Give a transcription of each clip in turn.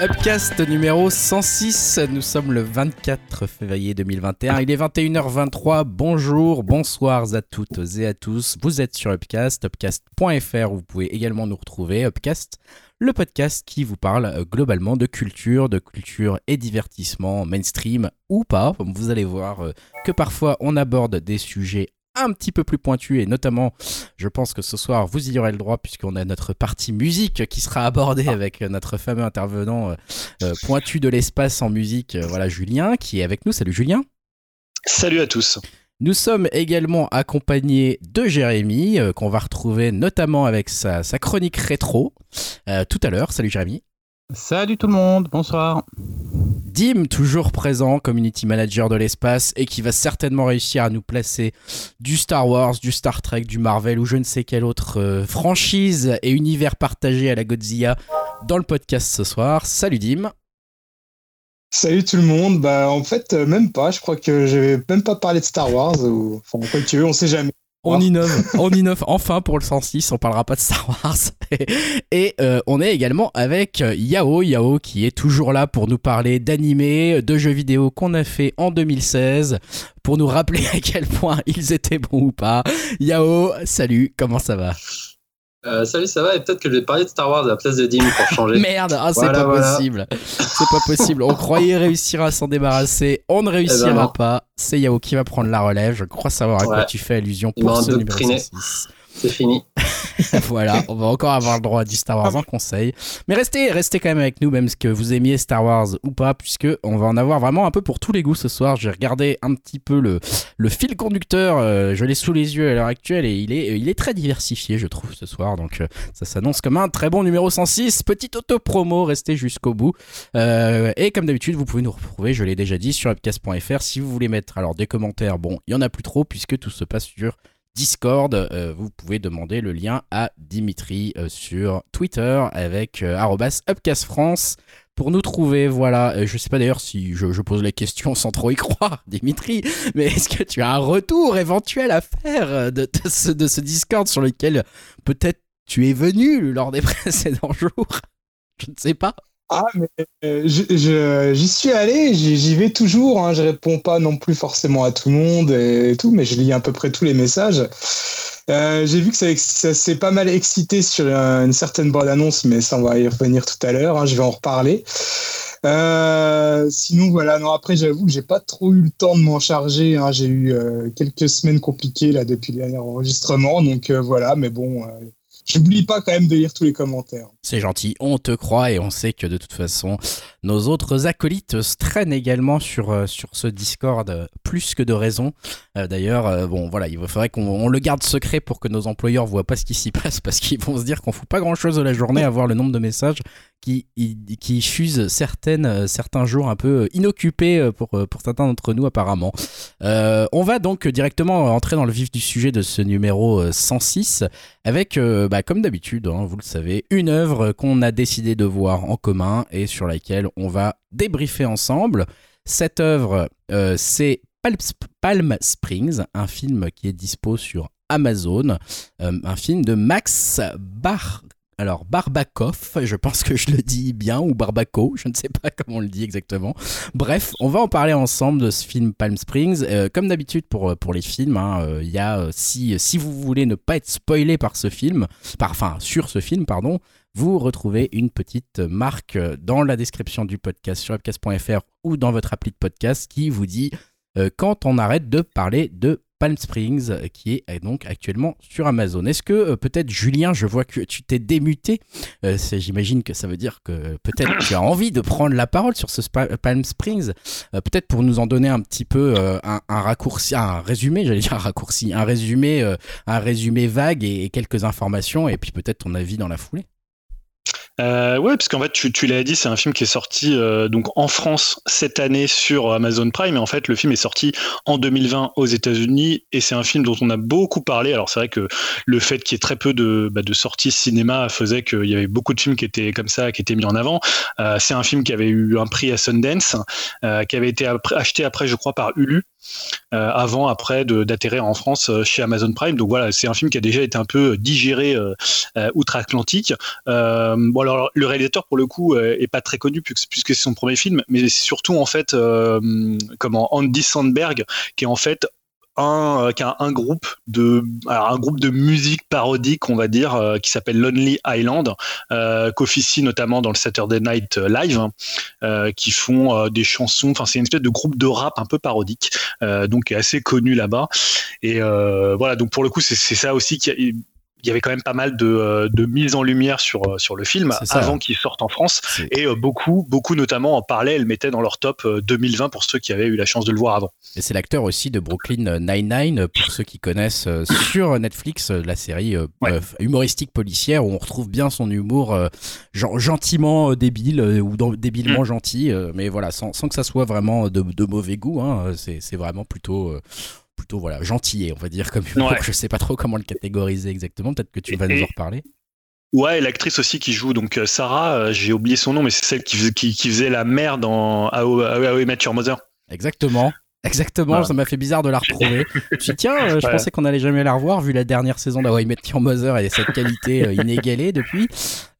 Upcast numéro 106, nous sommes le 24 février 2021, il est 21h23, bonjour, bonsoir à toutes et à tous, vous êtes sur Upcast, upcast.fr, vous pouvez également nous retrouver, Upcast, le podcast qui vous parle euh, globalement de culture, de culture et divertissement, mainstream ou pas, vous allez voir euh, que parfois on aborde des sujets un petit peu plus pointu et notamment je pense que ce soir vous y aurez le droit puisqu'on a notre partie musique qui sera abordée ah. avec notre fameux intervenant euh, euh, pointu de l'espace en musique euh, voilà Julien qui est avec nous salut Julien salut à tous nous sommes également accompagnés de Jérémy, qu'on va retrouver notamment avec sa, sa chronique rétro tout à l'heure. Salut Jérémy. Salut tout le monde, bonsoir. Dim, toujours présent, community manager de l'espace, et qui va certainement réussir à nous placer du Star Wars, du Star Trek, du Marvel ou je ne sais quelle autre euh, franchise et univers partagé à la Godzilla dans le podcast ce soir. Salut Dim. Salut tout le monde. Bah en fait euh, même pas. Je crois que je vais même pas parler de Star Wars ou enfin quoi que tu veux, on sait jamais. On innove, on innove enfin pour le 106, on parlera pas de Star Wars. Et euh, on est également avec Yao, Yao qui est toujours là pour nous parler d'animés, de jeux vidéo qu'on a fait en 2016, pour nous rappeler à quel point ils étaient bons ou pas. Yao, salut, comment ça va? Euh, salut, ça va? Et peut-être que je vais parler de Star Wars à la place de Dim pour changer. Merde, ah, c'est pas possible. C'est pas possible. On croyait réussir à s'en débarrasser. On ne réussira eh ben pas. C'est Yao qui va prendre la relève. Je crois savoir à quoi tu fais allusion pour ce numéro 6 c'est fini. voilà, on va encore avoir le droit à Star Wars en conseil. Mais restez, restez quand même avec nous, même ce que vous aimiez Star Wars ou pas, puisque on va en avoir vraiment un peu pour tous les goûts ce soir. J'ai regardé un petit peu le, fil conducteur, euh, je l'ai sous les yeux à l'heure actuelle et il est, est très diversifié, je trouve, ce soir. Donc euh, ça s'annonce comme un très bon numéro 106. Petite auto-promo, restez jusqu'au bout. Euh, et comme d'habitude, vous pouvez nous retrouver, je l'ai déjà dit, sur upcast.fr. Si vous voulez mettre alors des commentaires, bon, il y en a plus trop, puisque tout se passe sur Discord. Euh, vous pouvez demander le lien à Dimitri euh, sur Twitter avec euh, @upcastfrance pour nous trouver. Voilà, je sais pas d'ailleurs si je, pose la question sans trop y croire, Dimitri, mais est-ce que tu as un retour éventuel à faire de, ce, de ce Discord sur lequel peut-être tu es venu lors des précédents jours? Je ne sais pas. Ah, mais euh, j'y suis allé, j'y vais toujours. Hein. Je réponds pas non plus forcément à tout le monde et tout, mais je lis à peu près tous les messages. Euh, j'ai vu que ça, s'est pas mal excité sur une certaine bande-annonce, mais ça, on va y revenir tout à l'heure. Hein. Je vais en reparler. Euh, sinon, voilà. Non, après, j'avoue que j'ai pas trop eu le temps de m'en charger. Hein. J'ai eu quelques semaines compliquées là depuis le dernier enregistrement, donc voilà. Mais bon, J'oublie pas quand même de lire tous les commentaires. C'est gentil, on te croit et on sait que de toute façon, nos autres acolytes se traînent également sur, euh, sur ce Discord euh, plus que de raison. Euh, d'ailleurs, bon voilà, il faudrait qu'on le garde secret pour que nos employeurs voient pas ce qui s'y passe parce qu'ils vont se dire qu'on fout pas grand chose de la journée à voir le nombre de messages qui, qui fusent certaines, certains jours un peu inoccupés pour, pour certains d'entre nous apparemment. on va donc directement entrer dans le vif du sujet de ce numéro 106 avec, bah, comme d'habitude, hein, vous le savez, une œuvre qu'on a décidé de voir en commun et sur laquelle on va débriefer ensemble. Cette œuvre, euh, c'est Palm Springs, un film qui est dispo sur Amazon, euh, un film de Max Bar alors, Barbakov, je pense que je le dis bien, ou Barbako, je ne sais pas comment on le dit exactement. Bref, on va en parler ensemble de ce film Palm Springs. Euh, comme d'habitude pour, pour les films, hein, il y a, si, vous voulez ne pas être spoilé par ce film, enfin, sur ce film, pardon, vous retrouvez une petite marque dans la description du podcast sur webcast.fr ou dans votre appli de podcast qui vous dit euh, quand on arrête de parler de Palm Springs qui est donc actuellement sur Amazon. Est-ce que euh, peut-être Julien, je vois que tu t'es démuté, euh, j'imagine que ça veut dire que peut-être tu as envie de prendre la parole sur ce Palm Springs, peut-être pour nous en donner un petit peu un, raccourci, un résumé, j'allais dire un raccourci, un résumé, un résumé vague et quelques informations et puis peut-être ton avis dans la foulée. Euh, ouais, parce qu'en fait, tu, tu l'as dit, c'est un film qui est sorti euh, donc en France cette année sur Amazon Prime, et en fait, le film est sorti en 2020 aux États-Unis, et c'est un film dont on a beaucoup parlé. Alors, c'est vrai que le fait qu'il y ait très peu de, bah, de sorties cinéma faisait qu'il y avait beaucoup de films qui étaient comme ça, qui étaient mis en avant. Euh, c'est un film qui avait eu un prix à Sundance, euh, qui avait été acheté après, je crois, par Hulu. Avant après d'atterrir en France chez Amazon Prime. Donc voilà, c'est un film qui a déjà été un peu digéré outre-Atlantique. le réalisateur pour le coup est pas très connu puisque, c'est son premier film, mais c'est surtout en fait comment Andy Sandberg qui est en fait un, euh, un groupe de un groupe de musique parodique on va dire euh, qui s'appelle Lonely Island euh, qu'officie notamment dans le Saturday Night Live qui font des chansons enfin c'est une espèce de groupe de rap un peu parodique donc assez connu là-bas. Et voilà donc pour le coup c'est ça aussi qui il y avait quand même pas mal de, euh, de mise en lumière sur, euh, sur le film avant qu'il sorte en France. Et euh, beaucoup, beaucoup notamment en parlaient, elles mettaient dans leur top 2020 pour ceux qui avaient eu la chance de le voir avant. Et c'est l'acteur aussi de Brooklyn Nine-Nine, pour ceux qui connaissent sur Netflix la série humoristique policière où on retrouve bien son humour gentiment débile ou débilement mm. gentil, mais voilà, sans, sans, que ça soit vraiment de, de mauvais goût. Hein, c'est vraiment plutôt plutôt voilà gentil, on va dire comme humour. Je sais pas trop comment le catégoriser exactement. Peut-être que tu vas nous en reparler. Ouais, l'actrice aussi qui joue donc euh, Sarah, euh, j'ai oublié son nom, mais c'est celle qui, qui, faisait la mère dans How, I Met Your Mother. Exactement. Exactement, ça m'a fait bizarre de la retrouver. je tiens, euh, je pensais qu'on allait jamais la revoir vu la dernière saison d'How I Met Your Mother et cette qualité inégalée depuis,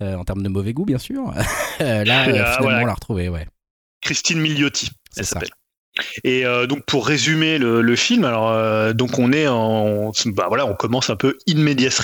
en termes de mauvais goût bien sûr. là, finalement, on l'a retrouvée, ouais. Christine Milioti, elle s'appelle. Et euh, donc pour résumer le, film, alors euh, donc on est en, bah voilà, on commence un peu in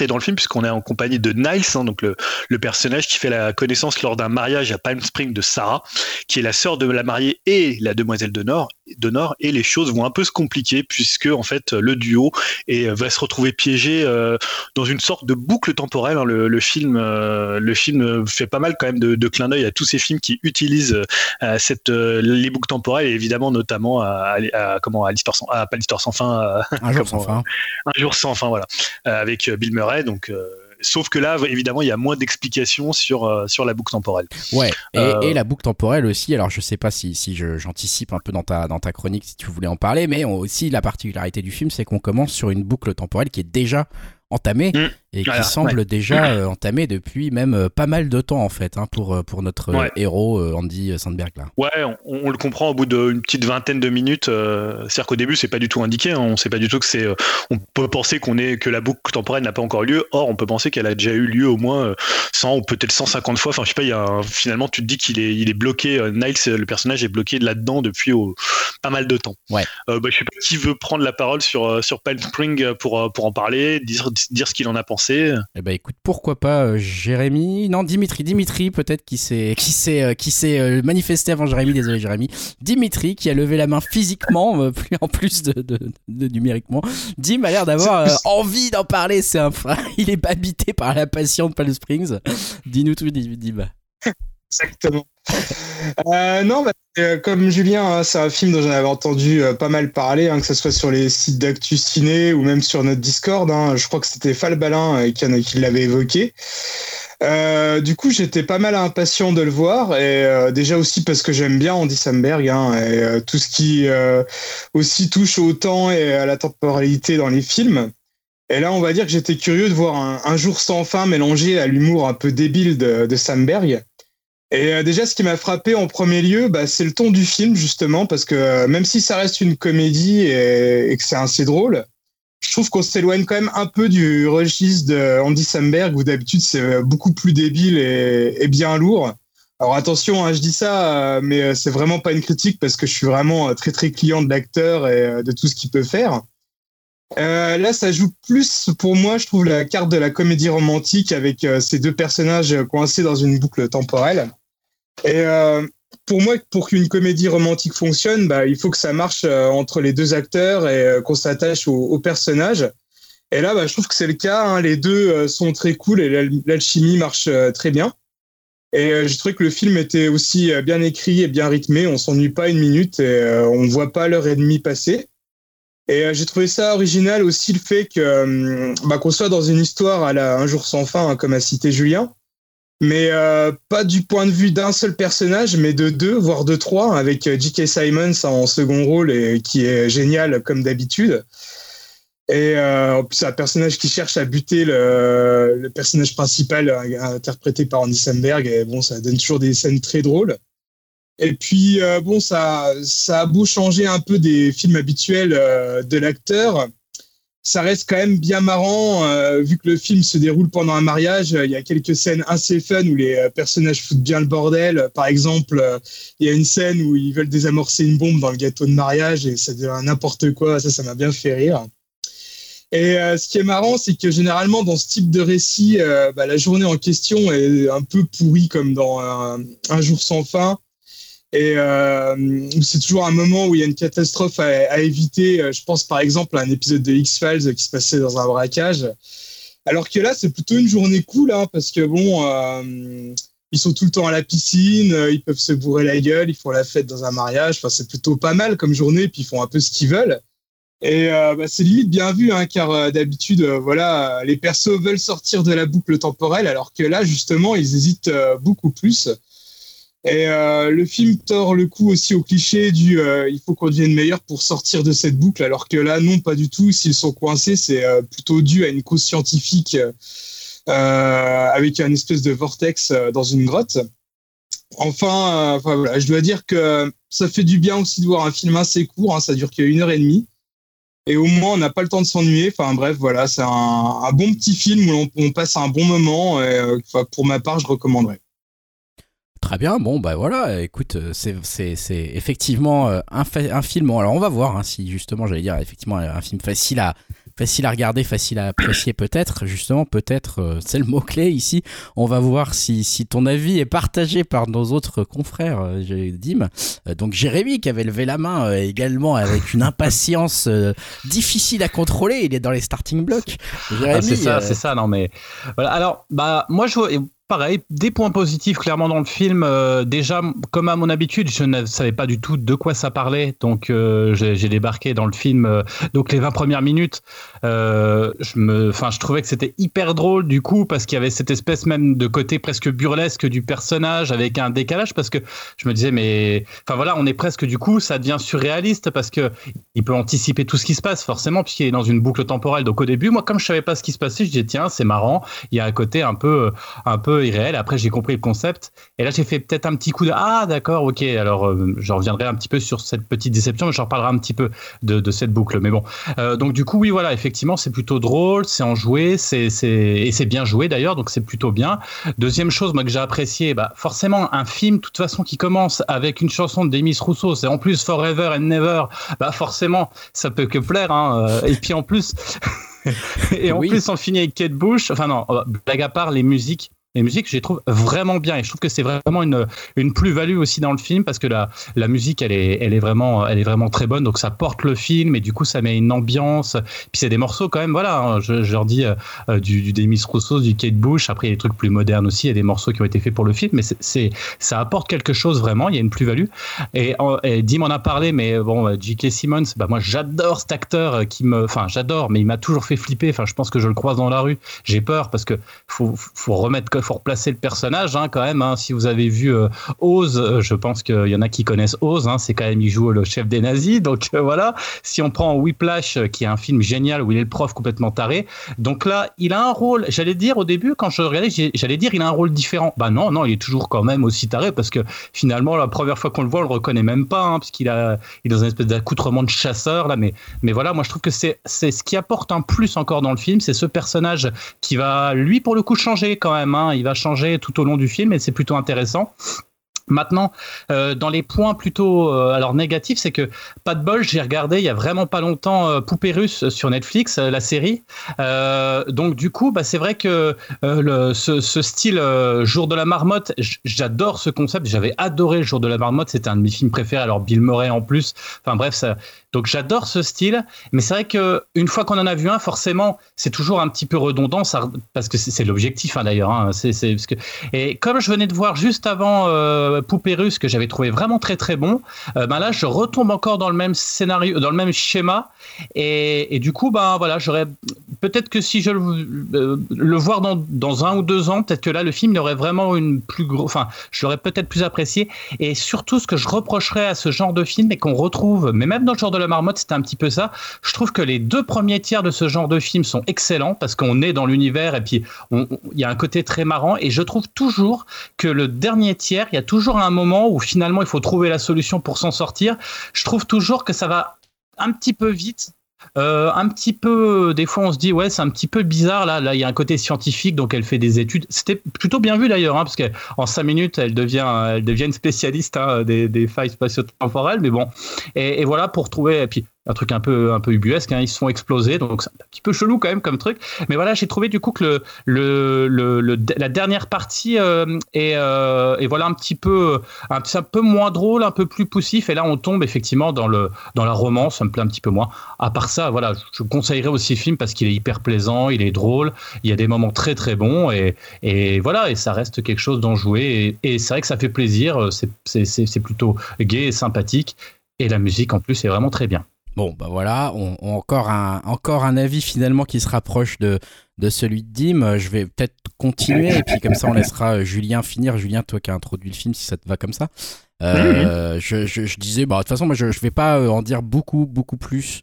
dans le film puisqu'on est en compagnie de Niles, hein, donc le, le, personnage qui fait la connaissance lors d'un mariage à Palm Springs de Sarah, qui est la sœur de la mariée et la demoiselle de Nord, de Nord, et les choses vont un peu se compliquer puisque en fait le duo va se retrouver piégé euh, dans une sorte de boucle temporelle. Hein. Le, le, film, le film fait pas mal quand même de, de clin d'œil à tous ces films qui utilisent cette les boucles temporelles et évidemment notamment à, comment à l'histoire sans pas l'histoire sans fin un jour sans fin un jour sans fin voilà euh, avec euh, Bill Murray donc euh, Sauf que là, évidemment, il y a moins d'explications sur, sur la boucle temporelle. Ouais, et, la boucle temporelle aussi, alors je sais pas si, si j'anticipe un peu dans ta, dans ta chronique si tu voulais en parler, mais aussi la particularité du film, c'est qu'on commence sur une boucle temporelle qui est déjà entamée mm et qui semble déjà euh, entamé depuis même euh, pas mal de temps en fait hein, pour, euh, pour notre héros Andy Sandberg là. Ouais, on, le comprend au bout d'une petite vingtaine de minutes. C'est-à-dire qu'au début c'est pas du tout indiqué, hein, on sait pas du tout que c'est. on peut penser qu'on est que la boucle temporelle n'a pas encore lieu. Or on peut penser qu'elle a déjà eu lieu au moins 100 ou peut-être 150 fois. Enfin je sais pas, il y a finalement tu te dis qu'il est il est bloqué. Niles le personnage est bloqué là-dedans depuis pas mal de temps. Ouais. bah, je sais pas qui veut prendre la parole sur sur Palm Spring pour pour en parler, dire dire ce qu'il en a pensé eh ben écoute, pourquoi pas euh, Jérémy? Non, Dimitri, Dimitri peut-être qui s'est qui s'est euh, qui s'est euh, manifesté avant Jérémy, désolé Jérémy. Dimitri qui a levé la main physiquement plus en plus de, de, numériquement. Dim a l'air d'avoir envie d'en parler, c'est un il est habité par la passion de Palm Springs. Dis-nous tout Dim. Exactement. Euh, non, bah, euh, comme Julien, hein, c'est un film dont j'en avais entendu euh, pas mal parler, hein, que ce soit sur les sites d'actu ciné ou même sur notre Discord. Hein. je crois que c'était Falbalin qui, l'avait évoqué. du coup, j'étais pas mal impatient de le voir, et déjà aussi parce que j'aime bien Andy Samberg, et tout ce qui aussi touche au temps et à la temporalité dans les films. Et là, on va dire que j'étais curieux de voir un, jour sans fin mélangé à l'humour un peu débile de Samberg. Et euh, déjà, ce qui m'a frappé en premier lieu, bah, c'est le ton du film, justement, parce que euh, même si ça reste une comédie et, que c'est assez drôle, je trouve qu'on s'éloigne quand même un peu du registre de Andy Samberg, où d'habitude c'est euh, beaucoup plus débile et, bien lourd. Alors attention, hein, je dis ça, mais c'est vraiment pas une critique parce que je suis vraiment très très client de l'acteur et de tout ce qu'il peut faire. Là, ça joue plus pour moi, je trouve, la carte de la comédie romantique avec ces deux personnages coincés dans une boucle temporelle. Et euh, pour moi, pour qu'une comédie romantique fonctionne, bah, il faut que ça marche euh, entre les deux acteurs et euh, qu'on s'attache au, personnage. Et là, bah, je trouve que c'est le cas. Hein. Les deux sont très cool et l'alchimie marche très bien. Et je trouvais que le film était aussi bien écrit et bien rythmé. On s'ennuie pas une minute et on voit pas l'heure et demie passer. Et j'ai trouvé ça original aussi le fait que bah, qu'on soit dans une histoire à la Un jour sans fin, hein, comme a cité Julien, mais euh, pas du point de vue d'un seul personnage, mais de deux, voire de trois, avec euh, J.K. Simons en second rôle et qui est génial comme d'habitude. Et euh, c'est un personnage qui cherche à buter le, le personnage principal interprété par Andy Samberg. Et bon, ça donne toujours des scènes très drôles. Et puis, euh, bon, ça, ça a beau changer un peu des films habituels euh, de l'acteur. Ça reste quand même bien marrant, euh, vu que le film se déroule pendant un mariage. Il y a quelques scènes assez fun où les personnages foutent bien le bordel. Par exemple, il y a une scène où ils veulent désamorcer une bombe dans le gâteau de mariage et ça devient n'importe quoi. Ça, ça m'a bien fait rire. Et ce qui est marrant, c'est que généralement, dans ce type de récit, bah, la journée en question est un peu pourrie, comme dans un jour sans fin et euh, c'est toujours un moment où il y a une catastrophe à, éviter. Euh, je pense par exemple à un épisode de X-Files qui se passait dans un braquage. Alors que là, c'est plutôt une journée cool, hein, parce que bon, euh, ils sont tout le temps à la piscine, ils peuvent se bourrer la gueule, ils font la fête dans un mariage. Enfin, c'est plutôt pas mal comme journée, puis ils font un peu ce qu'ils veulent. Et bah, c'est limite bien vu, hein, car d'habitude, voilà, les persos veulent sortir de la boucle temporelle, alors que là, justement, ils hésitent beaucoup plus. Et euh, le film tord le coup aussi au cliché du euh, il faut qu'on devienne meilleur pour sortir de cette boucle, alors que là, non, pas du tout. S'ils sont coincés, c'est euh, plutôt dû à une cause scientifique avec un espèce de vortex dans une grotte. Enfin, enfin voilà, je dois dire que ça fait du bien aussi de voir un film assez court, hein, ça dure qu'une heure et demie. Et au moins, on n'a pas le temps de s'ennuyer. Enfin bref, voilà, c'est un, bon petit film où on, on, passe un bon moment. Et, pour ma part, je recommanderais. Très bien, bon bah voilà, écoute, euh, c'est effectivement euh, un, un film, alors on va voir hein, si justement j'allais dire effectivement un film facile à, facile à regarder, facile à apprécier peut-être, justement peut-être euh, c'est le mot-clé ici, on va voir si, si ton avis est partagé par nos autres confrères Dim, donc Jérémy qui avait levé la main également avec une impatience difficile à contrôler, il est dans les starting blocks. Ah, c'est ça, c'est ça, non mais voilà, alors bah moi je pareil, des points positifs clairement dans le film. Euh, déjà, comme à mon habitude, je ne savais pas du tout de quoi ça parlait, donc euh, j'ai débarqué dans le film. Euh, donc les 20 premières minutes, je me, je trouvais que c'était hyper drôle du coup parce qu'il y avait cette espèce même de côté presque burlesque du personnage avec un décalage parce que je me disais mais, enfin voilà, on est presque du coup, ça devient surréaliste parce que il peut anticiper tout ce qui se passe forcément puisqu'il est dans une boucle temporelle. Donc au début, moi comme je savais pas ce qui se passait, je disais tiens c'est marrant, il y a un côté un peu, un peu irréel. Après, j'ai compris le concept. Et là, j'ai fait peut-être un petit coup de Ah, d'accord, ok. Alors, euh, je reviendrai un petit peu sur cette petite déception, mais je reparlerai un petit peu de, cette boucle. Mais bon. Euh, donc, du coup, oui, voilà, effectivement, c'est plutôt drôle, c'est enjoué, c'est, et c'est bien joué d'ailleurs, donc c'est plutôt bien. Deuxième chose, moi, que j'ai apprécié, bah, forcément, un film, de toute façon, qui commence avec une chanson de Demis Rousseau, c'est en plus Forever and Never, bah, forcément, ça peut que plaire. Hein. Euh, et puis, en plus. et en plus, on finit avec Kate Bush. Enfin, non, blague à part, les musiques les musiques, je les trouve vraiment bien. Et je trouve que c'est vraiment une, une plus-value aussi dans le film parce que la, la musique, elle est, elle, est vraiment, elle est vraiment très bonne. Donc ça porte le film et du coup, ça met une ambiance. Puis c'est des morceaux quand même, voilà, hein, je, leur dis euh, euh, du, du Demis Rousseau, du Kate Bush. Après, il y a des trucs plus modernes aussi. Il y a des morceaux qui ont été faits pour le film. Mais c'est, ça apporte quelque chose vraiment. Il y a une plus-value. Et, et Dim en a parlé, mais bon, euh, J.K. Simmons, bah, moi, j'adore cet acteur qui me. Enfin, j'adore, mais il m'a toujours fait flipper. Enfin, je pense que je le croise dans la rue. J'ai peur parce que faut, faut remettre faut replacer le personnage hein, quand même. Hein. Si vous avez vu euh, Oz, euh, je pense qu'il y en a qui connaissent Oz. Hein. c'est quand même il joue le chef des nazis. Donc euh, voilà. Si on prend Whiplash, qui est un film génial où il est le prof complètement taré. Donc là, il a un rôle. J'allais dire au début quand je regardais, j'allais dire il a un rôle différent. Bah non, non, il est toujours quand même aussi taré parce que finalement la première fois qu'on le voit, on le reconnaît même pas parce qu'il est dans une espèce d'accoutrement de chasseur là. Mais mais voilà, moi je trouve que c'est c'est ce qui apporte un plus encore dans le film, c'est ce personnage qui va lui pour le coup changer quand même. Il va changer tout au long du film et c'est plutôt intéressant. Maintenant, euh, dans les points plutôt euh, alors négatifs, c'est que pas de bol, j'ai regardé il y a vraiment pas longtemps euh, Poupée russe sur Netflix, la série. donc du coup, bah, c'est vrai que ce, style Jour de la marmotte, j'adore ce concept. J'avais adoré Jour de la marmotte, c'était un de mes films préférés. Alors Bill Murray en plus. Enfin bref, donc j'adore ce style, mais c'est vrai que une fois qu'on en a vu un, forcément, c'est toujours un petit peu redondant, parce que c'est l'objectif hein, d'ailleurs. Hein, c'est que et comme je venais de voir juste avant euh, Poupée russe que j'avais trouvé vraiment très très bon, euh, ben là je retombe encore dans le même scénario, dans le même schéma, et, du coup ben voilà, j'aurais peut-être que si je le, euh, le voir dans, dans, un ou deux ans, peut-être que là le film il aurait vraiment une plus gros, enfin je l'aurais peut-être plus apprécié, et surtout ce que je reprocherais à ce genre de film et qu'on retrouve, mais même dans le genre de la marmotte, c'était un petit peu ça. Je trouve que les deux premiers tiers de ce genre de film sont excellents parce qu'on est dans l'univers et puis il y a un côté très marrant. Et je trouve toujours que le dernier tiers, il y a toujours toujours un moment où finalement il faut trouver la solution pour s'en sortir. Je trouve toujours que ça va un petit peu vite euh, un petit peu, des fois on se dit ouais c'est un petit peu bizarre là, là il y a un côté scientifique donc elle fait des études. C'était plutôt bien vu d'ailleurs hein, parce qu'en cinq minutes elle devient, elle devient spécialiste hein, des, des, failles spatio-temporelles mais bon et, et, voilà pour trouver et puis un truc un peu un peu ubuesque hein, ils se font exploser donc c'est un petit peu chelou quand même comme truc. Mais voilà j'ai trouvé du coup que le, le, le, la dernière partie euh, est, euh, et voilà un petit peu un, un peu moins drôle un peu plus poussif. Et là on tombe effectivement dans le dans la romance ça me plaît un petit peu moins. À part ça voilà je conseillerais aussi le film parce qu'il est hyper plaisant il est drôle il y a des moments très très bons et, et voilà et ça reste quelque chose d'enjoué et, et c'est vrai que ça fait plaisir c'est plutôt gai et sympathique. Et la musique en plus est vraiment très bien Bon, bah voilà, on, on, encore, un, encore un avis finalement qui se rapproche de, de celui de Dim. Je vais peut-être continuer et puis comme ça on laissera euh, Julien finir. Julien, toi qui as introduit le film, si ça te va comme ça. Euh, je, je, je, disais, bah, de toute façon, moi je, je vais pas euh, en dire beaucoup, beaucoup plus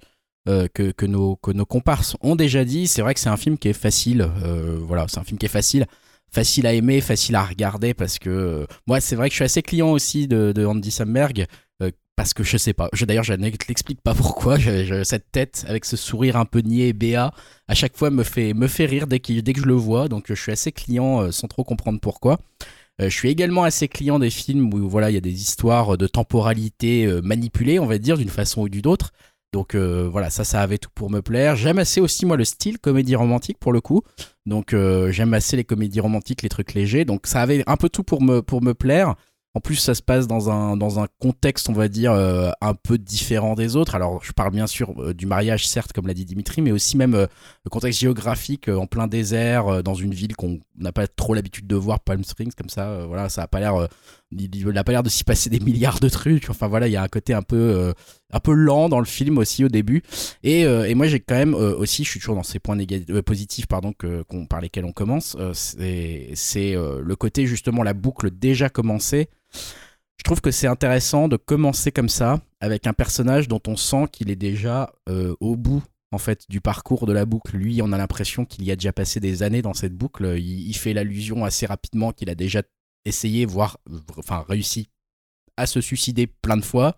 euh, que, que, nos, que nos comparses ont déjà dit. C'est vrai que c'est un film qui est facile. Euh, voilà, c'est un film qui est facile. Facile à aimer, facile à regarder parce que moi c'est vrai que je suis assez client aussi de, de Andy Samberg parce que je sais pas. D'ailleurs, je ne t'explique pas pourquoi. Cette tête avec ce sourire un peu niais et béat, à chaque fois me fait, me fait rire dès, dès que je le vois. Donc, je suis assez client euh, sans trop comprendre pourquoi. Euh, je suis également assez client des films où voilà, il y a des histoires de temporalité euh, manipulées, on va dire, d'une façon ou d'une autre. Donc euh, voilà, ça, ça avait tout pour me plaire. J'aime assez aussi, moi, le style comédie romantique pour le coup. Donc euh, j'aime assez les comédies romantiques, les trucs légers. Donc ça avait un peu tout pour me, pour me plaire. En plus, ça se passe dans un, contexte, on va dire, euh, un peu différent des autres. Alors, je parle bien sûr euh, du mariage, certes, comme l'a dit Dimitri, mais aussi même euh, le contexte géographique en plein désert, dans une ville qu'on n'a pas trop l'habitude de voir, Palm Springs, comme ça. voilà, ça a pas l'air, il n'a pas l'air de s'y passer des milliards de trucs. Enfin voilà, il y a un côté un peu, un peu lent dans le film aussi au début. Et, et moi, j'ai quand même aussi, je suis toujours dans ces points négatifs, positifs, pardon, que, par lesquels on commence. c'est, c'est le côté justement la boucle déjà commencée. Je trouve que c'est intéressant de commencer comme ça, avec un personnage dont on sent qu'il est déjà euh, au bout en fait du parcours de la boucle. Lui, on a l'impression qu'il y a déjà passé des années dans cette boucle. Il, il fait l'allusion assez rapidement qu'il a déjà essayé, voire enfin réussi à se suicider plein de fois.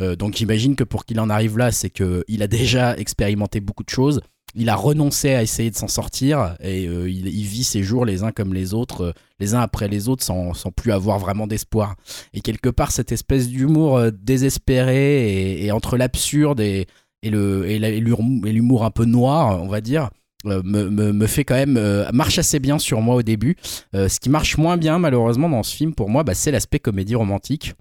Euh, donc j'imagine que pour qu'il en arrive là, c'est qu'il a déjà expérimenté beaucoup de choses il a renoncé à essayer de s'en sortir et euh, il, vit ses jours les uns comme les autres, euh, les uns après les autres, sans, sans plus avoir vraiment d'espoir. Et quelque part, cette espèce d'humour désespéré et, et entre l'absurde et, et l'humour un peu noir, on va dire, me, me, me, fait quand même marche assez bien sur moi au début. ce qui marche moins bien malheureusement dans ce film pour moi, bah, c'est l'aspect comédie romantique.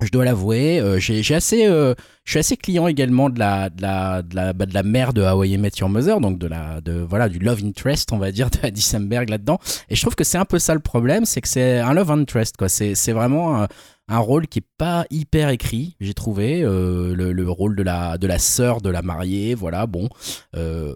Je dois l'avouer, euh, j'ai assez, euh, je suis assez client également de la, de la, de la, bah, de la mère de Hawaii Met Your Mother, donc de la, de voilà, du love interest, on va dire, de Dissenberg là-dedans. Et je trouve que c'est un peu ça le problème, c'est que c'est un love interest, quoi. C'est, vraiment un, un rôle qui est pas hyper écrit, j'ai trouvé. Euh, le, le, rôle de la, de la sœur de la mariée, voilà, bon. Euh,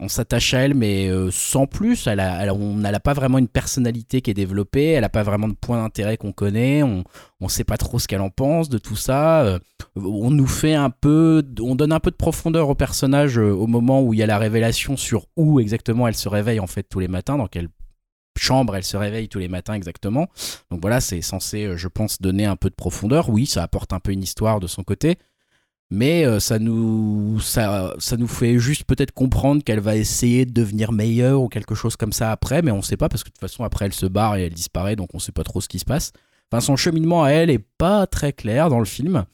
on s'attache à elle, mais euh, sans plus. Elle on n'a pas vraiment une personnalité qui est développée, elle n'a pas vraiment de point d'intérêt qu'on connaît, on ne sait pas trop ce qu'elle en pense de tout ça. On nous fait un peu. On donne un peu de profondeur au personnage au moment où il y a la révélation sur où exactement elle se réveille en fait tous les matins, dans quelle chambre elle se réveille tous les matins exactement. Donc voilà, c'est censé, euh, je pense, donner un peu de profondeur. Oui, ça apporte un peu une histoire de son côté. Mais euh, ça, nous, ça, ça nous fait juste peut-être comprendre qu'elle va essayer de devenir meilleure ou quelque chose comme ça après, mais on sait pas parce que de toute façon après elle se barre et elle disparaît, donc on sait pas trop ce qui se passe. Enfin, son cheminement à elle est pas très clair dans le film.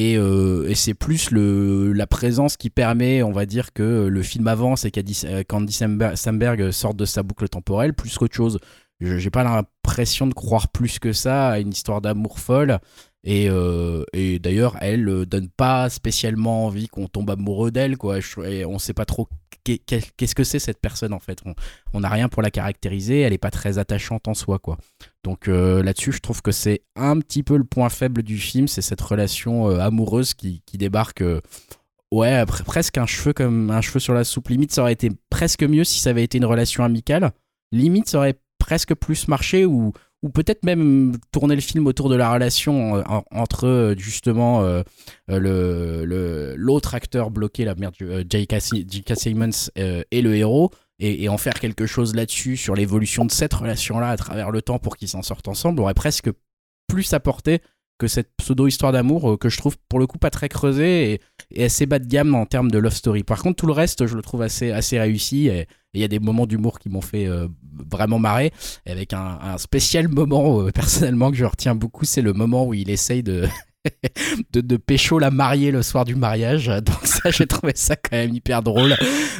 Et, euh, et c'est plus le, la présence qui permet, on va dire, que le film avance et qu'Andy Samberg sorte de sa boucle temporelle, plus qu'autre chose. J'ai pas l'impression de croire plus que ça à une histoire d'amour folle. Et, euh, d'ailleurs, elle euh, donne pas spécialement envie qu'on tombe amoureux d'elle, quoi. Et on sait pas trop qu'est-ce que c'est cette personne en fait? On n'a rien pour la caractériser, elle est pas très attachante en soi, quoi. Donc euh, là-dessus, je trouve que c'est un petit peu le point faible du film, c'est cette relation euh, amoureuse qui, qui débarque. Euh, ouais, presque un cheveu comme un cheveu sur la soupe. Limite, ça aurait été presque mieux si ça avait été une relation amicale. Limite, ça aurait presque plus marché ou ou peut-être même tourner le film autour de la relation euh, entre euh, justement euh, le l'autre acteur bloqué, la merde, J.K. Simmons et le héros, et, en faire quelque chose là-dessus sur l'évolution de cette relation-là à travers le temps pour qu'ils s'en sortent ensemble, aurait presque plus apporté que cette pseudo-histoire d'amour que je trouve pour le coup pas très creusée et, assez bas de gamme en termes de love story. Par contre, tout le reste, je le trouve assez, assez réussi il y a des moments d'humour qui m'ont fait vraiment marrer. avec un, spécial moment, personnellement, que je retiens beaucoup, c'est le moment où il essaye de. de, de pécho la mariée le soir du mariage. Donc ça, j'ai trouvé ça quand même hyper drôle.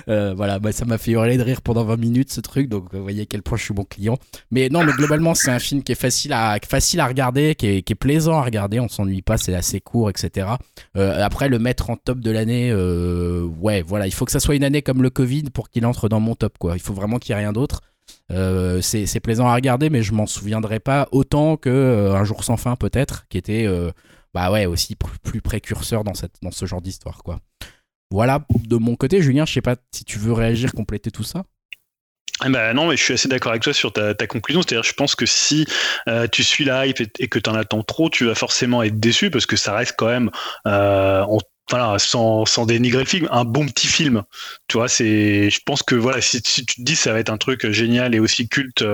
Euh, voilà, bah, ça m'a fait hurler de rire pendant 20 minutes ce truc. Donc vous voyez à quel point je suis bon client. Mais non, mais globalement, c'est un film qui est facile à, facile à regarder, qui est, qui est plaisant à regarder. On s'ennuie pas, c'est assez court, etc. Euh, après, le mettre en top de l'année, euh, ouais, voilà, il faut que ça soit une année comme le Covid pour qu'il entre dans mon top, quoi. Il faut vraiment qu'il n'y ait rien d'autre. C'est plaisant à regarder, mais je m'en souviendrai pas autant que Un jour sans fin peut-être, qui était bah ouais aussi plus précurseur dans, cette, dans ce genre d'histoire quoi. Voilà de mon côté, Julien, je sais pas si tu veux réagir, compléter tout ça. Eh ben non, mais je suis assez d'accord avec toi sur ta, conclusion. C'est-à-dire, je pense que si tu suis la hype et, que tu en attends trop, tu vas forcément être déçu parce que ça reste quand même, voilà, sans, dénigrer le film, un bon petit film. Tu vois, c'est, je pense que voilà, si, tu te dis ça va être un truc génial et aussi culte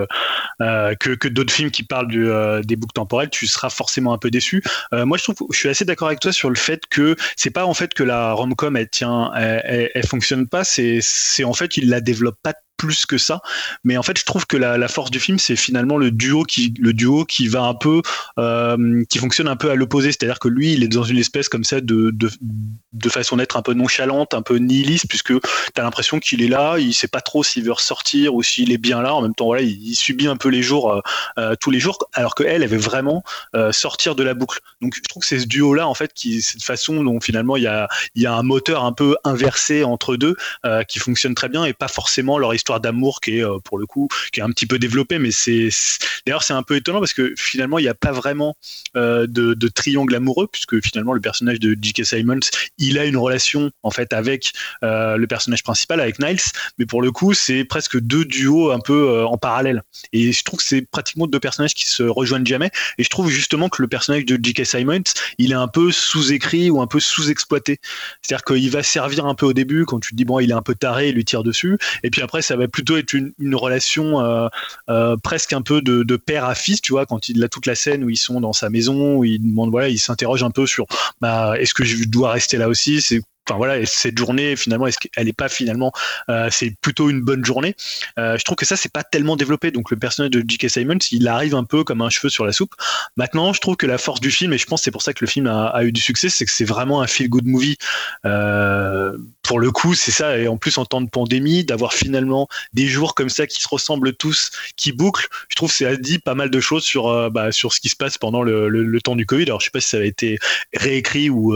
euh, que, que d'autres films qui parlent euh, des boucles temporelles, tu seras forcément un peu déçu. Euh, moi, je trouve, je suis assez d'accord avec toi sur le fait que c'est pas en fait que la rom-com elle tient, elle, fonctionne pas, c'est, c'est en fait il la développe pas plus que ça. Mais en fait, je trouve que la, force du film, c'est finalement le duo qui, le duo qui va un peu, euh, qui fonctionne un peu à l'opposé. C'est-à-dire que lui, il est dans une espèce comme ça de, de, de façon d'être un peu nonchalante, un peu nihiliste, puisque tu as l'impression qu'il est là, il sait pas trop s'il veut ressortir ou s'il est bien là. En même temps, voilà, il, subit un peu les jours, euh, euh, tous les jours, alors qu'elle, elle veut vraiment sortir de la boucle. Donc, je trouve que c'est ce duo-là, en fait, qui, cette façon dont finalement il y a, y a un moteur un peu inversé entre deux qui fonctionne très bien et pas forcément leur histoire d'amour qui est euh, pour le coup qui est un petit peu développée mais c'est d'ailleurs c'est un peu étonnant parce que finalement il n'y a pas vraiment euh, de, triangle amoureux puisque finalement le personnage de J.K. Simons il a une relation en fait avec euh, le personnage principal avec Niles mais pour le coup c'est presque deux duos un peu en parallèle et je trouve que c'est pratiquement deux personnages qui se rejoignent jamais et je trouve justement que le personnage de J.K. Simons il est un peu sous-écrit ou un peu sous-exploité c'est-à-dire qu'il va servir un peu au début quand tu te dis bon il est un peu taré il lui tire dessus et puis après ça plutôt être une, relation euh, euh, presque un peu de, père à fils, tu vois, quand il a toute la scène où ils sont dans sa maison, où il demande, voilà, il s'interroge un peu sur, bah, est-ce que je dois rester là aussi? C'est enfin voilà, cette journée finalement, qu'elle n'est pas finalement, euh, c'est plutôt une bonne journée? Je trouve que ça c'est pas tellement développé. Donc le personnage de J.K. Simons, il arrive un peu comme un cheveu sur la soupe. Maintenant, je trouve que la force du film, et je pense c'est pour ça que le film a, eu du succès, c'est que c'est vraiment un feel good movie. Pour le coup, c'est ça. Et en plus en temps de pandémie, d'avoir finalement des jours comme ça qui se ressemblent tous, qui bouclent, je trouve que ça dit pas mal de choses sur bah, sur ce qui se passe pendant le, temps du Covid. Alors je sais pas si ça a été réécrit ou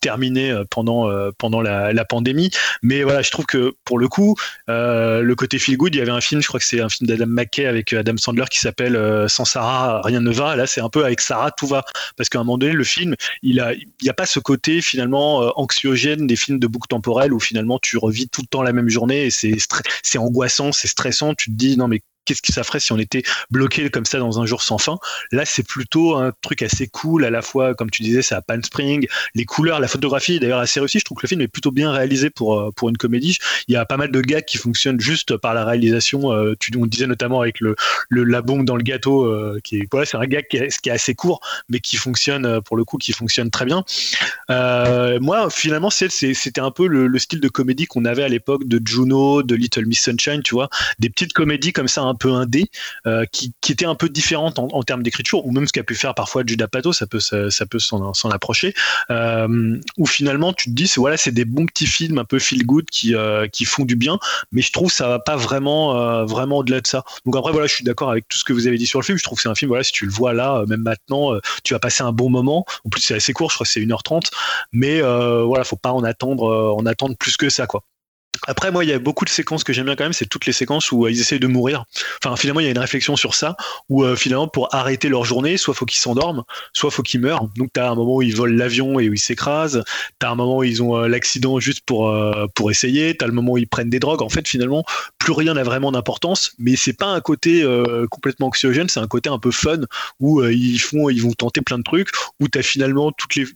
terminé pendant euh, pendant la, pandémie. Mais voilà, je trouve que pour le coup, euh, le côté feel good, il y avait un film, je crois que c'est un film d'Adam McKay avec euh, Adam Sandler qui s'appelle Sans Sarah, rien ne va. Là, c'est un peu avec Sarah, tout va. Parce qu'à un moment donné, le film, il a, il n'y a pas ce côté finalement anxiogène des films de boucle temporelle où finalement tu revis tout le temps la même journée et c'est c'est angoissant, c'est stressant. Tu te dis non mais qu'est-ce que ça ferait si on était bloqué comme ça dans un jour sans fin? Là, c'est plutôt un truc assez cool, à la fois, comme tu disais, c'est à Pan Spring, les couleurs, la photographie d'ailleurs assez réussie. Je trouve que le film est plutôt bien réalisé pour, euh, pour une comédie. Il y a pas mal de gags qui fonctionnent juste par la réalisation. Euh, tu, on disait notamment avec le, la bombe dans le gâteau, euh, qui voilà, c'est un gag qui est, assez court, mais qui fonctionne, pour le coup, qui fonctionne très bien. moi, finalement, c'était un peu le, le, style de comédie qu'on avait à l'époque de Juno, de Little Miss Sunshine, tu vois, des petites comédies comme ça, un peu indé, euh, qui, était un peu différente en, termes d'écriture, ou même ce qu'a pu faire parfois Judah Pato, ça peut, s'en approcher, euh, où finalement tu te dis, c'est voilà, c'est des bons petits films un peu feel good qui, euh, font du bien, mais je trouve ça va pas vraiment, vraiment au-delà de ça. Donc après, voilà, je suis d'accord avec tout ce que vous avez dit sur le film, je trouve que c'est un film, voilà, si tu le vois là, même maintenant, tu vas passer un bon moment. En plus, c'est assez court, je crois que c'est 1h30, mais voilà, faut pas en attendre, en attendre plus que ça, quoi. Après, moi, il y a beaucoup de séquences que j'aime bien quand même, c'est toutes les séquences où euh, ils essayent de mourir. Enfin, finalement, il y a une réflexion sur ça, où euh, finalement, pour arrêter leur journée, soit faut qu'ils s'endorment, soit faut qu'ils meurent. Donc, tu as un moment où ils volent l'avion et où ils s'écrasent, tu as un moment où ils ont euh, l'accident juste pour, pour essayer, tu as le moment où ils prennent des drogues. En fait, finalement, plus rien n'a vraiment d'importance, mais c'est pas un côté complètement anxiogène, c'est un côté un peu fun, où ils, font, ils vont tenter plein de trucs, où tu as finalement toutes les,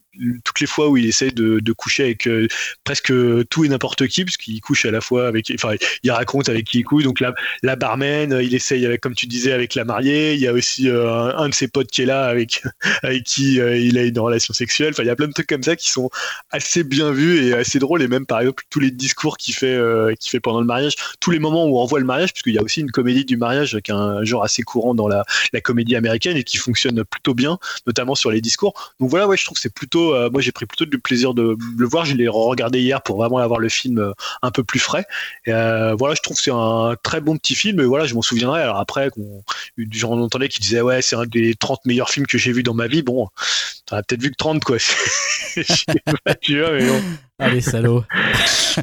toutes les fois où il essaie de, coucher avec euh, presque tout et n'importe qui, puisqu'il couche à la fois avec, enfin, il raconte avec qui il couche. Donc la, la barman, il essaye avec, comme tu disais, avec la mariée. Il y a aussi euh, un, de ses potes qui est là, avec avec qui il a une relation sexuelle. Enfin, il y a plein de trucs comme ça qui sont assez bien vus et assez drôles. Et même par exemple tous les discours qu'il fait, qu'il fait pendant le mariage, tous les moments où on voit le mariage, puisqu'il y a aussi une comédie du mariage qui est un genre assez courant dans la, la comédie américaine et qui fonctionne plutôt bien, notamment sur les discours. Donc voilà, ouais, je trouve que c'est plutôt, euh, moi j'ai pris plutôt du plaisir de le voir. Je l'ai regardé hier pour vraiment avoir le film euh, un peu plus frais. Et, euh, voilà, je trouve que c'est un très bon petit film. Et voilà, je m'en souviendrai. Alors après, j'en entendais qui disait ouais, c'est un des 30 meilleurs films que j'ai vu dans ma vie. Bon, t'en as peut-être vu que 30 quoi. je sais pas, tu vois, mais bon. Allez, salaud.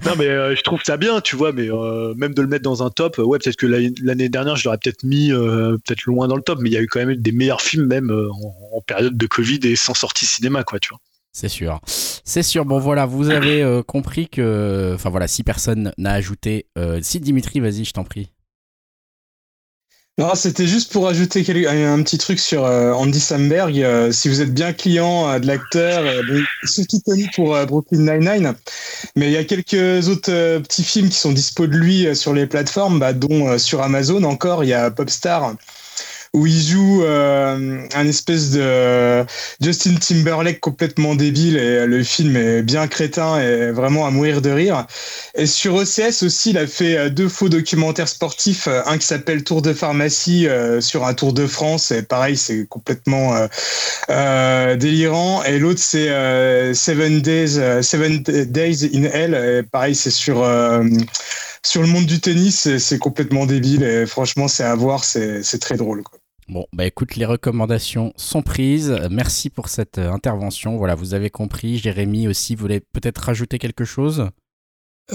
non, mais je trouve ça bien, tu vois, mais même de le mettre dans un top, ouais, peut-être que l'année dernière, je l'aurais peut-être mis peut-être loin dans le top, mais il y a eu quand même des meilleurs films, même en, en, période de Covid et sans sortie cinéma, quoi, tu vois. C'est sûr. C'est sûr. Bon, voilà, vous avez euh, compris que. Enfin, voilà, si personne n'a ajouté. Euh, si Dimitri, vas-y, je t'en prie. Non, c'était juste pour ajouter un petit truc sur euh, Andy Samberg. si vous êtes bien client de l'acteur, surtout connu pour Brooklyn Nine-Nine, mais il y a quelques autres petits films qui sont dispo de lui sur les plateformes, bah, dont sur Amazon encore, il y a Popstar où il joue euh, un espèce de Justin Timberlake complètement débile et le film est bien crétin et vraiment à mourir de rire. Et sur OCS aussi, il a fait euh, deux faux documentaires sportifs, euh, un qui s'appelle Tour de pharmacie sur un Tour de France et pareil, c'est complètement délirant. Et l'autre c'est Seven Days, Seven Days in Hell, et pareil, c'est sur sur le monde du tennis, c'est complètement débile et franchement, c'est à voir, c'est très drôle. Quoi. Bon, bah écoute, les recommandations sont prises. Merci pour cette euh, intervention. Voilà, vous avez compris. Jérémy aussi voulait peut-être rajouter quelque chose?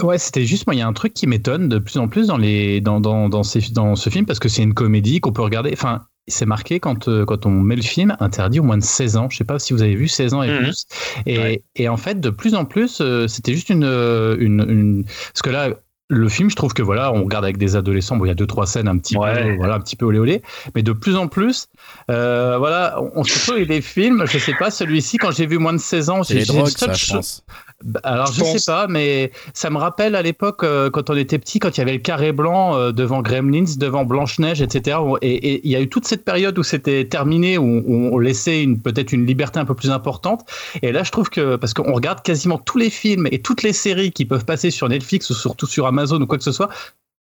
Ouais, c'était juste moi, il y a un truc qui m'étonne de plus en plus dans, les, dans, dans, dans, ces, dans ce film parce que c'est une comédie qu'on peut regarder. Enfin, c'est marqué quand, euh, quand on met le film interdit au moins de 16 ans. Je sais pas si vous avez vu 16 ans et mhm. plus. Et, et, en fait, de plus en plus, euh, c'était juste une, une, une, Parce que là, le film, je trouve que voilà, on regarde avec des adolescents. Bon, il y a deux trois scènes un petit peu, voilà, un petit peu olé olé, mais de plus en plus, euh, voilà, on, se trouve des films. Je sais pas, celui-ci, quand j'ai vu moins de 16 ans, j'ai pense. Bah, alors je, sais pas, mais ça me rappelle à l'époque euh, quand on était petit, quand il y avait le carré blanc euh, devant Gremlins, devant Blanche Neige, etc. Et il y a eu toute cette période où c'était terminé, où, on laissait une peut-être une liberté un peu plus importante. Et là, je trouve que parce qu'on regarde quasiment tous les films et toutes les séries qui peuvent passer sur Netflix ou surtout sur Amazon ou quoi que ce soit,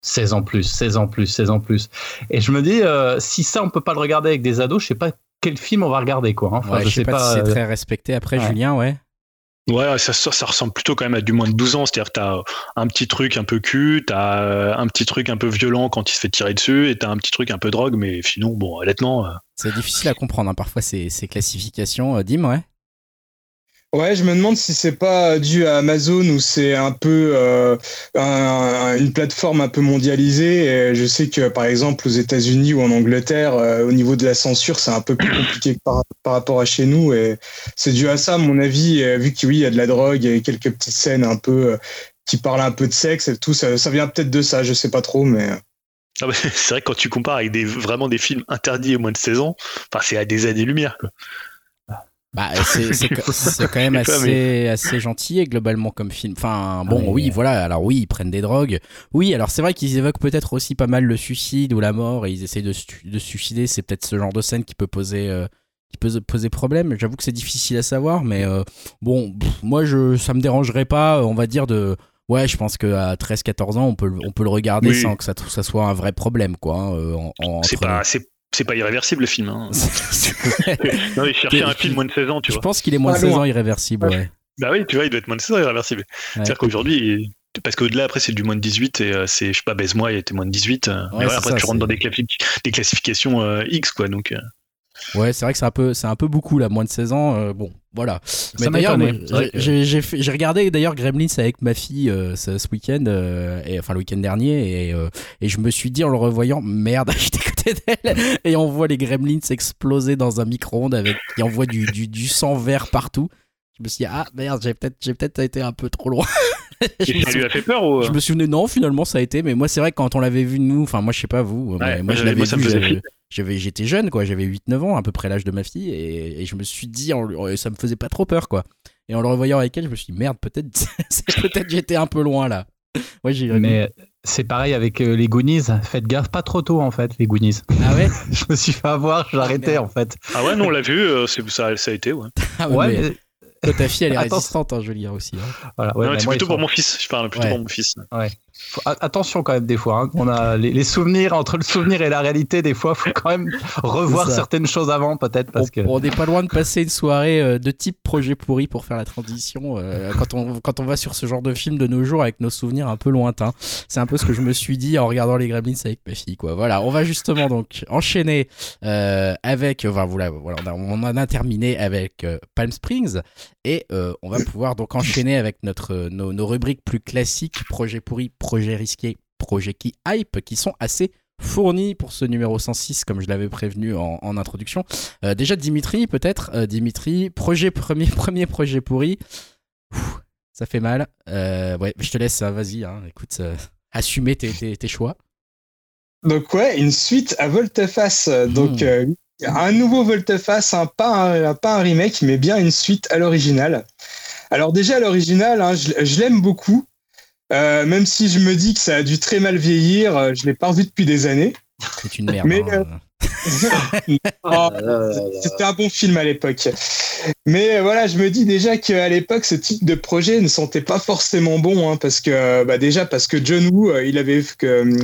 16 ans plus, 16 ans plus, 16 ans plus. Et je me dis, euh, si ça, on peut pas le regarder avec des ados, je sais pas quel film on va regarder, quoi. Hein. je, sais, pas, si c'est très respecté après, Julien, ouais. Ouais, ça, ressemble plutôt quand même à du moins de 12 ans. C'est-à-dire t'as un petit truc un peu cul, t'as euh, un petit truc un peu violent quand il se fait tirer dessus, et t'as un petit truc un peu drogue, mais sinon, bon, honnêtement. Euh, c'est difficile à comprendre hein, parfois ces, ces classifications. Euh, Dim, ouais Ouais, je me demande si c'est pas dû à Amazon ou c'est un peu euh, une plateforme un peu mondialisée. Je sais que par exemple aux États-Unis ou en Angleterre, euh, au niveau de la censure, c'est un peu plus compliqué par, par rapport à chez nous. Et c'est dû à ça, à mon avis, vu qu'il oui, y a de la drogue et quelques petites scènes un peu euh, qui parlent un peu de sexe et tout. Ça, ça vient peut-être de ça, je sais pas trop, mais. Ah c'est vrai que quand tu compares avec vraiment des films interdits au moins de 16 ans, c'est à des années-lumière. Bah, c'est quand même assez, assez gentil et globalement comme film. Enfin, bon, oui, voilà. Alors, oui, ils prennent des drogues. Oui, alors c'est vrai qu'ils évoquent peut-être aussi pas mal le suicide ou la mort et ils essayent de, de se suicider. C'est peut-être ce genre de scène qui peut poser, euh, qui peut poser problème. J'avoue que c'est difficile à savoir, mais euh, bon, moi, je, ça me dérangerait pas, on va dire, de. Ouais, je pense qu'à 13-14 ans, on peut, on peut le regarder sans que ça, ça soit un vrai problème, quoi. Hein, c'est pas, c'est pas irréversible le film. Hein. non, il cherchait un film moins de 16 ans, tu je vois. Je pense qu'il est moins de 16 ans irréversible, ouais. Bah oui, tu vois, il doit être moins de 16 ans irréversible. C'est-à-dire qu'aujourd'hui, parce qu'au-delà, après, c'est du moins de 18 et euh, c'est, je sais pas, baise-moi, il était moins de 18. Euh, après, tu rentres dans des, des classifications euh, X, quoi. Donc, Ouais, c'est vrai que c'est un peu, c'est un peu beaucoup là, moins de 16 ans. Euh, bon, voilà. Mais d'ailleurs, j'ai regardé d'ailleurs Gremlins avec ma fille euh, ce, week-end, euh, et enfin le week-end dernier, et, et je me suis dit en le revoyant, merde, j'étais côté d'elle, et on voit les Gremlins exploser dans un micro-ondes avec, qui envoie du, du, du sang vert partout. Je me suis dit, ah merde, j'ai peut-être j'ai peut-être été un peu trop loin. je ça lui a fait peur ou... Je me souvenais, non, finalement ça a été, mais moi c'est vrai que quand on l'avait vu nous, enfin moi je sais pas vous, moi je l'avais vu, j'avais j'étais jeune quoi j'avais 8 9 ans à peu près l'âge de ma fille et, je me suis dit ça me faisait pas trop peur quoi Et en le revoyant avec elle, je me suis dit, merde, peut-être peut-être j'étais un peu loin là. Ouais, j'ai Mais c'est pareil avec euh, les Goonies. Faites gaffe pas trop tôt en fait, les Goonies. Ah ouais Je me suis fait avoir, j'ai arrêté en fait. Ah ouais, non, on l'a vu, euh, ça, ça a été, ouais. Ah ouais, ta fille, elle est résistante, hein, je veux dire aussi. Hein. Voilà, ouais, c'est plutôt pour mon fils. Je parle plutôt pour mon fils. Ouais. Attention quand même des fois. Hein, on a les, souvenirs entre le souvenir et la réalité. Des fois, faut quand même revoir certaines choses avant, peut-être parce on, que. On n'est pas loin de passer une soirée euh, de type projet pourri pour faire la transition. Euh, quand on quand on va sur ce genre de film de nos jours avec nos souvenirs un peu lointains, c'est un peu ce que je me suis dit en regardant les Gremlins avec ma fille. Quoi. Voilà, on va justement donc enchaîner euh, avec. Enfin, voilà, voilà, on, en a terminé avec Palm Springs et on va pouvoir donc enchaîner avec notre, nos, rubriques plus classiques, projet pourri, projet risqué, projet qui hype, qui sont assez fournis pour ce numéro 106, comme je l'avais prévenu en, introduction. Euh, déjà, Dimitri, peut-être. Euh, Dimitri, projet premier, premier projet pourri. ça fait mal. Euh, ouais, je te laisse, hein, vas-y, hein, écoute, assumer tes, tes, choix. Donc ouais, une suite à Volteface. Donc hmm. Un nouveau Volteface, hein, pas, un, pas un remake, mais bien une suite à l'original. Alors déjà, l'original, hein, je, l'aime beaucoup. Euh, même si je me dis que ça a dû très mal vieillir, euh, je l'ai pas revu depuis des années. C'est une merde. Mais, hein. oh, c'était un bon film à l'époque. Mais euh, voilà, je me dis déjà qu'à l'époque, ce type de projet ne sentait pas forcément bon, hein, parce que bah déjà parce que John Woo, il avait,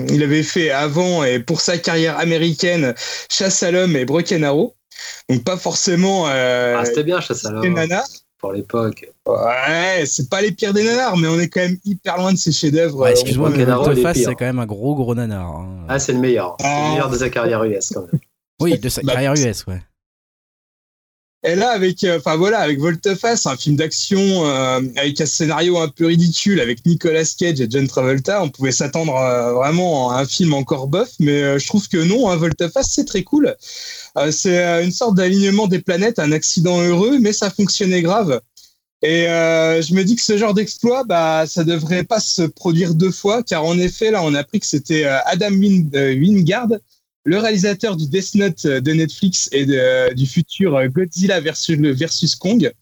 il avait fait avant et pour sa carrière américaine Chasse à l'homme et Broken Arrow, donc pas forcément. ah, c'était bien Chasse à l'homme pour l'époque. Ouais, c'est pas les pires des nanars, mais on est quand même hyper loin de ces chefs-d'œuvre. Ouais, excuse-moi, mais Face, c'est quand même un gros gros nanar. Hein. Ah, c'est le meilleur. C'est le ah. meilleur de sa carrière US quand même. Oui, de sa bah, carrière US, ouais. Et là, avec, euh, enfin voilà, avec Volteface, un film d'action euh, avec un scénario un peu ridicule, avec Nicolas Cage et John Travolta, on pouvait s'attendre euh, vraiment à un film encore bof, mais je trouve que non, hein, Volteface, c'est très cool. c'est une sorte d'alignement des planètes, un accident heureux, mais ça fonctionnait grave. Et je me dis que ce genre d'exploit, bah, ça devrait pas se produire deux fois, car en effet, là, on a appris que c'était Adam Wingard le réalisateur du Death Note euh, de Netflix et du futur euh, Godzilla versus, versus Kong,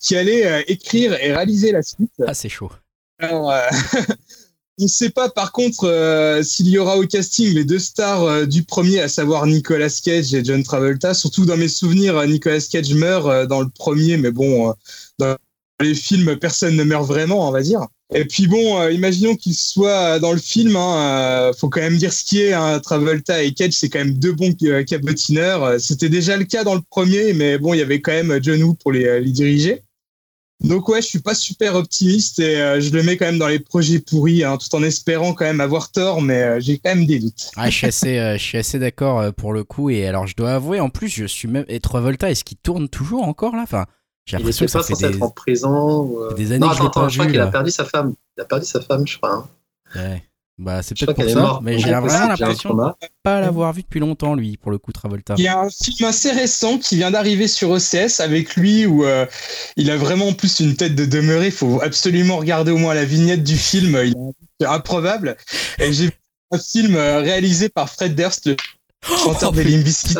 qui allait euh, écrire et réaliser la suite. Ah, c'est chaud. Alors, on ne sait pas par contre s'il y aura au casting les deux stars du premier, à savoir Nicolas Cage et John Travolta. Surtout dans mes souvenirs, Nicolas Cage meurt dans le premier, mais bon, dans les films, personne ne meurt vraiment, on va dire. Et puis bon, euh, imaginons qu'il soit dans le film. Hein, euh, faut quand même dire ce qui est. Hein, Travolta et Cage, c'est quand même deux bons euh, cabotineurs. C'était déjà le cas dans le premier, mais bon, il y avait quand même John Woo pour les, diriger. Donc ouais, je suis pas super optimiste et je le mets quand même dans les projets pourris, hein, tout en espérant quand même avoir tort, mais j'ai quand même des doutes. Ah, je suis assez, assez d'accord pour le coup. Et alors, je dois avouer, en plus, je suis même. Et Travolta, est-ce qu'il tourne toujours encore là? Enfin, j'ai l'impression que ça fait des... être en prison. Euh. Des années non, attends, attends, je crois qu'il a perdu sa femme. Il a perdu sa femme, je crois. Hein. Ouais. Bah, c'est peut-être pour ça, mort. mais j'ai vraiment l'impression de pas l'avoir vu depuis longtemps, lui, pour le coup, Travolta. Il y a un film assez récent qui vient d'arriver sur OCS avec lui où euh, il a vraiment plus une tête de demeuré. Il faut absolument regarder au moins la vignette du film. Il est improbable. Et j'ai vu un film euh, réalisé par Fred Durst, le chanteur oh, de Limbiskit.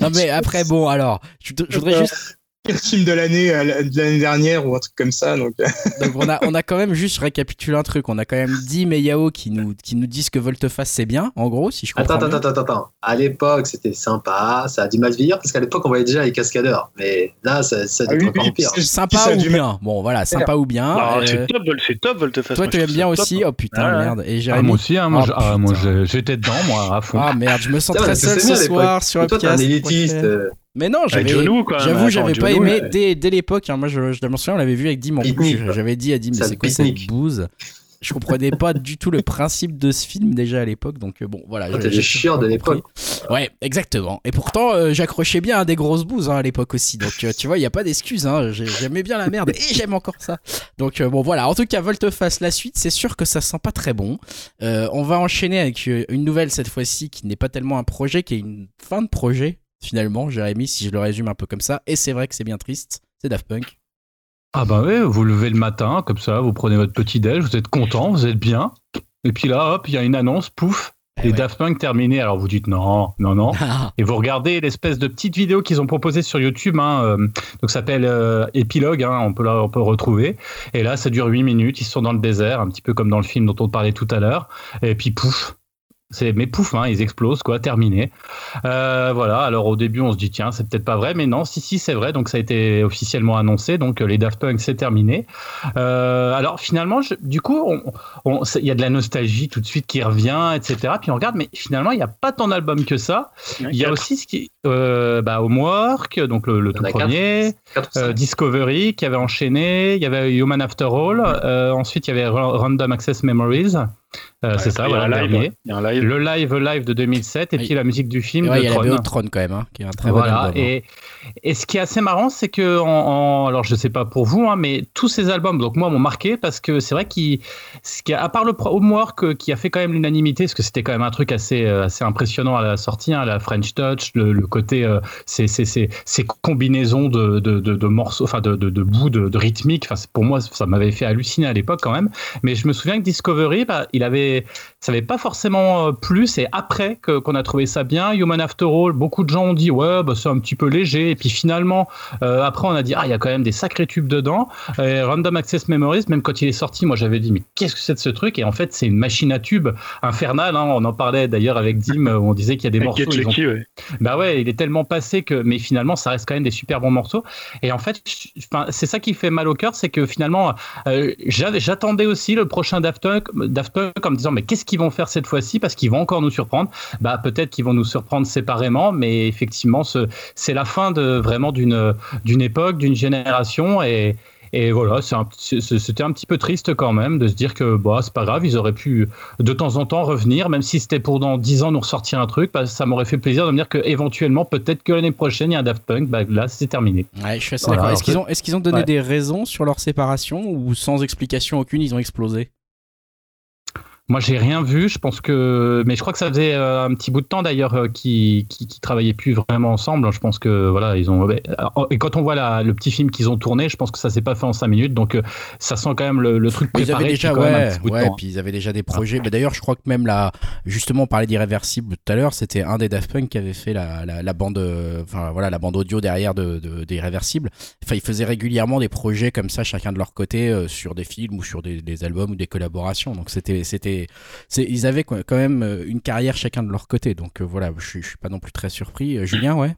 Non, mais après, bon, alors, je, je voudrais juste film de l'année euh, de l'année dernière ou un truc comme ça donc, euh. donc on a on a quand même juste récapitulé un truc. On a quand même dit Meyao qui nous qui nous disent que Volteface c'est bien en gros si je comprends attends attends attends attends. À l'époque c'était sympa ça a du mal vieillir parce qu'à l'époque on voyait déjà les cascadeurs. Mais là ça ça ah, encore pire. sympa ou bien? Bon voilà sympa ou bien euh, c'est top c'est top Volteface. toi tu aimes bien aussi? oh putain merde. Et ah, moi aussi hein, moi oh, ah, j'étais dedans moi à fond. Ah merde je me sens très seul ce soir sur un podcast mais non, j'avais, j'avoue, j'avais pas aimé dès, dès l'époque. Hein, moi, je, je m'en souviens, on l'avait vu avec Dim. En j'avais dit à Dim, mais c'est quoi cette bouse? Je comprenais pas du tout le principe de ce film déjà à l'époque donc euh, bon voilà oh, t'es chiant de l'époque. Ouais exactement. Et pourtant euh, j'accrochais bien à des grosses bouses hein, à l'époque aussi donc euh, tu vois il y a pas d'excuse hein, j'aimais bien la merde et j'aime encore ça. Donc bon voilà. En tout cas Volteface la suite c'est sûr que ça sent pas très bon. On va enchaîner avec une nouvelle cette fois-ci qui n'est pas tellement un projet qui est une fin de projet finalement, Jérémy, si je le résume un peu comme ça. Et c'est vrai que c'est bien triste, c'est Daft Punk. Ah bah ouais, vous levez le matin, comme ça, vous prenez votre petit déj, vous êtes content, vous êtes bien. Et puis là, hop, il y a une annonce, pouf, les eh Daft Punk terminés. Alors vous dites non, non, non. et vous regardez l'espèce de petite vidéo qu'ils ont proposée sur YouTube. Hein, euh, donc ça s'appelle euh, Épilogue. Hein, on peut on peut retrouver. Et là, ça dure 8 minutes. Ils sont dans le désert, un petit peu comme dans le film dont on parlait tout à l'heure. Et puis pouf, c'est mais pouf, hein, ils explosent quoi, terminé. Euh, voilà. Alors au début, on se dit tiens, c'est peut-être pas vrai, mais non, si si, c'est vrai. Donc ça a été officiellement annoncé. Donc les Daft Punk, c'est terminé. Euh, alors finalement, du coup, il y a de la nostalgie tout de suite qui revient, etc. Puis on regarde, mais finalement, il n'y a pas tant d'albums que ça. Il y a aussi ce qui, euh, bah, Homework, donc le, tout premier, euh, Discovery qui avait enchaîné. Il y avait Human After All. ensuite, il y avait Random Access Memories. Euh, c'est ça, voilà, live, Le live live de 2007 et puis la musique du film. de il y a la Tron quand même, hein, qui est un très voilà, bon et, et ce qui est assez marrant, c'est que, en, alors je sais pas pour vous, hein, mais tous ces albums, donc moi, m'ont marqué parce que c'est vrai qu'à part le Homework qui a fait quand même l'unanimité, parce que c'était quand même un truc assez, euh, assez impressionnant à la sortie, hein, la French Touch, le, côté, euh, ces, combinaisons de, de, de, morceaux, enfin de, de, bouts de, rythmique, enfin, pour moi, ça m'avait fait halluciner à l'époque quand même. Mais je me souviens que Discovery, bah, il avait, ça n'avait pas forcément euh, plu. C'est après qu'on a trouvé ça bien. Human After All, beaucoup de gens ont dit ouais, bah, c'est un petit peu léger. Et puis finalement, euh, après, on a dit ah, il y a quand même des sacrés tubes dedans. Random Access Memories, même quand il est sorti, moi j'avais dit mais qu'est-ce que c'est de ce truc? Et en fait, c'est une machine à tubes infernale. Hein. On en parlait d'ailleurs avec Dim, où on disait qu'il y a des morceaux. ouais. Bah ouais, il est tellement passé que, mais finalement, ça reste quand même des super bons morceaux. Et en fait, c'est ça qui fait mal au cœur, c'est que finalement, euh, j'attendais aussi le prochain Daft Punk, Daft Punk en me disant mais qu'est-ce qu'ils vont faire cette fois-ci? Parce qu'ils vont encore nous surprendre. Bah peut-être qu'ils vont nous surprendre séparément, mais effectivement c'est la fin vraiment d'une époque, d'une génération et et voilà, c'était un, petit peu triste quand même de se dire que bah, c'est pas grave, ils auraient pu de temps en temps revenir, même si c'était pour dans 10 ans nous ressortir un truc, bah, ça m'aurait fait plaisir de me dire que éventuellement, peut-être que l'année prochaine, il y a un Daft Punk, bah, là c'est terminé. Ouais, je suis assez d'accord. Est-ce qu'ils ont, est qu'ils ont donné des raisons sur leur séparation ou sans explication aucune, ils ont explosé? Moi, j'ai rien vu. Je pense que, mais je crois que ça faisait euh, un petit bout de temps d'ailleurs euh, qui, qui, travaillaient plus vraiment ensemble. Je pense que voilà, ils ont. Et quand on voit le petit film qu'ils ont tourné, je pense que ça s'est pas fait en cinq minutes. Donc, euh, ça sent quand même le, truc préparé. Ils avaient déjà, ouais, ouais, puis ils avaient déjà des projets. Mais d'ailleurs, je crois que même là, justement, on parlait d'Irréversible tout à l'heure. C'était un des Daft Punk qui avait fait la, la, bande, enfin voilà, la bande audio derrière de, d'Irréversible. Enfin, ils faisaient régulièrement des projets comme ça, chacun de leur côté, sur des films ou sur des, des albums ou des collaborations. Donc, c'était, c'était ils avaient quand même euh, une carrière chacun de leur côté. Donc euh, voilà, je, je suis pas non plus très surpris. Euh, Julien, ouais.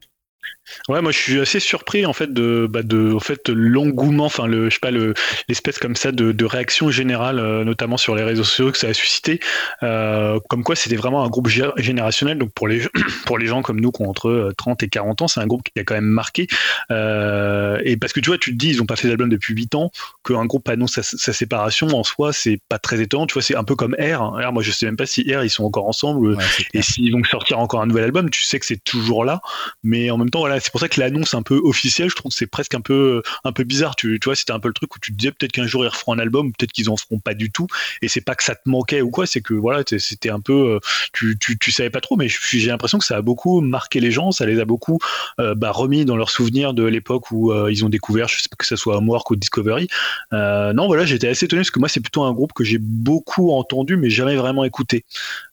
Ouais, moi je suis assez surpris en fait de, bah, de en fait l'engouement, enfin le, je sais pas le l'espèce comme ça de, de réaction générale, euh, notamment sur les réseaux sociaux que ça a suscité. Euh, comme quoi c'était vraiment un groupe générationnel. Donc pour les pour les gens comme nous qui ont entre 30 euh, et 40 ans, c'est un groupe qui a quand même marqué. Euh, et parce que tu vois, tu te dis ils ont pas fait d'album depuis 8 ans, qu'un groupe annonce sa, sa, séparation en soi, c'est pas très étonnant. Tu vois, c'est un peu comme R. R, moi je sais même pas si R ils sont encore ensemble et s'ils vont sortir encore un nouvel album. Tu sais que c'est toujours là, mais en même temps voilà, c'est pour ça que l'annonce un peu officielle, je trouve que c'est presque un peu, un peu bizarre. Tu, vois, c'était un peu le truc où tu te disais peut-être qu'un jour ils referont un album, peut-être qu'ils en feront pas du tout. Et c'est pas que ça te manquait ou quoi, c'est que voilà, c'était un peu, euh, tu, tu, tu, savais pas trop, mais j'ai l'impression que ça a beaucoup marqué les gens, ça les a beaucoup euh, bah, remis dans leurs souvenirs de l'époque où euh, ils ont découvert, je sais pas que ce soit Homework ou Discovery. non, voilà, j'étais assez étonné parce que moi, c'est plutôt un groupe que j'ai beaucoup entendu, mais jamais vraiment écouté.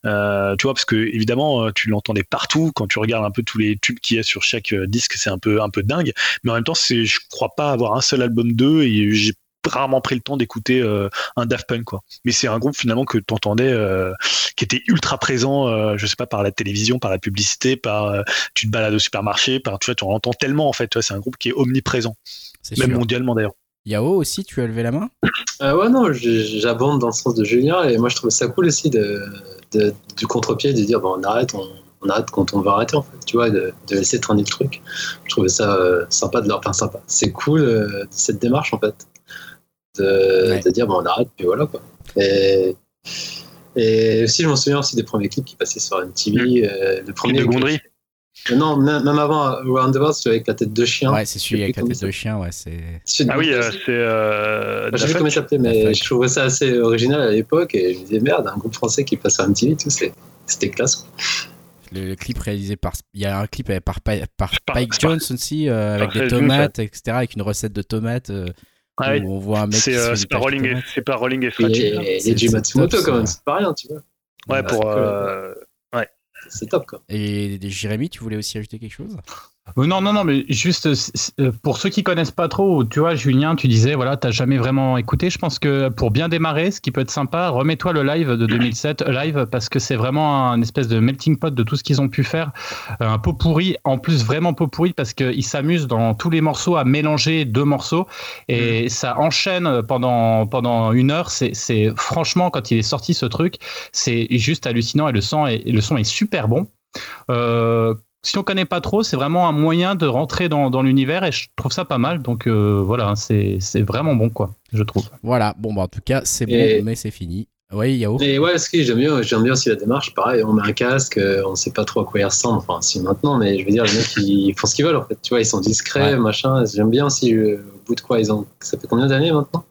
tu vois, parce que évidemment, tu l'entendais partout quand tu regardes un peu tous les tubes qu'il y a sur chaque disque, c'est un peu, un peu dingue. Mais en même temps, c'est, je crois pas avoir un seul album d'eux et j'ai rarement pris le temps d'écouter euh, un Daft Punk quoi. Mais c'est un groupe finalement que tu entendais euh, qui était ultra présent euh, je sais pas par la télévision, par la publicité, par tu te balades au supermarché, par tu vois tu en entends tellement en fait, tu vois, c'est un groupe qui est omniprésent. même mondialement d'ailleurs. Yao aussi, tu as levé la main? Ouais, non, j'abonde dans le sens de Julien et moi je trouvais ça cool aussi de, du contre-pied de dire bon, on arrête, on, on arrête quand on va arrêter en fait, tu vois, de, laisser traîner le truc. Je trouvais ça euh, sympa de leur, enfin sympa. C'est cool euh, cette démarche en fait, de, dire bon on arrête puis voilà quoi. Et, et aussi je m'en souviens aussi des premiers clips qui passaient sur MTV, mmh. euh, le premier. De Gondry. Non, même avant Roundabout, c'est avec la tête de chien. Ouais, c'est celui avec la tête de chien, ouais, c'est. Ah oui, c'est. Euh, je sais comment il s'appelait, mais je trouvais ça assez original à l'époque et je me disais merde, un groupe français qui passe sur MTV, tout, c'était classe. Quoi. Le, clip réalisé par. Il y a un clip par, par, Spike Jones aussi, euh, avec des tomates, etc., avec une recette de tomates. Euh, où on voit un mec. C'est euh, pas, Rolling et, pas Rolling et Freddy. Et, et, Matsumoto, quand même, c'est pas rien, tu vois. Ouais, pour. c'est top quoi. Et Jérémy, tu voulais aussi ajouter quelque chose? euh, non, non, non, mais juste euh, pour ceux qui connaissent pas trop, tu vois, Julien, tu disais, voilà, t'as jamais vraiment écouté. Je pense que pour bien démarrer, ce qui peut être sympa, remets-toi le live de 2007, live, parce que c'est vraiment un espèce de melting pot de tout ce qu'ils ont pu faire. Un pot pourri, en plus vraiment pot pourri, parce qu'ils s'amusent dans tous les morceaux à mélanger deux morceaux et mm. ça enchaîne pendant, pendant une heure. C'est franchement, quand il est sorti ce truc, c'est juste hallucinant et le son est, le son est super bon. Euh, si on connaît pas trop, c'est vraiment un moyen de rentrer dans, dans l'univers et je trouve ça pas mal. Donc euh, voilà, c'est vraiment bon quoi, je trouve. Voilà, bon bah en tout cas c'est bon, mais c'est fini. Oui, Yao. Et ouais, ce que j'aime bien, j'aime bien aussi la démarche. Pareil, on met un casque, euh, on sait pas trop à quoi il ressemble. Enfin, si maintenant, mais je veux dire, les mecs ils font ce qu'ils veulent en fait. Tu vois, ils sont discrets, machin. J'aime bien aussi euh, au bout de quoi ils ont. Ça fait combien d'années maintenant?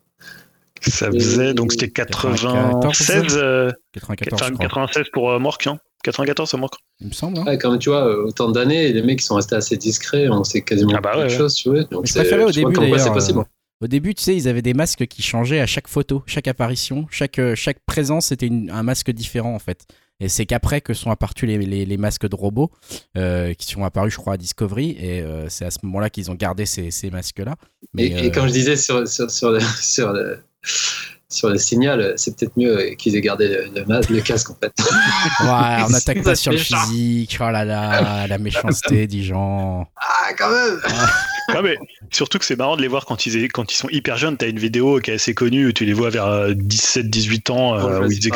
Ça faisait donc c'était 96, 94, 96 pour Mork, hein 94, c'est moi. Il me semble. Hein. comme tu vois, euh, autant d'années, les mecs sont restés assez discrets, on sait quasiment ah bah pas de choses, tu vois. Donc je préférais au début d'ailleurs. Euh, au début, tu sais, ils avaient des masques qui changeaient à chaque photo, chaque apparition, chaque, euh, chaque présence, c'était un masque différent en fait. Et c'est qu'après que sont apparus les, les, masques de robots, qui sont apparus, je crois, à Discovery. Et c'est à ce moment-là qu'ils ont gardé ces, ces masques-là. Et, et, comme je disais sur, sur, sur, le, sur le, sur le signal, c'est peut-être mieux qu'ils aient gardé le, le, casque en fait. Ouais, on attaque pas sur le physique. Oh là là, la méchanceté des gens. Ah, quand même ouais, mais Surtout que c'est marrant de les voir quand ils, quand ils sont hyper jeunes. T'as une vidéo qui est assez connue où tu les vois vers 17-18 euh, ans. Euh, où ils... et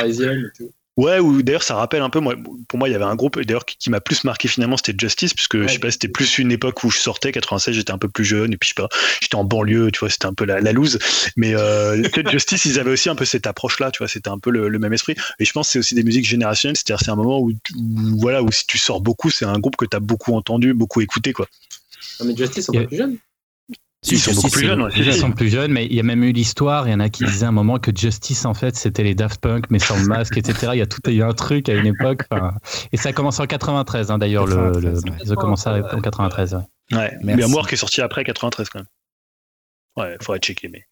tout. Ouais, ou d'ailleurs ça rappelle un peu, moi, pour moi il y avait un groupe d'ailleurs qui, m'a plus marqué finalement c'était Justice, puisque je sais pas, c'était plus une époque où je sortais, 96 j'étais un peu plus jeune, et puis je sais pas, j'étais en banlieue, tu vois, c'était un peu la, la loose, mais euh, Justice ils avaient aussi un peu cette approche-là, tu vois, c'était un peu le, même esprit, et je pense que c'est aussi des musiques générationnelles, c'est-à-dire c'est un moment où, voilà, où si tu sors beaucoup, c'est un groupe que tu as beaucoup entendu, beaucoup écouté, quoi. Non, mais Justice, on pas plus ils sont beaucoup plus jeunes. ils sont plus jeunes, mais il y a même eu l'histoire. Il y en a qui disaient à un moment que Justice, en fait, c'était les Daft Punk, mais sans masque, etc. Il y a tout, il y a un truc à une époque. Et ça a commencé en 93, hein, d'ailleurs. Le, ils ont commencé en 93. Ouais. ouais mais Amour qui est sorti après 93 quand même. Ouais, faudrait checker, mais.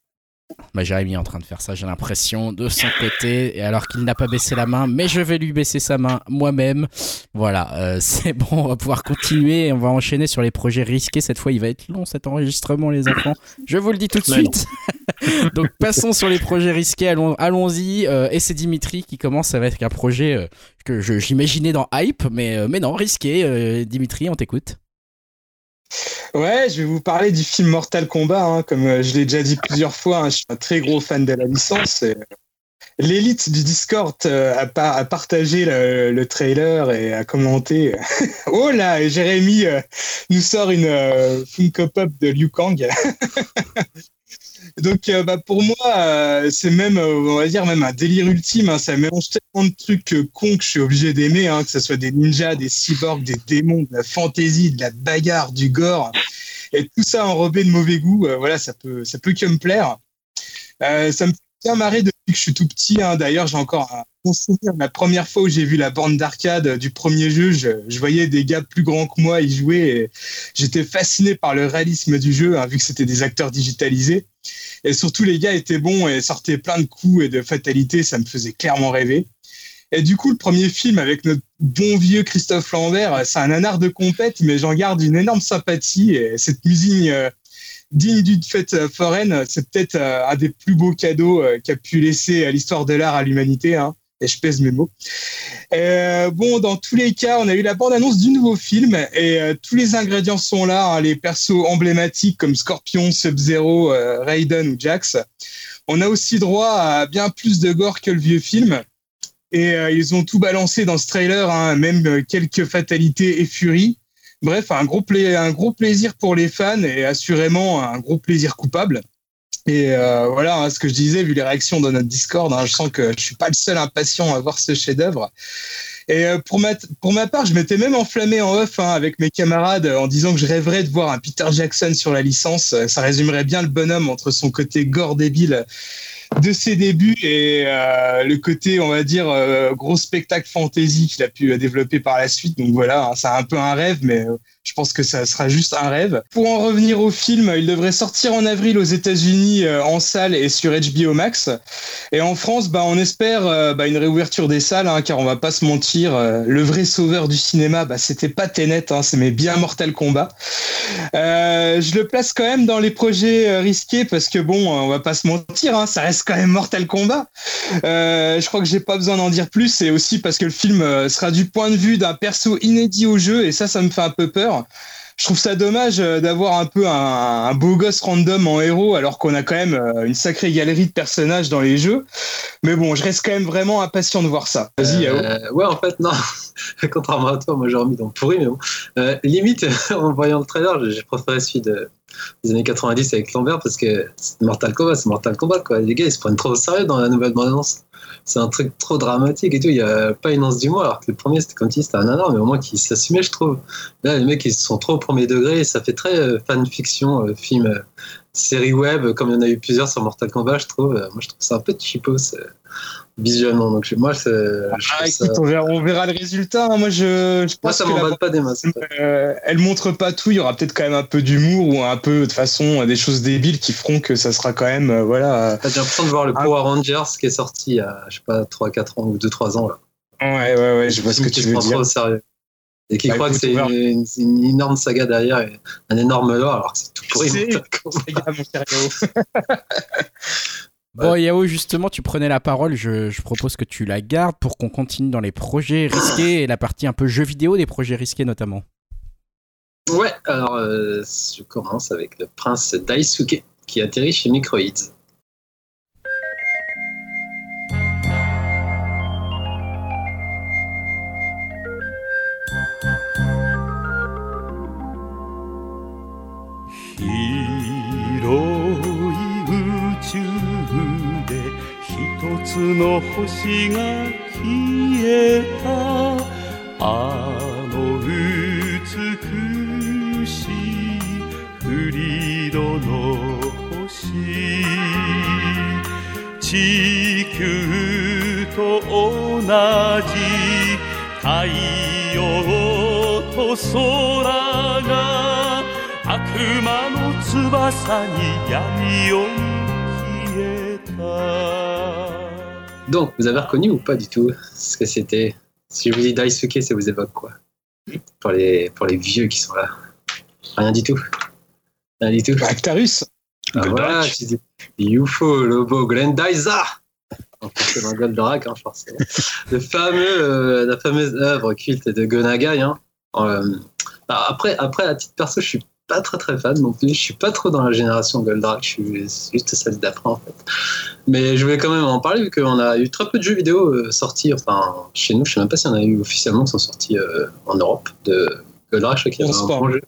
Bah, Jérémy est en train de faire ça, j'ai l'impression, de son côté, et alors qu'il n'a pas baissé la main, mais je vais lui baisser sa main moi-même. Voilà, euh, c'est bon, on va pouvoir continuer, on va enchaîner sur les projets risqués. Cette fois, il va être long cet enregistrement, les enfants. Je vous le dis tout de suite. Donc, passons sur les projets risqués, allons-y. Euh, et c'est Dimitri qui commence avec un projet euh, que j'imaginais dans Hype, mais, mais non, risqué. Dimitri, on t'écoute. Ouais, je vais vous parler du film Mortal Kombat. Hein. Comme euh, je l'ai déjà dit plusieurs fois, hein, je suis un très gros fan de la licence. L'élite du Discord euh, a, partagé le, trailer et a commenté. oh là, Jérémy euh, nous sort une Funko Pop de Liu Kang. Donc, euh, bah, pour moi, euh, c'est même, euh, on va dire, même un délire ultime. Hein. Ça mélange tellement de trucs cons que je suis obligé d'aimer, hein, que ce soit des ninjas, des cyborgs, des démons, de la fantaisie, de la bagarre, du gore. Et tout ça enrobé de mauvais goût, voilà, ça peut, ça peut que me plaire. ça me fait bien marrer depuis que je suis tout petit. Hein. D'ailleurs, j'ai encore un bon souvenir. La première fois où j'ai vu la bande d'arcade du premier jeu, je, voyais des gars plus grands que moi y jouer. J'étais fasciné par le réalisme du jeu, vu que c'était des acteurs digitalisés. Et surtout, les gars étaient bons et sortaient plein de coups et de fatalités. Ça me faisait clairement rêver. Et du coup, le premier film avec notre bon vieux Christophe Lambert, c'est un anard de compète, mais j'en garde une énorme sympathie. Et cette musique euh, digne d'une fête euh, foraine, c'est peut-être euh, un des plus beaux cadeaux qu'a pu laisser l'histoire de l'art à l'humanité. Hein je pèse mes mots. Euh, bon, dans tous les cas, on a eu la bande-annonce du nouveau film et euh, tous les ingrédients sont là, hein, les persos emblématiques comme Scorpion, Sub-Zero, euh, Raiden ou Jax. On a aussi droit à bien plus de gore que le vieux film. Et ils ont tout balancé dans ce trailer, hein, même quelques fatalités et furies. Bref, un gros plaisir pour les fans et assurément un gros plaisir coupable. Et euh, voilà hein, ce que je disais, vu les réactions dans notre Discord, hein, je sens que je suis pas le seul impatient à voir ce chef-d'œuvre. Et euh, pour ma, pour ma part, je m'étais même enflammé en off hein, avec mes camarades en disant que je rêverais de voir un Peter Jackson sur la licence. Ça résumerait bien le bonhomme entre son côté gore débile de ses débuts et euh, le côté, on va dire, gros spectacle fantasy qu'il a pu développer par la suite. Donc voilà, c'est un peu un rêve, mais Je pense que ça sera juste un rêve. Pour en revenir au film, il devrait sortir en avril aux États-Unis euh, en salle et sur HBO Max. Et en France, bah, on espère euh, bah, une réouverture des salles, hein, car on va pas se mentir, euh, le vrai sauveur du cinéma, bah, c'était pas Tenet, hein, c'est mais bien Mortal Kombat. je le place quand même dans les projets risqués parce que bon, on va pas se mentir, hein, ça reste quand même Mortal Kombat. je crois que j'ai pas besoin d'en dire plus, et aussi parce que le film sera du point de vue d'un perso inédit au jeu, et ça, ça me fait un peu peur je trouve ça dommage euh, d'avoir un peu un, beau gosse random en héros alors qu'on a quand même euh, une sacrée galerie de personnages dans les jeux. Mais bon, je reste quand même vraiment impatient de voir ça. Vas-y, euh, Ouais, en fait, non. Contrairement à toi, moi j'ai remis dans pourri, mais bon. limite, en voyant le trailer, j'ai préféré celui de, des années 90 avec Lambert parce que Mortal Kombat, c'est Mortal Kombat, quoi. Les gars, ils se prennent trop au sérieux dans la nouvelle bande-annonce c'est un truc trop dramatique et tout. Il n'y a pas une once du moi. Alors que le premier, c'était comme si c'était un nanar, mais au moins qui s'assumait, je trouve. Là, les mecs, ils sont trop au premier degré et ça fait très euh, fan-fiction, euh, film, euh, série web, comme il y en a eu plusieurs sur Mortal Kombat, je trouve. moi, je trouve ça un peu cheapos visuellement. Donc, moi, ah, écoute, on, verra, le résultat. Hein. Moi, je, je moi, ça m'emballe pas des masses. elle montre pas tout. Il y aura peut-être quand même un peu d'humour ou un peu, de façon, des choses débiles qui feront que ça sera quand même, voilà. J'ai l'impression de voir le Power Rangers qui est sorti il y a, je sais pas, 3-4 ans ou 2-3 ans, là. Ouais, ouais, ouais, je vois ce que tu veux dire. Trop sérieux. Et qui bah, croit que c'est une, une, énorme saga derrière, un énorme lore, alors que c'est tout pourri. Bon, Yao, justement, tu prenais la parole. Je, je propose que tu la gardes pour qu'on continue dans les projets risqués et la partie un peu jeux vidéo des projets risqués notamment. Ouais, alors euh, je commence avec le prince Daisuke qui atterrit chez Microids. の星が消えた。あの美しいフリードの星。地球と同じ太陽と空が悪魔の翼に闇を消えた。Donc, vous avez reconnu ou pas du tout ce que c'était? Si je vous dis Daisuke, ça vous évoque quoi? Pour les, pour les vieux qui sont là. Rien du tout. Rien du tout. Actarus ah, voilà, tu dis UFO, Lobo, c'est dans Goldorak, hein, forcément. Le fameux, euh, la fameuse œuvre culte de Gonagai. Hein. Euh, bah, après, après, à titre perso, je suis pas très très fan non plus. Je suis pas trop dans la génération Goldrake, je suis juste celle d'après en fait. Mais je voulais quand même en parler vu qu'on a eu très peu de jeux vidéo euh, sortis, enfin chez nous, je sais même pas si on a eu officiellement qui sont sortis euh, en Europe de Goldrake. Je crois un bon jeu.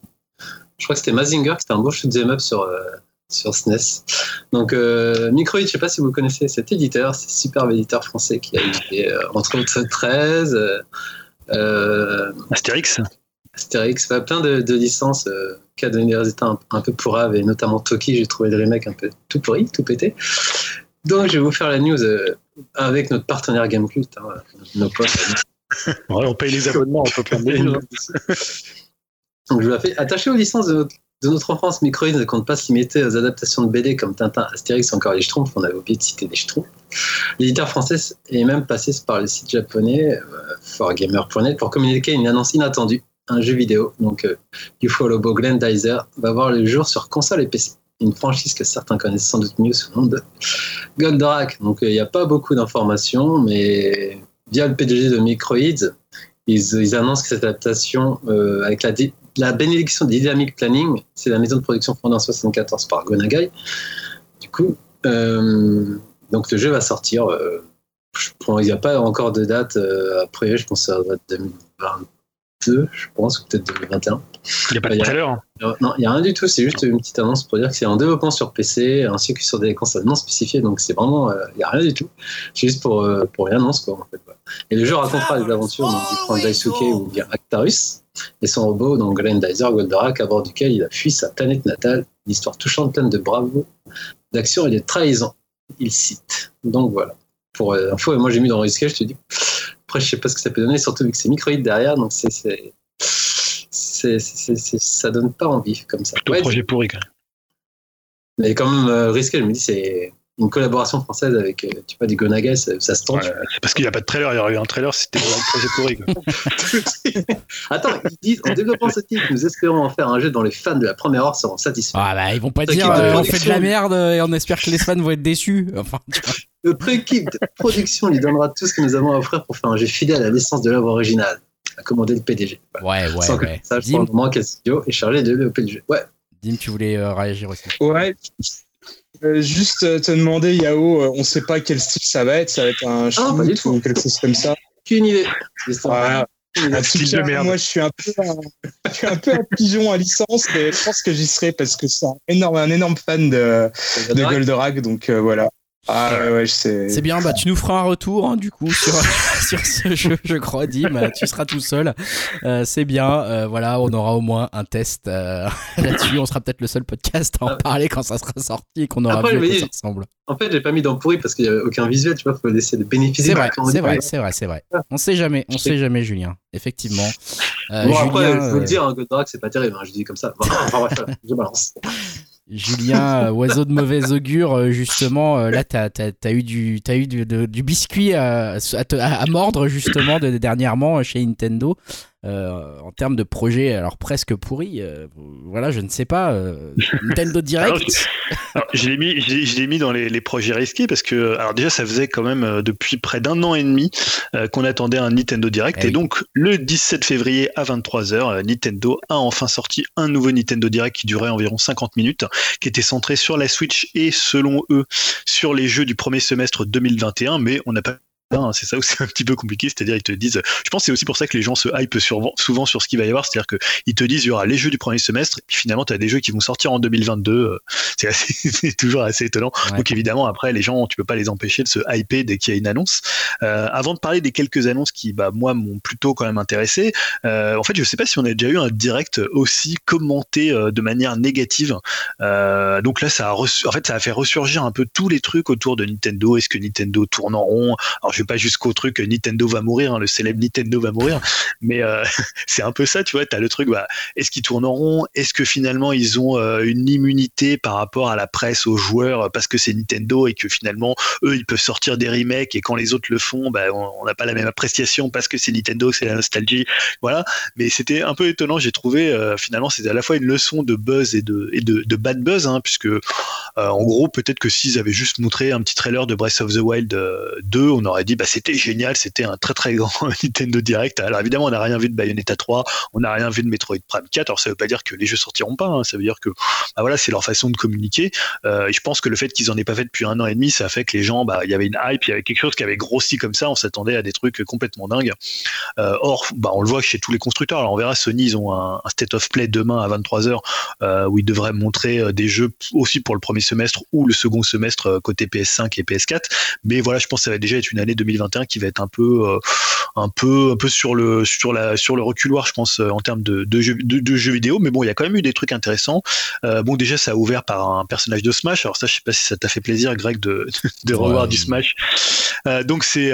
Je crois que c'était Mazinger, c'était un beau shoot'em up sur, euh, sur SNES. Donc Microïd, je sais pas si vous connaissez cet éditeur, c'est super éditeur français qui a édité entre autres 13. Astérix Astérix, plein de, de licences qui a donné des résultats un, peu pourraves, et notamment Toki, j'ai trouvé le remake un peu tout pourri, tout pété. Donc je vais vous faire la news euh, avec notre partenaire Gamecult, hein, nos potes. on paye les abonnements, on peut prendre des news. Donc je vous la fais. Attaché aux licences de notre, enfance, Microïd ne compte pas s'y mettre aux adaptations de BD comme Tintin, Astérix, encore les Schtroumpfs. On avait oublié de citer les Schtroumpfs. L'éditeur français est même passé par le site japonais euh, forgamer.net pour communiquer une annonce inattendue un jeu vidéo, donc euh, Ufolobo Glendizer, va voir le jour sur console et PC. Une franchise que certains connaissent sans doute mieux sous le nom de Goldorak. Donc il n'y a pas beaucoup d'informations, mais via le PDG de Microids, ils, annoncent que cette adaptation, euh, avec la, bénédiction de Dynamic Planning, c'est la maison de production fondée en 1974 par Gonagai. Du coup, euh, donc le jeu va sortir. Euh, il n'y a pas encore de date. après, je pense que ça va être 2020 je pense, ou peut-être 2021. Il n'y a pas de trailer hein. Non, il n'y a rien du tout. C'est juste une petite annonce pour dire que c'est en développement sur PC ainsi que sur des consoles non spécifiées. Donc c'est vraiment, euh, il n'y a rien du tout. C'est juste pour, euh, pour une annonce, quoi, en fait. Et le jeu racontera les aventures donc, du prince Daisuke ou bien Actarus et son robot, donc Glendizer Goldorak, à bord duquel il a fui sa planète natale. Une histoire touchante, pleine de bravo, d'action et de trahison. Il cite. Donc voilà. Pour euh, info, et moi j'ai mis dans le risque, je te dis. Après, je sais pas ce que ça peut donner, surtout vu que c'est microïde derrière, donc c'est c'est, c'est, c'est- ça donne pas envie comme ça. Plutôt Ouais, projet pourri quand même. mais quand même euh, risqué, je me dis, c'est une collaboration française avec, euh, tu vois, des Gonagas, ça, ça se tente. Ouais, parce qu'il n'y a pas de trailer. Il y aurait eu un trailer, c'était un projet pourri. Attends, ils disent, en développant ce titre, nous espérons en faire un jeu dont les fans de la première heure seront satisfaits. Ah bah ils vont pas dire de euh, on fait de la merde euh, et on espère que les fans vont être déçus. Enfin, tu vois. Notre équipe de production lui donnera tout ce que nous avons à offrir pour faire un jeu fidèle à l'essence de l'œuvre originale. A commandé le PDG. Ouais, ouais, Sans que ouais. le sache pour Dim, le studio est chargé de développer le jeu. Ouais. Dim, tu voulais euh, réagir aussi. Ouais. Euh, juste euh, te demander, Yao, euh, on sait pas quel style ça va être. Ça va être un Ah, shoot tout. ou quelque chose comme ça. Aucune idée. C'est ça. Voilà. De merde. moi, je suis un peu, un, je suis un peu un pigeon à licence, mais je pense que j'y serai parce que c'est un énorme, un énorme fan de, de Goldorak, donc euh, voilà. Ah ouais, ouais, je sais. C'est bien, bah tu nous feras un retour hein, du coup sur, sur ce jeu, je crois, Dim. Tu seras tout seul. Euh, c'est bien, euh, voilà, on aura au moins un test euh, là-dessus. On sera peut-être le seul podcast à en Ah. parler quand ça sera sorti et qu'on aura Après, vu à je quoi ça ressemble. En fait, j'ai pas mis dans pourri parce qu'il n'y avait aucun visuel, tu vois, faut laisser le bénéfice. C'est vrai, c'est vrai, c'est vrai, c'est vrai. On sait jamais, on sait jamais, Julien. Effectivement. Euh, Bon, après, Julien, il faut le euh, dire, hein, Goldorak, c'est pas terrible, hein, je dis comme ça. Bon, enfin, bref, je balance. Julien, euh, oiseau de mauvais augure, euh, justement, euh, là, t'as as, eu du, t'as eu du, de- du biscuit à, à, te- à- à mordre, justement, de, dernièrement chez Nintendo. Euh, en termes de projet, alors presque pourri, euh, voilà, je ne sais pas. euh, Nintendo Alors, Direct. Alors, je l'ai mis, je l'ai- je l'ai mis dans les, les projets risqués parce que, alors déjà, ça faisait quand même depuis près d'un an et demi qu'on attendait un Nintendo Direct. Eh et oui. donc, le 17 février à 23h, Nintendo a enfin sorti un nouveau Nintendo Direct qui durait environ 50 minutes, qui était centré sur la Switch et, selon eux, sur les jeux du premier semestre 2021. Mais on n'a pas hein, c'est ça où c'est un petit peu compliqué, c'est-à-dire ils te disent, je pense que c'est aussi pour ça que les gens se hype sur- souvent sur ce qu'il va y avoir, c'est-à-dire qu'ils te disent il y aura les jeux du premier semestre, et puis finalement tu as des jeux qui vont sortir en 2022, euh, c'est toujours assez étonnant. Ouais. Donc évidemment après les gens tu peux pas les empêcher de se hyper dès qu'il y a une annonce. Euh, avant de parler des quelques annonces qui bah moi m'ont plutôt quand même intéressé, euh, en fait je sais pas si on a déjà eu un direct aussi commenté euh, de manière négative. Donc là ça a reçu- en fait ça a fait ressurgir un peu tous les trucs autour de Nintendo. Est-ce que Nintendo tourne en rond? Alors je pas jusqu'au truc euh, Nintendo va mourir, hein, le célèbre Nintendo va mourir, mais euh, c'est un peu ça tu vois. T'as le truc bah est-ce qu'ils tournent en rond Est-ce que finalement ils ont euh, une immunité par rapport à la presse, aux joueurs, parce que c'est Nintendo et que finalement eux ils peuvent sortir des remakes et quand les autres le font, bah, on n'a pas la même appréciation parce que c'est Nintendo, c'est la nostalgie, voilà. Mais c'était un peu étonnant, j'ai trouvé. finalement, c'était à la fois une leçon de buzz et de, et de, bad buzz, hein, puisque en gros, peut-être que s'ils avaient juste montré un petit trailer de Breath of the Wild euh, 2, on aurait dit bah c'était génial, c'était un très très grand Nintendo Direct. Alors évidemment, on n'a rien vu de Bayonetta 3, on n'a rien vu de Metroid Prime 4. Alors ça veut pas dire que les jeux sortiront pas, hein, ça veut dire que bah voilà, c'est leur façon de communiquer. Euh, je pense que le fait qu'ils en aient pas fait depuis un an et demi, ça a fait que les gens, bah il y avait une hype, il y avait quelque chose qui avait grossi comme ça, on s'attendait à des trucs complètement dingues. Euh, or, bah, on le voit chez tous les constructeurs. Alors on verra, Sony, ils ont un, state of play demain à 23h euh, où ils devraient montrer des jeux aussi pour le premier semestre ou le second semestre côté PS5 et PS4. Mais voilà, je pense que ça va déjà être une année 2021 qui va être un peu, euh, un peu, un peu sur le, sur la, sur le reculoir, je pense, euh, en termes de, de, jeux, de, de jeux vidéo. Mais bon, il y a quand même eu des trucs intéressants. Euh, bon, déjà, ça a ouvert par un personnage de Smash. Alors ça, je sais pas si ça t'a fait plaisir, Greg, de, de revoir Ouais. du Smash. Donc c'est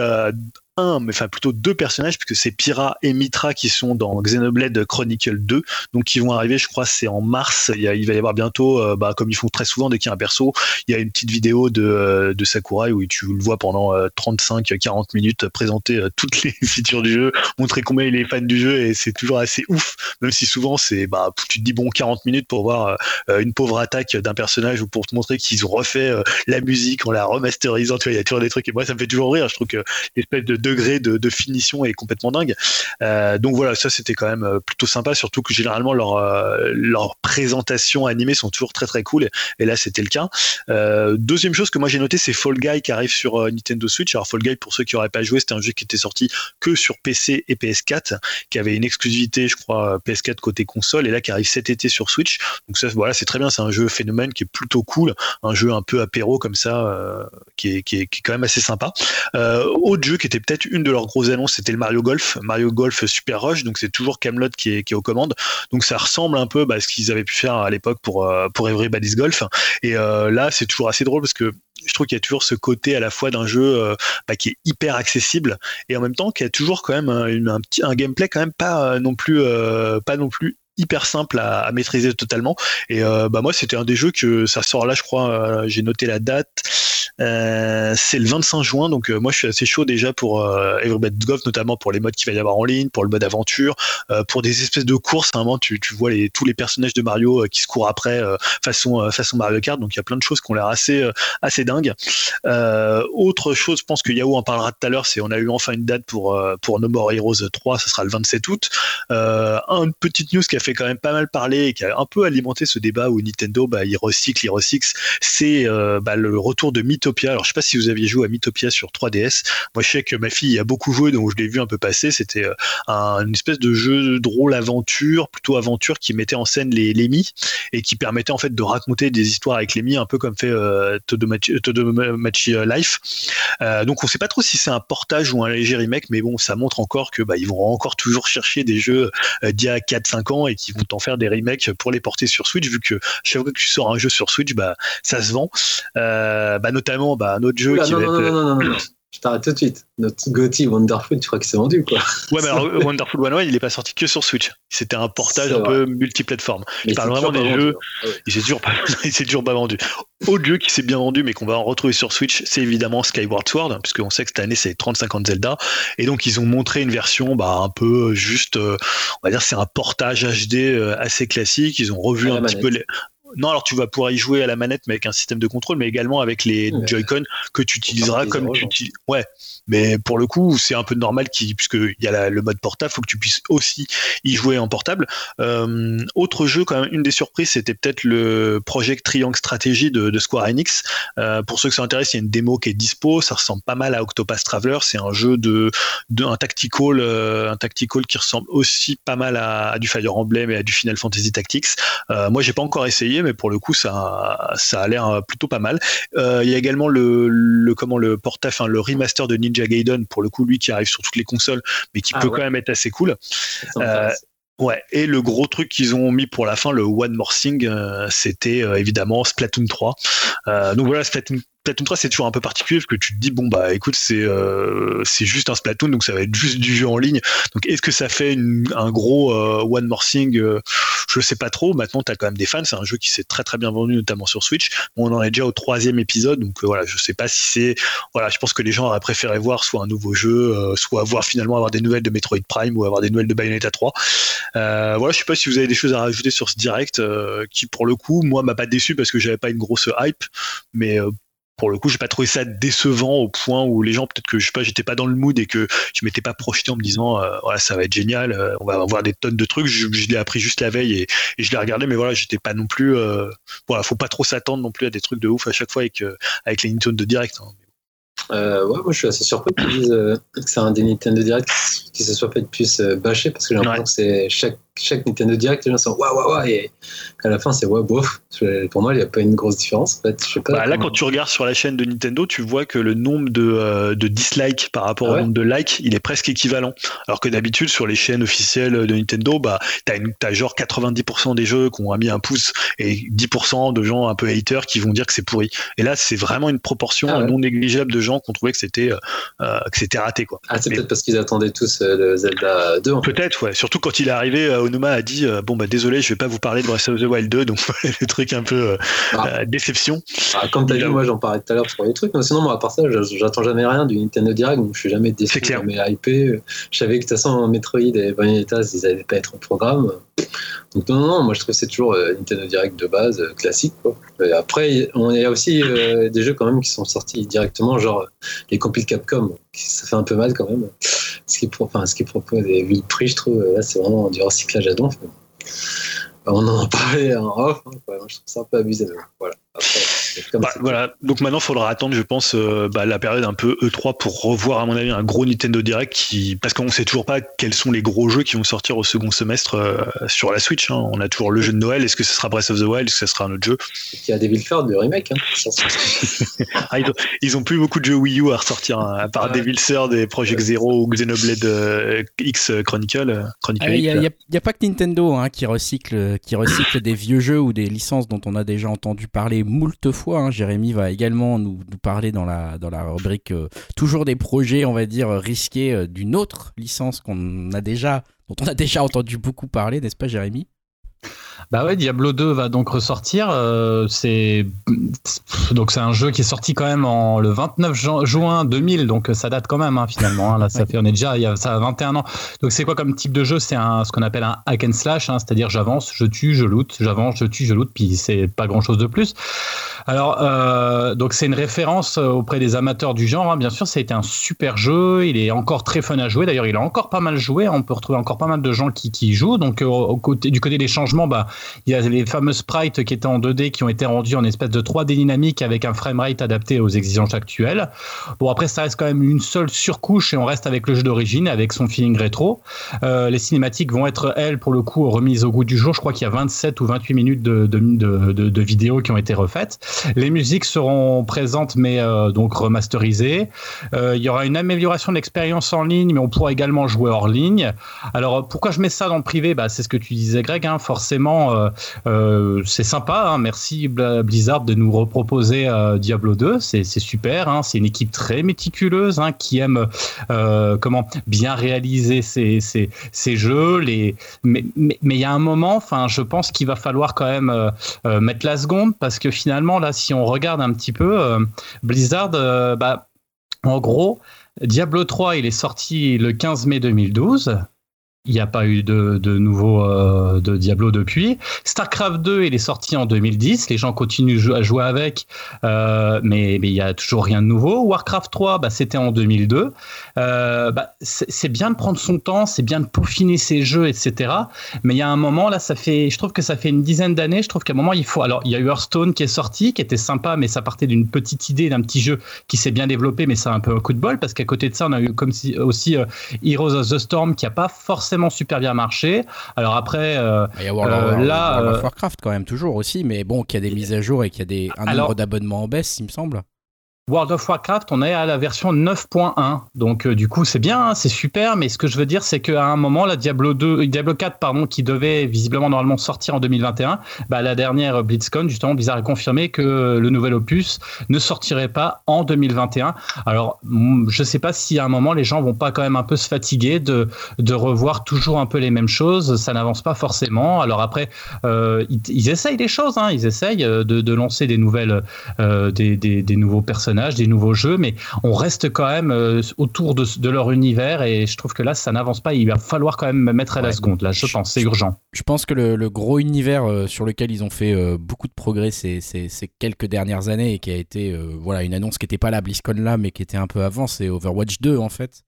mais enfin plutôt deux personnages, puisque c'est Pyra et Mitra qui sont dans Xenoblade Chronicle 2, donc qui vont arriver, je crois, c'est en mars. Il, va y avoir bientôt, euh, bah, comme ils font très souvent dès qu'il y a un perso, il y a une petite vidéo de, euh, Sakurai où tu le vois pendant 35-40 minutes présenter euh, toutes les features du jeu, montrer combien il est fan du jeu, et c'est toujours assez ouf, même si souvent c'est, bah, tu te dis bon 40 minutes pour voir euh, une pauvre attaque d'un personnage ou pour te montrer qu'ils ont refait euh, la musique en la remasterisant, tu vois, il y a toujours des trucs, et moi ça me fait toujours rire, je trouve que l'espèce de degré de, finition est complètement dingue. Euh, donc voilà, ça c'était quand même euh, plutôt sympa, surtout que généralement leurs euh, leurs présentations animées sont toujours très très cool, et, là c'était le cas. Deuxième chose que moi j'ai noté, c'est Fall Guy qui arrive sur Nintendo Switch. Alors Fall Guy, pour ceux qui n'auraient pas joué, c'était un jeu qui était sorti que sur PC et PS4, qui avait une exclusivité, je crois, PS4 côté console, et là qui arrive cet été sur Switch. Donc ça, voilà, c'est très bien, c'est un jeu phénomène qui est plutôt cool, un jeu un peu apéro comme ça, qui, est, qui, est, qui est quand même assez sympa. Autre jeu qui était peut-être une de leurs grosses annonces, c'était le Mario Golf, Mario Golf Super Rush. Donc c'est toujours Camelot qui est, aux commandes. Donc ça ressemble un peu bah, à ce qu'ils avaient pu faire à l'époque pour euh, pour Everybody's Golf. Et euh, là, c'est toujours assez drôle parce que je trouve qu'il y a toujours ce côté à la fois d'un jeu euh, bah, qui est hyper accessible et en même temps qui a toujours quand même un, un petit un gameplay quand même pas euh, non plus euh, pas non plus hyper simple à, à maîtriser totalement. Et bah moi, c'était un des jeux que ça sort là, je crois. J'ai noté la date. Euh, c'est le 25 juin, donc euh, moi je suis assez chaud déjà pour euh, Golf, notamment pour les modes qu'il va y avoir en ligne, pour le mode aventure, euh, pour des espèces de courses. À un moment, tu, vois tous les personnages de Mario qui se courent après façon Mario Kart, donc il y a plein de choses qui ont l'air assez assez dingues. autre chose, je pense que Yahoo en parlera tout à l'heure, c'est on a eu enfin une date pour No More Heroes 3, ça sera le 27 août. une petite news qui a fait quand même pas mal parler et qui a un peu alimenté ce débat où Nintendo bah, il recycle, il recycle, c'est bah, le retour de Alors, je sais pas si vous aviez joué à Mythopia sur 3DS. Moi, je sais que ma fille a beaucoup joué, donc je l'ai vu un peu passer. C'était euh, un, une espèce de jeu drôle aventure, plutôt aventure, qui mettait en scène les, les et qui permettait en fait de raconter des histoires avec les un peu comme fait euh, Todomachi, euh, Life. Euh, donc, on sait pas trop si c'est un portage ou un léger remake, mais bon, ça montre encore que bah, ils vont encore toujours chercher des jeux d'il y a 4-5 ans et qui vont en faire des remakes pour les porter sur Switch, vu que chaque fois que tu sors un jeu sur Switch, bah, ça se vend. bah, notamment bah, un autre jeu qui non, va non, être... non, non, non, non, Je t'arrête tout de suite. Notre Gotti Wonderful, tu crois que c'est vendu quoi Ouais, mais alors Wonderful 101, il est pas sorti que sur Switch. C'était un portage un peu multiplateforme. Je parle vraiment des jeux. Ah ouais. Il s'est toujours pas, il s'est toujours pas vendu. Autre jeu qui s'est bien vendu, mais qu'on va en retrouver sur Switch, c'est évidemment Skyward Sword, puisqu'on sait que cette année c'est 30-50 Zelda, et donc ils ont montré une version bah, un peu juste, euh, on va dire c'est un portage HD euh, assez classique. Ils ont revu un petit peu les, non, alors tu vas pouvoir y jouer à la manette, mais avec un système de contrôle, mais également avec les ouais. Joy-Con que tu utiliseras comme tu utilises. Ouais, mais pour le coup, c'est un peu normal qui, puisque il y a la, le mode portable, faut que tu puisses aussi y jouer en portable. Euh, autre jeu, quand même, une des surprises, c'était peut-être le Project Triangle Strategy de, de Square Enix. Euh, pour ceux que ça intéresse, il y a une démo qui est dispo. Ça ressemble pas mal à Octopath Traveler. C'est un jeu de, de un tactical, euh, un tactical qui ressemble aussi pas mal à, à, du Fire Emblem et à du Final Fantasy Tactics. Moi, j'ai pas encore essayé, mais pour le coup, ça, ça a l'air plutôt pas mal. Euh, il y a également le, le comment le enfin le remaster de Ninja Gaiden pour le coup, lui qui arrive sur toutes les consoles, mais qui ah, peut ouais. quand même être assez cool. Euh, Ouais, et le gros truc qu'ils ont mis pour la fin, le One More Thing, euh, c'était euh, évidemment Splatoon 3. Euh, donc voilà, Splatoon Splatoon 3 c'est toujours un peu particulier parce que tu te dis bon bah écoute c'est euh, c'est juste un Splatoon donc ça va être juste du jeu en ligne. Donc est-ce que ça fait une, un gros euh, one more thing euh, je sais pas trop. Maintenant t'as quand même des fans. C'est un jeu qui s'est très très bien vendu notamment sur Switch. Bon, on en est déjà au troisième épisode donc voilà je sais pas si c'est voilà je pense que les gens auraient préféré voir soit un nouveau jeu soit voir finalement avoir des nouvelles de Metroid Prime ou avoir des nouvelles de Bayonetta 3 voilà je sais pas si vous avez des choses à rajouter sur ce direct qui pour le coup moi m'a pas déçu parce que j'avais pas une grosse hype mais pour le coup, j'ai pas trouvé ça décevant au point où les gens, peut-être que je sais pas, j'étais pas dans le mood et que je m'étais pas projeté en me disant, euh, voilà, ça va être génial, euh, on va avoir des tonnes de trucs. Je, je l'ai appris juste la veille et, et je l'ai regardé, mais voilà, j'étais pas non plus, euh, voilà, faut pas trop s'attendre non plus à des trucs de ouf à chaque fois avec euh, avec les Nintendo Direct. Hein. Euh, ouais, moi je suis assez surpris qu'ils disent euh, que c'est un des Nintendo Direct qui se soit fait plus euh, bâché parce que j'ai l'impression ouais. que c'est chaque, chaque Nintendo Direct, les gens sont waouh waouh waouh et à la fin c'est ouais bof. Pour moi, il n'y a pas une grosse différence. En fait. je sais pas bah, là, quand tu regardes sur la chaîne de Nintendo, tu vois que le nombre de, euh, de dislikes par rapport ah ouais. au nombre de likes, il est presque équivalent. Alors que d'habitude, sur les chaînes officielles de Nintendo, bah, t'as, une, t'as genre 90% des jeux qui ont mis un pouce et 10% de gens un peu haters qui vont dire que c'est pourri. Et là, c'est vraiment une proportion ah ouais. non négligeable de gens qui ont trouvé que c'était, euh, c'était raté. Quoi. Ah, c'est Mais, peut-être parce qu'ils attendaient tous euh, le Zelda 2. En peut-être, ouais. Surtout quand il est arrivé, Onuma a dit Bon, bah désolé, je vais pas vous parler de Breath of the Wild 2, donc le truc un peu ah. déception. Ah, comme tu as dit, moi j'en parlais tout à l'heure sur les trucs, mais sinon, moi à part ça, j'attends jamais rien du Nintendo Direct, donc je suis jamais déçu, jamais hypé. Je savais que de toute façon, Metroid et Bayonetta, ils n'allaient pas être au programme. Donc non, non, non, moi je trouve que c'est toujours euh, Nintendo Direct de base, euh, classique. Quoi. Et après, on y a aussi euh, des jeux quand même qui sont sortis directement, genre les compiles Capcom. Ça fait un peu mal quand même. Ce qui, enfin, propose, et vu le prix, je trouve, là c'est vraiment du recyclage à donf. On en parlait en off, hein, je trouve ça un peu abusé. Voilà. Après, bah, voilà. Donc maintenant, il faudra attendre, je pense, euh, bah, la période un peu E3 pour revoir, à mon avis, un gros Nintendo Direct qui, parce qu'on sait toujours pas quels sont les gros jeux qui vont sortir au second semestre euh, sur la Switch. Hein. On a toujours le jeu de Noël. Est-ce que ce sera Breath of the Wild? Est-ce que ce sera un autre jeu? Il y a Devil Third de remake. Hein. ah, ils, ont, ils, ont, plus beaucoup de jeux Wii U à ressortir, hein, à part ouais. Devil Third et Project Zero ou Xenoblade euh, X Chronicle. Chronicle il n'y a, a, a, pas que Nintendo hein, qui recycle, qui recycle des vieux jeux ou des licences dont on a déjà entendu parler moult fois. Hein. Jérémy va également nous, parler dans la, dans la rubrique euh, toujours des projets, on va dire, risqués euh, d'une autre licence qu'on a déjà, dont on a déjà entendu beaucoup parler, n'est-ce pas, Jérémy? Bah ouais, Diablo 2 va donc ressortir. Euh, c'est donc c'est un jeu qui est sorti quand même en le 29 juin 2000, donc ça date quand même hein, finalement. Hein. Là, ça fait on est déjà il y a ça a 21 ans. Donc c'est quoi comme type de jeu? C'est un ce qu'on appelle un hack and slash, hein, c'est-à-dire j'avance, je tue, je loot, j'avance, je tue, je loot, puis c'est pas grand chose de plus. Alors euh, donc c'est une référence auprès des amateurs du genre. Hein. Bien sûr, été un super jeu. Il est encore très fun à jouer. D'ailleurs, il a encore pas mal joué. On peut retrouver encore pas mal de gens qui, qui jouent. Donc au côté du côté des changements, bah il y a les fameux sprites qui étaient en 2D qui ont été rendus en espèce de 3D dynamique avec un framerate adapté aux exigences actuelles. Bon, après, ça reste quand même une seule surcouche et on reste avec le jeu d'origine, avec son feeling rétro. Euh, les cinématiques vont être, elles, pour le coup, remises au goût du jour. Je crois qu'il y a 27 ou 28 minutes de, vidéos qui ont été refaites. Les musiques seront présentes, mais euh, donc remasterisées. Euh, il y aura une amélioration de l'expérience en ligne, mais on pourra également jouer hors ligne. Alors, pourquoi je mets ça dans le privé? Bah, C'est ce que tu disais, Greg. Hein, forcément, euh, euh, c'est sympa. Hein. merci Blizzard de nous reproposer euh, Diablo 2. C'est super. Hein. c'est une équipe très méticuleuse hein, qui aime comment bien réaliser ses, jeux. Mais il y a un moment, je pense qu'il va falloir quand même mettre la seconde parce que finalement, là, si on regarde un petit peu, Blizzard, bah, en gros, Diablo 3, il est sorti le 15 mai 2012. Il n'y a pas eu de, nouveau euh, de Diablo depuis. StarCraft 2, il est sorti en 2010. Les gens continuent à jouer avec, euh, mais il n'y a toujours rien de nouveau. Warcraft 3, bah, c'était en 2002. Euh, bah, c'est bien de prendre son temps, c'est bien de peaufiner ses jeux, etc. Mais il y a un moment, là, ça fait, je trouve que ça fait une dizaine d'années. Je trouve qu'à un moment, il faut. Alors, il y a eu Hearthstone qui est sorti, qui était sympa, mais ça partait d'une petite idée d'un petit jeu qui s'est bien développé, mais ça a un peu un coup de bol parce qu'à côté de ça, on a eu comme si, aussi Heroes of the Storm qui n'a pas forcément super bien marché. Alors après, euh, il y a World, euh, là, World of euh, Warcraft quand même toujours aussi, mais bon, qu'il y a des mises à jour et qu'il y a des, un nombre d'abonnements en baisse, il me semble. World of Warcraft, on est à la version 9.1. Donc, euh, du coup, c'est bien, hein, c'est super. Mais ce que je veux dire, c'est qu'à un moment, la Diablo 2, Diablo 4, pardon, qui devait visiblement normalement sortir en 2021, bah, la dernière BlitzCon, justement, Blizzard a confirmé que le nouvel opus ne sortirait pas en 2021. Alors, je sais pas si à un moment, les gens vont pas quand même un peu se fatiguer de, de revoir toujours un peu les mêmes choses. Ça n'avance pas forcément. Alors après, euh, ils, essayent des choses, hein. ils essayent euh, de, lancer des nouvelles, des nouveaux personnages des nouveaux jeux, mais on reste quand même euh, autour de, leur univers et je trouve que là, ça n'avance pas. Il va falloir quand même mettre à la seconde. Là, je, pense, c'est urgent. Je pense que le, gros univers euh, sur lequel ils ont fait euh, beaucoup de progrès ces, ces, quelques dernières années et qui a été voilà une annonce qui n'était pas la BlizzCon là, mais qui était un peu avant, c'est Overwatch 2 en fait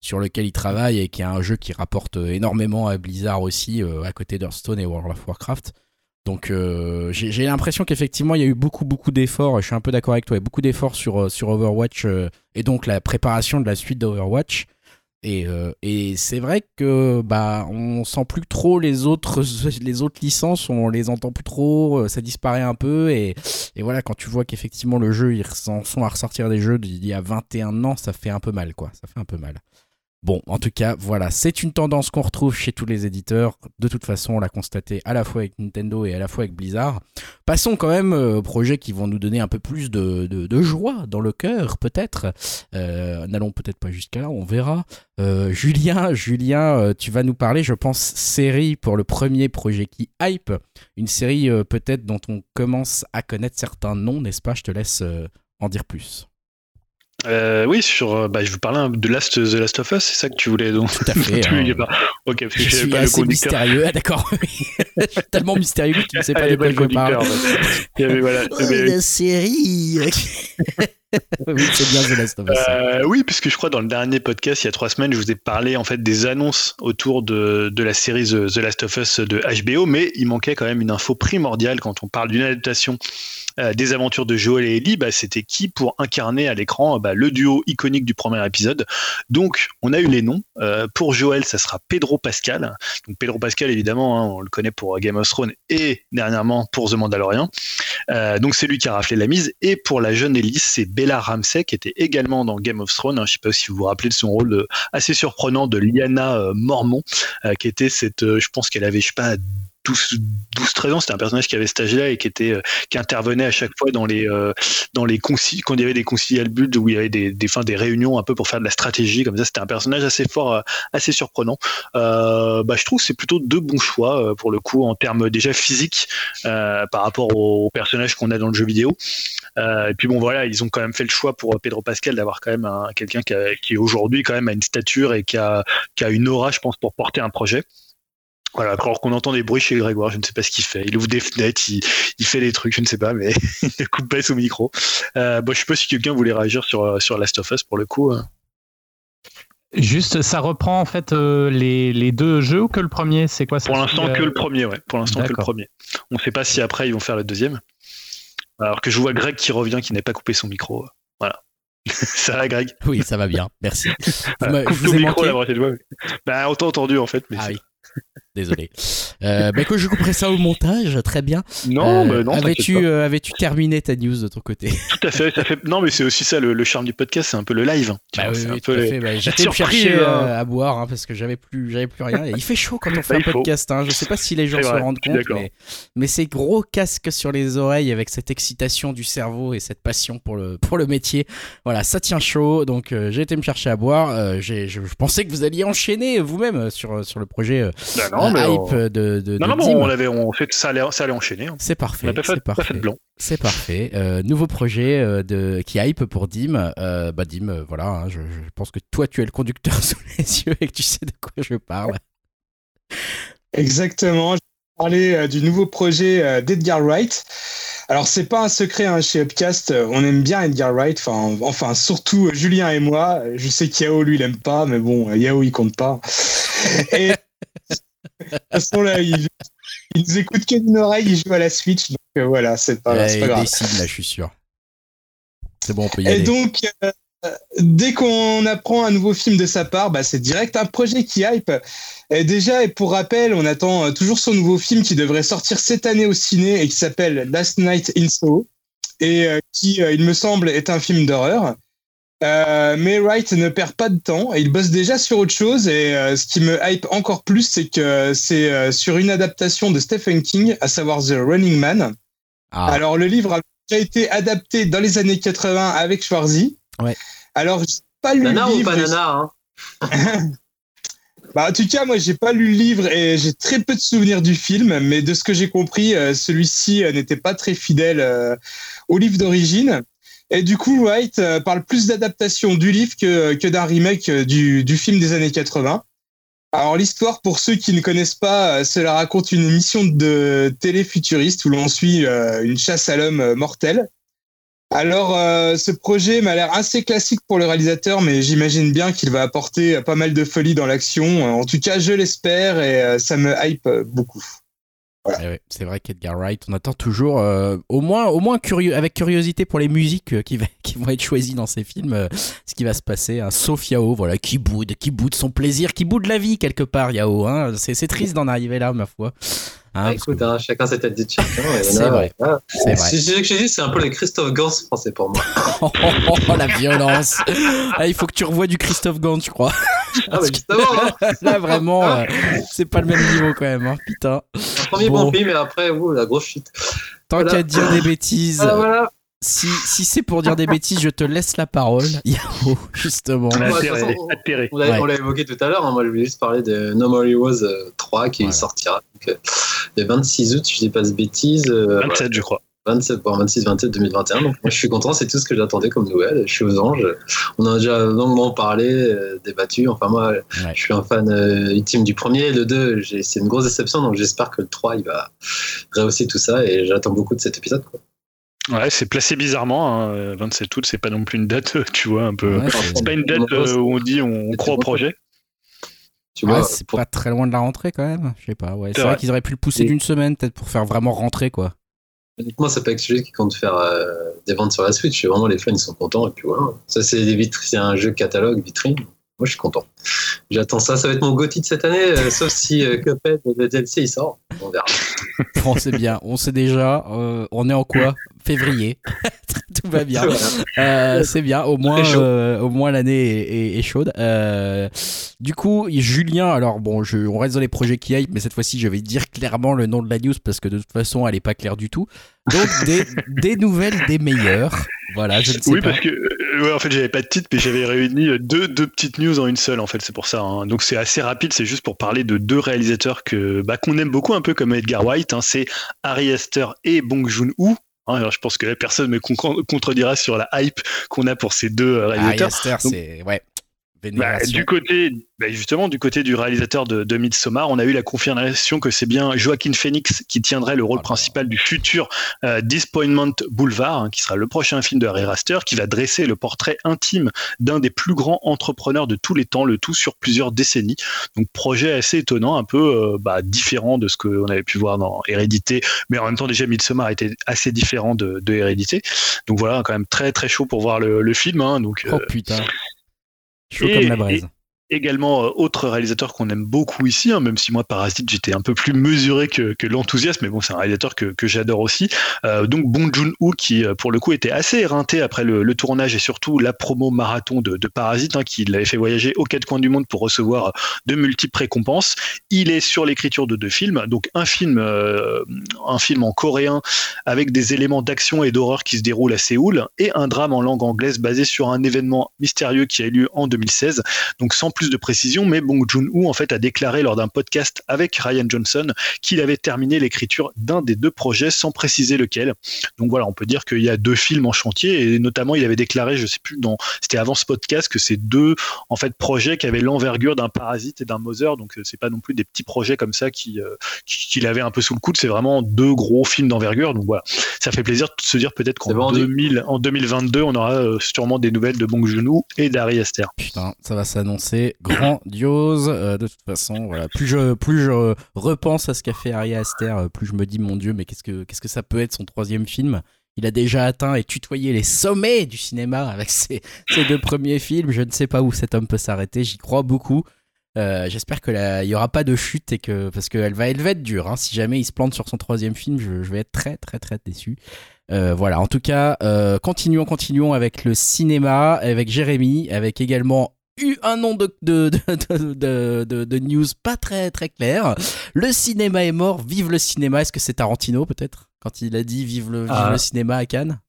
sur lequel ils travaillent et qui est un jeu qui rapporte énormément à Blizzard aussi, à côté d'Hearthstone et World of Warcraft. Donc euh, j'ai l'impression qu'effectivement il y a eu beaucoup beaucoup d'efforts, je suis un peu d'accord avec toi, beaucoup d'efforts sur, euh, sur Overwatch euh, et donc la préparation de la suite d'Overwatch. Et, et c'est vrai que bah on sent plus trop les autres les autres licences, on les entend plus trop, ça disparaît un peu et, et voilà quand tu vois qu'effectivement le jeu ils sont à ressortir des jeux d'il y a 21 ans, ça fait un peu mal quoi, ça fait un peu mal. Bon, en tout cas, voilà, c'est une tendance qu'on retrouve chez tous les éditeurs. De toute façon, on l'a constaté à la fois avec Nintendo et à la fois avec Blizzard. Passons quand même euh, aux projets qui vont nous donner un peu plus de, joie dans le cœur, peut-être. Euh, n'allons peut-être pas jusqu'à là, on verra. Euh, Julien, Julien, tu vas nous parler, je pense, série pour le premier projet qui hype. Une série peut-être dont on commence à connaître certains noms, n'est-ce pas? Je te laisse en dire plus. Euh, oui, sur, euh, bah, je vous parlais de Last, The Last of Us, c'est ça que tu voulais donc. Tout à fait. hein. pas... Ok, parce que je, suis pas assez le mystérieux. Ah, d'accord. je suis tellement mystérieux que tu ne sais pas de quoi je parle. Il y avait, voilà, oh, la série. oui, c'est bien The Last of Us. Euh, oui, puisque je crois dans le dernier podcast, il y a trois semaines, je vous ai parlé en fait des annonces autour de, de la série The, The Last of Us de HBO, mais il manquait quand même une info primordiale quand on parle d'une adaptation des aventures de Joel et Ellie, bah, c'était qui pour incarner à l'écran bah, le duo iconique du premier épisode. Donc, on a eu les noms. Euh, pour Joel, ça sera Pedro Pascal. Donc, Pedro Pascal, évidemment, hein, on le connaît pour Game of Thrones et dernièrement pour The Mandalorian. Euh, donc, c'est lui qui a raflé la mise. Et pour la jeune Ellie, c'est Bella Ramsey qui était également dans Game of Thrones. Hein. Je ne sais pas si vous vous rappelez de son rôle assez surprenant de Lyanna Mormont, qui était cette, je pense qu'elle avait, je sais pas, 12-13 ans, c'était un personnage qui avait cet âge-là et qui était qui intervenait à chaque fois dans les dans les quand il y avait des conciliabules où il y avait des des, des réunions un peu pour faire de la stratégie comme ça. C'était un personnage assez fort, assez surprenant. bah, je trouve que c'est plutôt deux bons choix pour le coup en termes déjà physiques par rapport au, personnage qu'on a dans le jeu vidéo. et puis bon voilà, ils ont quand même fait le choix pour Pedro Pascal d'avoir quand même quelqu'un qui, qui aujourd'hui quand même a une stature et qui a, qui a une aura, je pense, pour porter un projet. Voilà, alors qu'on entend des bruits chez Grégoire, je ne sais pas ce qu'il fait. Il ouvre des fenêtres, il, il, fait des trucs, je ne sais pas, mais il coupe baisse au micro. Euh, bon, je sais pas si quelqu'un voulait réagir sur, sur Last of Us pour le coup. Hein. Juste, ça reprend en fait euh, les, les, deux jeux ou que le premier? C'est quoi Pour l'instant, que le premier, ouais. Pour l'instant, que le premier. On ne sait pas si après ils vont faire le deuxième. Alors que je vois Greg qui revient, qui n'a pas coupé son micro. Voilà. ça va, Greg? Oui, ça va bien, merci. Coupe le micro la prochaine fois. Bah, autant entendu en fait. Mais ah oui. Désolé. Euh, bah écoute, je couperai ça au montage, très bien. Non, euh, non. Avais-tu euh, avais-tu terminé ta news de ton côté? Tout à fait, ça fait. Non, mais c'est aussi ça le, charme du podcast, c'est un peu le live. Bah, oui, peu les... bah, J'étais chercher hein. à boire hein, parce que j'avais plus j'avais plus rien. Et il fait chaud quand on fait un podcast. Hein. Je sais pas si les gens se rendent compte, mais, mais ces gros casques sur les oreilles avec cette excitation du cerveau et cette passion pour le pour le métier, voilà, ça tient chaud. Donc j'ai été me chercher à boire. Je, je, pensais que vous alliez enchaîner vous-même sur sur le projet. Bah non, mais hype de, de, Non, non, bon, on, avait, on fait, ça, allait, ça allait enchaîner. Hein. C'est parfait. C'est parfait. blanc. C'est parfait. Euh, nouveau projet euh, de, qui hype pour Dim. Euh, bah, Dim, euh, voilà, hein, je, je, pense que toi, tu es le conducteur sous les yeux et que tu sais de quoi je parle. Exactement. Je vais parler du nouveau projet d'Edgar Wright. Alors, c'est pas un secret hein, chez Upcast, on aime bien Edgar Wright, enfin, enfin surtout Julien et moi. Je sais qu'Yao, lui, il aime pas, mais bon, Yao, il compte pas. Et de toute façon, là, il, il nous écoute que d'une oreille, il joue à la Switch. Donc euh, voilà, c'est pas, pas grave. décide, là, je suis sûr. C'est bon, on peut y Et aller. donc, euh, dès qu'on apprend un nouveau film de sa part, bah, c'est direct un projet qui hype. Et déjà, et pour rappel, on attend euh, toujours son nouveau film qui devrait sortir cette année au ciné et qui s'appelle Last Night in Soho et qui, il me semble, est un film d'horreur. Euh, mais Wright ne perd pas de temps et il bosse déjà sur autre chose. Et euh, ce qui me hype encore plus, c'est que c'est euh, sur une adaptation de Stephen King, à savoir The Running Man. Ah. Alors, le livre a déjà été adapté dans les années 80 avec Schwarzy. Ouais. Alors, j'ai pas lu Nana le ou livre. pas Nana hein Bah, en tout cas, moi, j'ai pas lu le livre et j'ai très peu de souvenirs du film, mais de ce que j'ai compris, euh, celui-ci euh, n'était pas très fidèle euh, au livre d'origine. Et du coup, Wright euh, parle plus d'adaptation du livre que, que d'un remake euh, du, du film des années 80. Alors l'histoire, pour ceux qui ne connaissent pas, euh, cela raconte une émission de télé futuriste où l'on suit une chasse à l'homme mortel. Alors ce projet m'a l'air assez classique pour le réalisateur, mais j'imagine bien qu'il va apporter pas mal de folie dans l'action. En tout cas, je l'espère et ça me hype beaucoup. Eh c'est vrai qu'Edgar Wright, on attend toujours, euh, au moins, au moins curieux, avec curiosité pour les musiques euh, qui, vont être choisies dans ces films, euh, ce qui va se passer. Hein. Sauf Yao, voilà, qui boude, qui boude son plaisir, qui boude la vie quelque part, Yao. Hein. C'est triste d'en arriver là, ma foi. Hein, Ah, parce Écoute, que- hein, chacun sa tête de chacun. et C'est vrai. voilà. c'est vrai. Si je que j'ai dit, c'est un peu les Christophe Gans français pour moi. Oh, oh, oh, la violence. Ah, il faut que tu revoies du Christophe Gant, je crois. Ah, bah justement, hein. Là, vraiment, euh, c'est pas le même niveau quand même. Hein. Putain. un premier Bon. bon film, et après, ouh, la grosse chute. Tant Voilà. qu'à dire des bêtises, Voilà, voilà. Si, si c'est pour dire des bêtises, je te laisse la parole. Justement. On Ouais, façon, atterré. On l'a Ouais. on l'a évoqué tout à l'heure, hein, moi je voulais juste parler de No More Heroes euh, 3 qui Voilà. sortira donc, euh, le 26 août, si je dis pas de bêtises. euh, 27, je crois. 27, bon, 26, 27, 2021. Donc, moi, je suis content, c'est tout ce que j'attendais comme nouvelle. Je suis aux anges. On en a déjà longuement parlé, euh, débattu. Enfin, moi, Ouais. je suis un fan euh, ultime du premier. Le 2, j'ai- c'est une grosse déception, donc j'espère que le 3, il va rehausser tout ça et j'attends beaucoup de cet épisode. Quoi. Ouais, c'est placé bizarrement. Hein. euh, 27 août, c'est pas non plus une date, tu vois, un peu. Ouais, c'est- pas une date euh, où on dit on croit au projet. Tu Ouais, vois, c'est pour- pas très loin de la rentrée quand même. Je sais pas. Ouais, c'est vrai vrai. qu'ils auraient pu le pousser Et- d'une semaine peut-être pour faire vraiment rentrer quoi. Honnêtement, c'est pas exclu qui compte faire euh, des ventes sur la Switch. Vraiment, les fans ils sont contents. Et puis voilà. Ça, c'est des vitrines, c'est un jeu catalogue vitrine. Moi, je suis content. J'attends ça. Ça va être mon gothi de cette année, euh, sauf si euh, Cuphead, le DLC, il sort. On verra. Bon, c'est bien. On sait déjà. euh, on est en quoi? Février. tout va bien. Euh, c'est bien, au moins, euh, au moins l'année est, chaude. Euh, du coup, Julien, alors bon, je, on reste dans les projets qui aillent, mais cette fois-ci, je vais dire clairement le nom de la news parce que de toute façon, elle est pas claire du tout. Donc, des, des nouvelles des meilleures. Voilà, je ne sais oui, pas. parce que, ouais, en fait, j'avais pas de titre, mais j'avais réuni deux, deux petites news en une seule, en fait, c'est pour ça. Hein. Donc, c'est assez rapide, c'est juste pour parler de deux réalisateurs que, bah, qu'on aime beaucoup, un peu comme Edgar White. Hein. c'est Harry Astor et Bong Joon-ho. Hein, je pense que la personne me contredira sur la hype qu'on a pour ces deux euh, réalisateurs. Harry Astor, c'est ouais. Bah, du côté, bah, justement, du côté du réalisateur de, de Midsommar, on a eu la confirmation que c'est bien Joaquin Phoenix qui tiendrait le rôle ah, principal du futur euh, Disappointment Boulevard, hein, qui sera le prochain film de Harry Raster, qui va dresser le portrait intime d'un des plus grands entrepreneurs de tous les temps, le tout sur plusieurs décennies. Donc projet assez étonnant, un peu euh, bah, différent de ce qu'on avait pu voir dans Hérédité, mais en même temps déjà Midsommar était assez différent de, de Hérédité. Donc voilà, quand même très très chaud pour voir le, le film. Hein, donc, oh putain. Chaud comme la braise également euh, autre réalisateur qu'on aime beaucoup ici, hein, même si moi Parasite j'étais un peu plus mesuré que, l'enthousiasme, mais bon c'est un réalisateur que, j'adore aussi. Euh, donc Bong Joon-ho qui euh, pour le coup était assez éreinté après le, tournage et surtout la promo marathon de, Parasite, hein, qui l'avait fait voyager aux quatre coins du monde pour recevoir de multiples récompenses. Il est sur l'écriture de deux films, donc un film, un film en coréen avec des éléments d'action et d'horreur qui se déroulent à Séoul et un drame en langue anglaise basé sur un événement mystérieux qui a eu lieu en 2016. Donc sans plus de précision, mais Bong Joon-ho en fait a déclaré lors d'un podcast avec Ryan Johnson qu'il avait terminé l'écriture d'un des deux projets sans préciser lequel. Donc voilà, on peut dire qu'il y a deux films en chantier et notamment il avait déclaré, je sais plus, dans c'était avant ce podcast que c'est deux en fait projets qui avaient l'envergure d'un Parasite et d'un Mother, donc euh, c'est pas non plus des petits projets comme ça qui euh, qu'il avait un peu sous le coude, c'est vraiment deux gros films d'envergure. Donc voilà, ça fait plaisir de se dire peut-être qu'en 2000, en 2022, on aura euh, sûrement des nouvelles de Bong Joon-ho et d'Ari Aster. Putain, ça va s'annoncer grandiose. Euh, de toute façon, plus je, repense à ce qu'a fait Ari Aster, euh, plus je me dis, mon Dieu, mais qu'est-ce que, ça peut être son troisième film? Il a déjà atteint et tutoyé les sommets du cinéma avec ses, deux premiers films. Je ne sais pas où cet homme peut s'arrêter. J'y crois beaucoup. Euh, j'espère que il y aura pas de chute et que parce qu'elle va, elle va être dure. Hein. Si jamais il se plante sur son troisième film, je, vais être très très très déçu. voilà. En tout cas, continuons, continuons avec le cinéma, avec Jérémy, avec également eu un nom de, de, de, de, de news pas très très clair. Le cinéma est mort, vive le cinéma. Est-ce que c'est Tarantino peut-être quand il a dit vive le, vive ah. le cinéma à Cannes?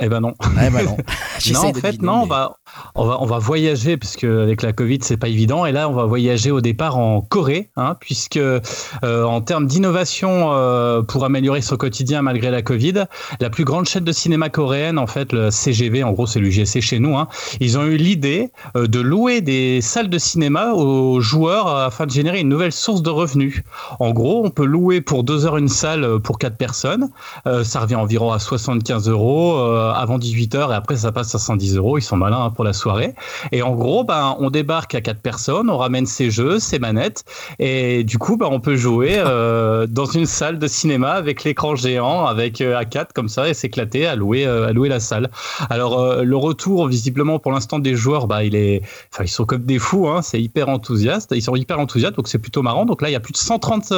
Eh ben non. Eh ben non. non, en fait, non, on, va, on, va, on va voyager, puisque avec la Covid, c'est pas évident. Et là, on va voyager au départ en Corée, hein, puisque euh, en termes d'innovation euh, pour améliorer son quotidien malgré la Covid, la plus grande chaîne de cinéma coréenne, en fait, le CGV, en gros, c'est l'UGC chez nous, hein, ils ont eu l'idée euh, de louer des salles de cinéma aux joueurs afin de générer une nouvelle source de revenus. En gros, on peut louer pour deux heures une salle pour quatre personnes. ça revient environ à 75 euros avant 18h et après ça passe à 110 euros. Ils sont malins hein, pour la soirée. Et en gros, ben, on débarque à quatre personnes, on ramène ses jeux, ses manettes et du coup, ben, on peut jouer euh, dans une salle de cinéma avec l'écran géant, avec euh, à 4 comme ça et s'éclater à louer, à louer la salle. Alors le retour, visiblement pour l'instant des joueurs, bah, il est, enfin ils sont comme des fous, hein, c'est hyper enthousiaste. Ils sont hyper enthousiastes, donc c'est plutôt marrant. Donc là, il y a plus de 130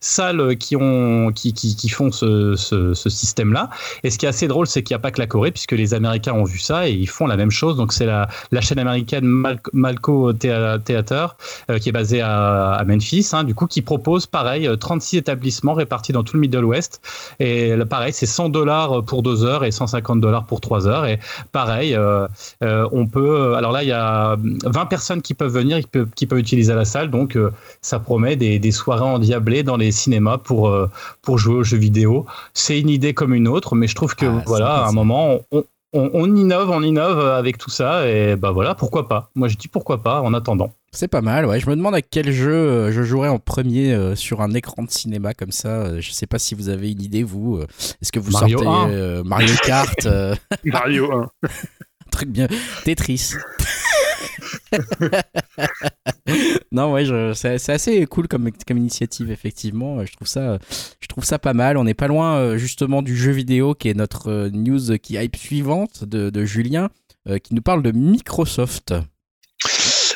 salles qui ont, qui, qui font ce, ce, ce système-là. Et ce qui est assez drôle, c'est qu'il n'y a pas que la Corée, puisque les Américains ont vu ça et ils font la même chose. Donc c'est la, la, chaîne américaine Malco Theater, euh, qui est basée à, Memphis, hein, du coup, qui propose pareil 36 euh, établissements répartis dans tout le Middle West. Et pareil, c'est 100 dollars pour deux heures et 150 dollars pour trois heures. Et pareil, euh, on peut. Alors là, il y a 20 personnes qui peuvent venir, qui peuvent, qui peuvent utiliser la salle. Donc ça promet des, des, soirées endiablées dans les cinémas pour, pour jouer aux jeux vidéo. C'est une idée comme une autre, mais je trouve que ah, voilà, un moment, on, innove, on innove avec tout ça, et bah voilà, pourquoi pas. Moi, je dis pourquoi pas en attendant. C'est pas mal, ouais. Je me demande à quel jeu euh, je jouerais en premier euh, sur un écran de cinéma comme ça. Euh, je sais pas si vous avez une idée, vous. Est-ce que vous Mario sortez Mario Kart Mario 1. truc bien. Tetris. non, ouais, c'est assez cool comme, comme initiative, effectivement. Je trouve, ça, je trouve ça pas mal. On n'est pas loin, euh, justement, du jeu vidéo qui est notre euh, news qui hype suivante de, de Julien, euh, qui nous parle de Microsoft.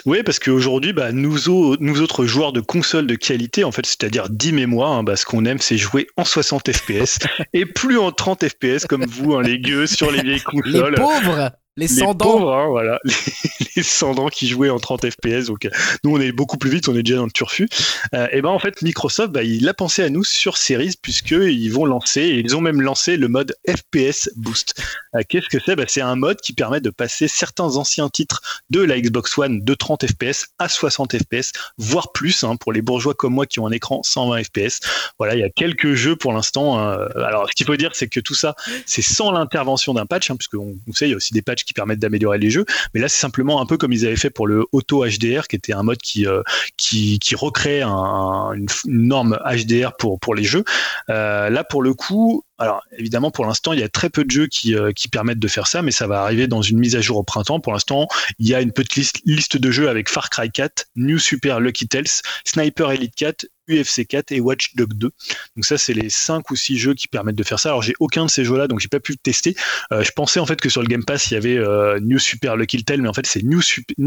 Oui, parce qu'aujourd'hui, bah, nous, nous autres joueurs de consoles de qualité, en fait, c'est-à-dire 10 mémoires, hein, bah, ce qu'on aime, c'est jouer en 60 FPS et plus en 30 FPS comme vous, hein, les gueux sur les vieilles consoles. Les pauvres les cendants. Hein, voilà. Les, cendants qui jouaient en 30 FPS. Donc, nous, on est beaucoup plus vite, on est déjà dans le turfu. Euh, et ben, en fait, Microsoft, bah, il a pensé à nous sur Series, puisqu'ils vont lancer, et ils ont même lancé le mode FPS Boost. Euh, qu'est-ce que c'est? Bah, C'est un mode qui permet de passer certains anciens titres de la Xbox One de 30 FPS à 60 FPS, voire plus, hein, pour les bourgeois comme moi qui ont un écran 120 FPS. Voilà, il y a quelques jeux pour l'instant. Hein. alors, ce qu'il faut dire, c'est que tout ça, c'est sans l'intervention d'un patch, hein, puisqu'on sait, il y a aussi des patchs qui permettent d'améliorer les jeux. Mais là, c'est simplement un peu comme ils avaient fait pour le Auto HDR, qui était un mode qui, euh, qui, recrée une, norme HDR pour, pour les jeux. Euh, là, pour le coup, alors évidemment, pour l'instant, il y a très peu de jeux qui, euh, qui, permettent de faire ça, mais ça va arriver dans une mise à jour au printemps. Pour l'instant, il y a une petite liste, liste de jeux avec Far Cry 4, New Super Lucky Tales, Sniper Elite 4, UFC 4 et Watch Dogs 2. Donc ça, c'est les 5 ou 6 jeux qui permettent de faire ça. Alors j'ai aucun de ces jeux-là, donc j'ai pas pu tester. Euh, je pensais en fait que sur le Game Pass, il y avait euh, New Super Lucky Tale, mais en fait c'est New,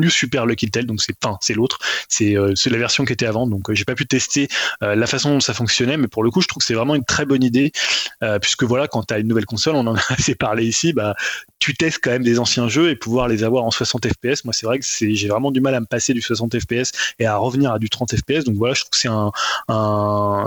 Super Lucky Tale, donc c'est enfin, c'est l'autre. C'est la version qui était avant, donc j'ai pas pu tester la façon dont ça fonctionnait, mais pour le coup, je trouve que c'est vraiment une très bonne idée puisque voilà, quand tu as une nouvelle console, on en a assez parlé ici, bah, tu testes quand même des anciens jeux et pouvoir les avoir en 60 FPS. Moi, c'est vrai que j'ai vraiment du mal à me passer du 60 FPS et à revenir à du 30 FPS. Donc voilà, je trouve que c'est un,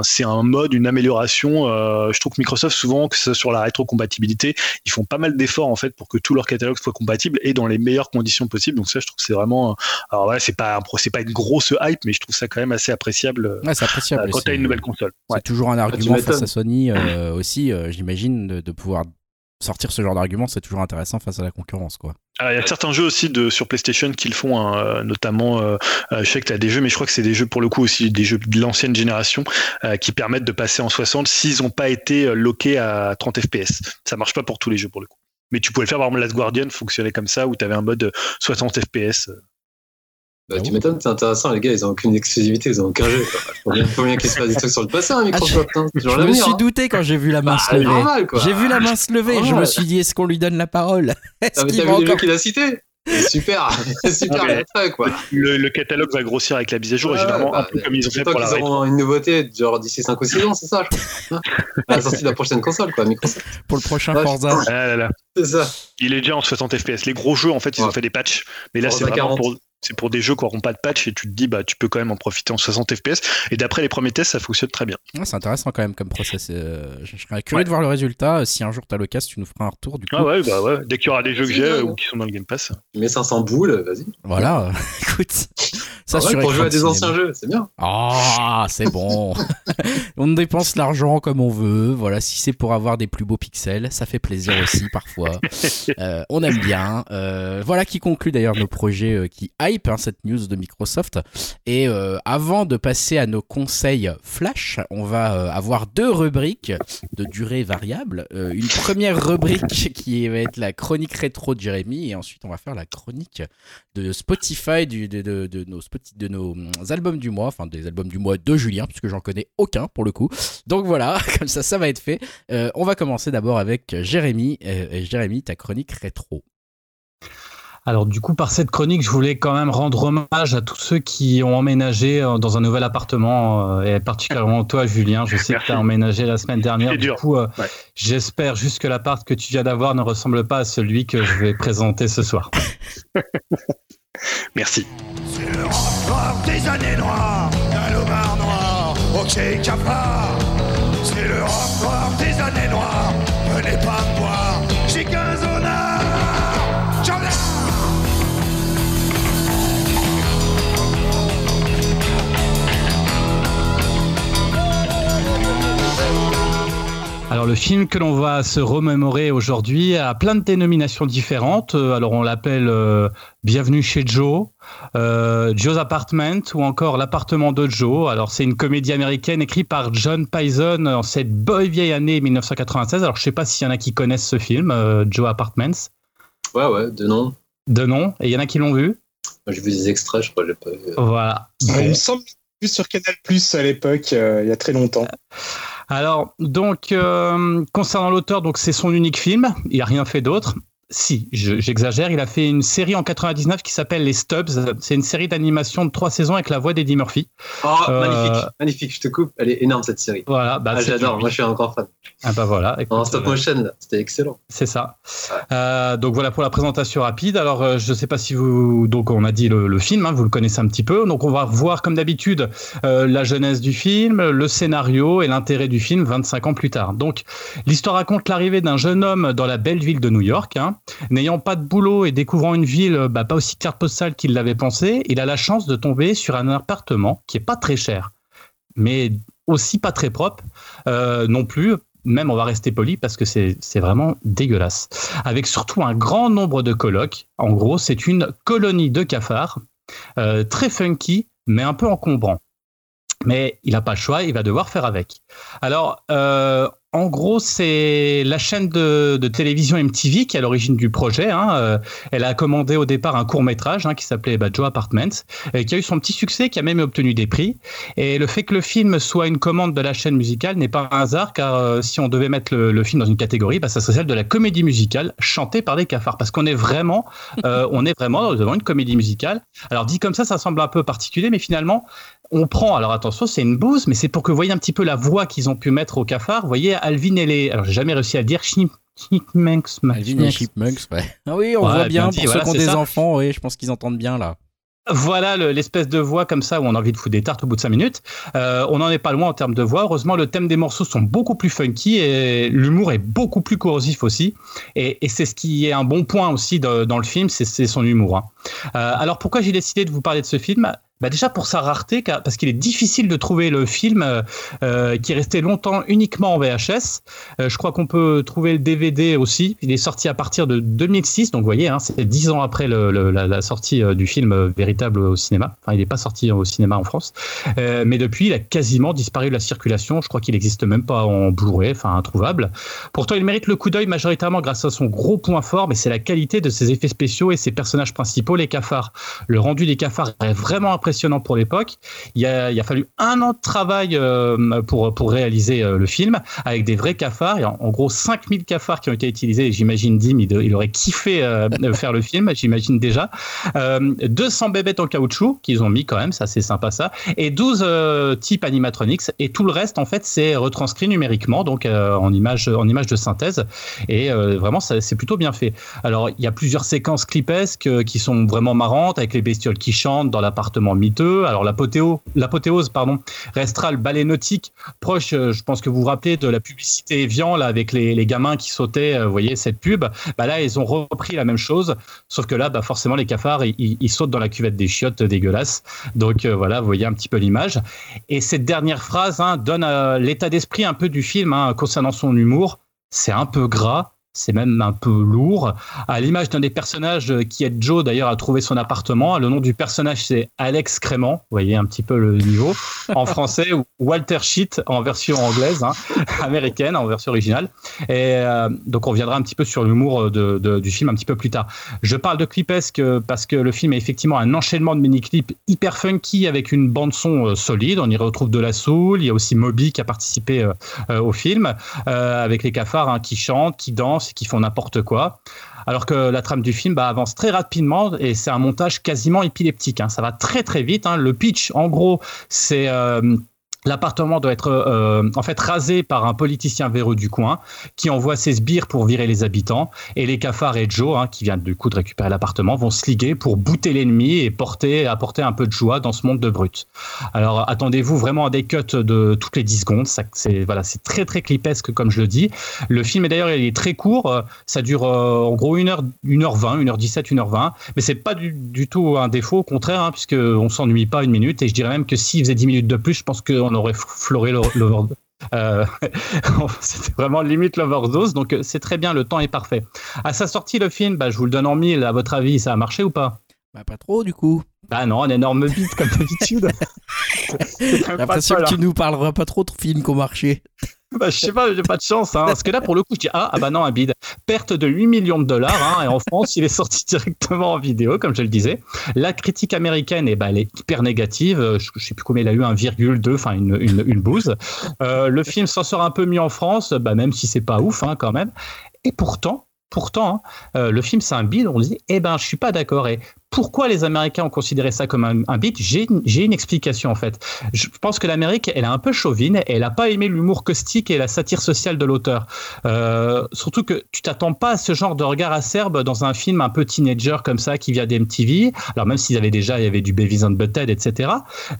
c'est un mode, une amélioration. Euh, je trouve que Microsoft, souvent, que ce soit sur la rétrocompatibilité, ils font pas mal d'efforts en fait pour que tout leur catalogue soit compatible et dans les meilleures conditions possibles. Donc ça, je trouve que c'est vraiment. Alors voilà, c'est pas, c'est pas une grosse hype, mais je trouve ça quand même assez appréciable. Ouais, c'est appréciable. Euh, quand tu as une nouvelle console. C'est toujours un argument face à Sony euh, aussi, j'imagine, de pouvoir sortir ce genre d'argument, c'est toujours intéressant face à la concurrence. Quoi. il y a certains jeux aussi de, sur PlayStation qui le font, hein, euh, notamment, euh, euh, je sais que tu as des jeux, mais je crois que c'est des jeux pour le coup aussi, des jeux de l'ancienne génération qui permettent de passer en 60 s'ils n'ont pas été loqués à 30 FPS. Ça marche pas pour tous les jeux pour le coup. Mais tu pouvais le faire, par exemple, Last Guardian fonctionnait comme ça, où tu avais un mode 60 FPS. Bah, tu m'étonnes, c'est intéressant, les gars, ils ont aucune exclusivité, ils ont aucun jeu. Il faut bien qu'il se passe des trucs sur le passé, hein, Microsoft. Hein, je me suis hein. douté quand j'ai vu la main bah, se lever. J'ai vu la main se lever, je me suis dit, est-ce qu'on lui donne la parole? T'as vu les jeux qu'il a cités Super, super quoi. Le, catalogue va grossir avec la mise à jour, généralement bah, un peu comme ils ont fait pour la Ils auront une nouveauté, genre d'ici 5 ou 6 ans, c'est ça, À la sortie de la prochaine console, quoi, Microsoft. Pour le prochain Forza. Ah c'est ça. Il est déjà en 60 FPS. Les gros jeux, en fait, ils ont fait des patchs, mais là, c'est vraiment pour c'est pour des jeux qui n'auront pas de patch et tu te dis bah tu peux quand même en profiter en 60 fps et d'après les premiers tests ça fonctionne très bien. C'est intéressant quand même comme process euh, je serais curieux de voir le résultat si un jour tu as l'occasion tu nous feras un retour du coup. Ah ouais bah ouais. Dès qu'il y aura des jeux que j'ai ou qui sont dans le Game Pass. Mais 500 boules vas-y. Voilà écoute. Ça ah pour jouer à des anciens jeux c'est bien. Ah c'est bon. On dépense l'argent comme on veut. Voilà si c'est pour avoir des plus beaux pixels ça fait plaisir aussi parfois. Euh, on aime bien. Euh, voilà qui conclut d'ailleurs nos projets qui Hein, cette news de Microsoft. Et euh, avant de passer à nos conseils flash, on va euh, avoir deux rubriques de durée variable. Euh, une première rubrique qui va être la chronique rétro de Jérémy, et ensuite on va faire la chronique de Spotify du, de, de, nos, de nos albums du mois, enfin des albums du mois de Julien, puisque j'en connais aucun pour le coup. Donc voilà, comme ça, ça va être fait. on va commencer d'abord avec Jérémy. Jérémy, ta chronique rétro. Alors du coup, par cette chronique, je voulais quand même rendre hommage à tous ceux qui ont emménagé euh, dans un nouvel appartement, euh, et particulièrement toi, Julien. Je sais que tu as emménagé la semaine dernière. Du coup, euh, j'espère juste que l'appart que tu viens d'avoir ne ressemble pas à celui que je vais présenter ce soir. Merci. C'est le rapport des années noires, d'un noir, au C'est le rapport des années noires, venez pas me voir, Alors le film que l'on va se remémorer aujourd'hui a plein de dénominations différentes. Euh, alors on l'appelle euh, Bienvenue chez Joe, euh, Joe's Apartment ou encore L'appartement de Joe. Alors c'est une comédie américaine écrite par John Payson en cette bonne vieille année 1996. Alors je sais pas s'il y en a qui connaissent ce film, Joe Apartments. Ouais ouais, de nom. De nom. Et il y en a qui l'ont vu? J'ai vu des extraits, je crois que j'ai pas vu. Voilà. Il me semble plus sur Canal Plus à l'époque, il y a très longtemps. Alors, donc, euh, concernant l'auteur, donc c'est son unique film. Il n'a rien fait d'autre. Si, j'exagère, il a fait une série en 99 qui s'appelle Les Stubbs. C'est une série d'animation de trois saisons avec la voix d'Eddie Murphy. Oh, magnifique, magnifique, je te coupe. Elle est énorme cette série. Voilà, bah, ah, j'adore, moi je suis encore fan. Ah bah voilà. en stop motion, c'était excellent. C'est ça. donc voilà pour la présentation rapide. Alors je ne sais pas si vous. Donc on a dit le, film, hein, vous le connaissez un petit peu. Donc on va voir comme d'habitude la jeunesse du film, le scénario et l'intérêt du film 25 ans plus tard. Donc l'histoire raconte l'arrivée d'un jeune homme dans la belle ville de New York. Hein. N'ayant pas de boulot et découvrant une ville bah, pas aussi carte postale qu'il l'avait pensé, il a la chance de tomber sur un appartement qui est pas très cher, mais aussi pas très propre euh, non plus. Même on va rester poli parce que c'est vraiment dégueulasse. Avec surtout un grand nombre de colocs. En gros, c'est une colonie de cafards, euh, très funky, mais un peu encombrant. Mais il n'a pas le choix, il va devoir faire avec. Alors, euh, en gros, c'est la chaîne de, télévision MTV qui est à l'origine du projet. Hein. Euh, elle a commandé au départ un court métrage hein, qui s'appelait bah, Joe Apartments, et qui a eu son petit succès, qui a même obtenu des prix. Et le fait que le film soit une commande de la chaîne musicale n'est pas un hasard, car euh, si on devait mettre le, film dans une catégorie, bah, ça serait celle de la comédie musicale chantée par des cafards, parce qu'on est vraiment, euh, on est vraiment devant une comédie musicale. Alors dit comme ça, ça semble un peu particulier, mais finalement, on prend, alors attention, c'est une bouse, mais c'est pour que vous voyez un petit peu la voix qu'ils ont pu mettre au cafard. Vous voyez, Alvin et les. Alors, j'ai jamais réussi à le dire. Chipmunks. Alvin et Chipmunks, ouais. Ah oui, on voit bien. pour ceux qui ont des enfants, oui, je pense qu'ils entendent bien là. Voilà l'espèce de voix comme ça où on a envie de foutre des tartes au bout de 5 minutes. Euh, on n'en est pas loin en termes de voix. Heureusement, le thème des morceaux sont beaucoup plus funky et l'humour est beaucoup plus corrosif aussi. Et, c'est ce qui est un bon point aussi dans le film, c'est son humour. Hein. Euh, alors pourquoi j'ai décidé de vous parler de ce film? Bah déjà pour sa rareté, parce qu'il est difficile de trouver le film euh, euh, qui est resté longtemps uniquement en VHS. Euh, je crois qu'on peut trouver le DVD aussi. Il est sorti à partir de 2006, donc vous voyez, hein, c'est dix ans après la, sortie du film véritable au cinéma. Enfin, il n'est pas sorti au cinéma en France, mais depuis, il a quasiment disparu de la circulation. Je crois qu'il n'existe même pas en Blu-ray, enfin introuvable. Pourtant, il mérite le coup d'œil majoritairement grâce à son gros point fort, mais c'est la qualité de ses effets spéciaux et ses personnages principaux, les cafards. Le rendu des cafards est vraiment impressionnant pour l'époque. Il, il, a fallu un an de travail euh, pour, réaliser euh, le film avec des vrais cafards. En, gros, 5000 cafards qui ont été utilisés. J'imagine Dim, il, aurait kiffé euh, faire le film, j'imagine déjà. 200 bébêtes en caoutchouc qu'ils ont mis quand même, ça c'est sympa ça. Et 12 types animatronics. Et tout le reste, en fait, c'est retranscrit numériquement, donc en, image, en image de synthèse. Et vraiment, c'est plutôt bien fait. Alors, il y a plusieurs séquences clipesques qui sont vraiment marrantes avec les bestioles qui chantent dans l'appartement Alors l'apothéose, pardon, restera le ballet nautique proche. Euh, je pense que vous vous rappelez de la publicité Evian avec les, gamins qui sautaient. Euh, vous voyez cette pub. Bah là, ils ont repris la même chose, sauf que là, bah forcément, les cafards, ils, sautent dans la cuvette des chiottes dégueulasses. Donc euh, voilà, vous voyez un petit peu l'image. Et cette dernière phrase hein, donne l'état d'esprit un peu du film hein, concernant son humour. C'est un peu gras, c'est même un peu lourd. À l'image d'un des personnages qui est Joe, d'ailleurs, a trouvé son appartement. Le nom du personnage, c'est Alex Crément. Vous voyez un petit peu le niveau. En français, Walter Sheet en version anglaise, hein, américaine, en version originale. Et euh, donc, on reviendra un petit peu sur l'humour de, du film un petit peu plus tard. Je parle de clipesque parce que le film est effectivement un enchaînement de mini-clips hyper funky avec une bande-son euh, solide. On y retrouve de la soul. Il y a aussi Moby qui a participé euh, au film, avec les cafards hein, qui chantent, qui dansent qui font n'importe quoi. Alors que la trame du film bah, avance très rapidement et c'est un montage quasiment épileptique. Hein. Ça va très très vite. Hein. Le pitch, en gros, c'est euh, L'appartement doit être euh, en fait rasé par un politicien véreux du coin qui envoie ses sbires pour virer les habitants et les cafards et Joe, hein, qui vient du coup de récupérer l'appartement, vont se liguer pour bouter l'ennemi et porter, apporter un peu de joie dans ce monde de brut. Alors attendez-vous vraiment à des cuts de toutes les 10 secondes. C'est voilà, c'est très très clipesque comme je le dis. Le film est d'ailleurs il est très court. Ça dure euh, en gros 1 heure, 1h20, 1h17, 1h20. Mais c'est pas du, tout un défaut, au contraire, hein, puisque on s'ennuie pas une minute. Et je dirais même que s'il faisait 10 minutes de plus, je pense qu'on on aurait floré l'overdose. Euh, c'était vraiment limite l'overdose, donc euh, c'est très bien, le temps est parfait. À sa sortie, le film, bah, je vous le donne en mille, à votre avis, ça a marché ou pas? Bah pas trop du coup. Bah non, un énorme bite comme d'habitude. J'ai l'impression que tu nous parleras pas trop de films qui ont marché. Bah, je sais pas, j'ai pas de chance. Hein. Parce que là, pour le coup, je dis ah, ah bah non, un bide. Perte de 8 millions de dollars. Hein, et en France, il est sorti directement en vidéo, comme je le disais. La critique américaine, eh ben, elle est hyper négative. Je, je sais plus combien il a eu, 1,2, enfin une, une, bouse. Euh, le film s'en sort un peu mieux en France, bah, même si c'est pas ouf hein, quand même. Et pourtant, pourtant, euh, le film c'est un bide. On dit, eh ben, je suis pas d'accord. Pourquoi les Américains ont considéré ça comme un, un bide J'ai une explication en fait. Je pense que l'Amérique, elle est un peu chauvine. Et elle n'a pas aimé l'humour caustique et la satire sociale de l'auteur. Euh, surtout que tu t'attends pas à ce genre de regard acerbe dans un film un peu teenager comme ça qui vient d'MTV. Alors même s'ils avaient déjà, il y avait du Beavis and Butthead, etc.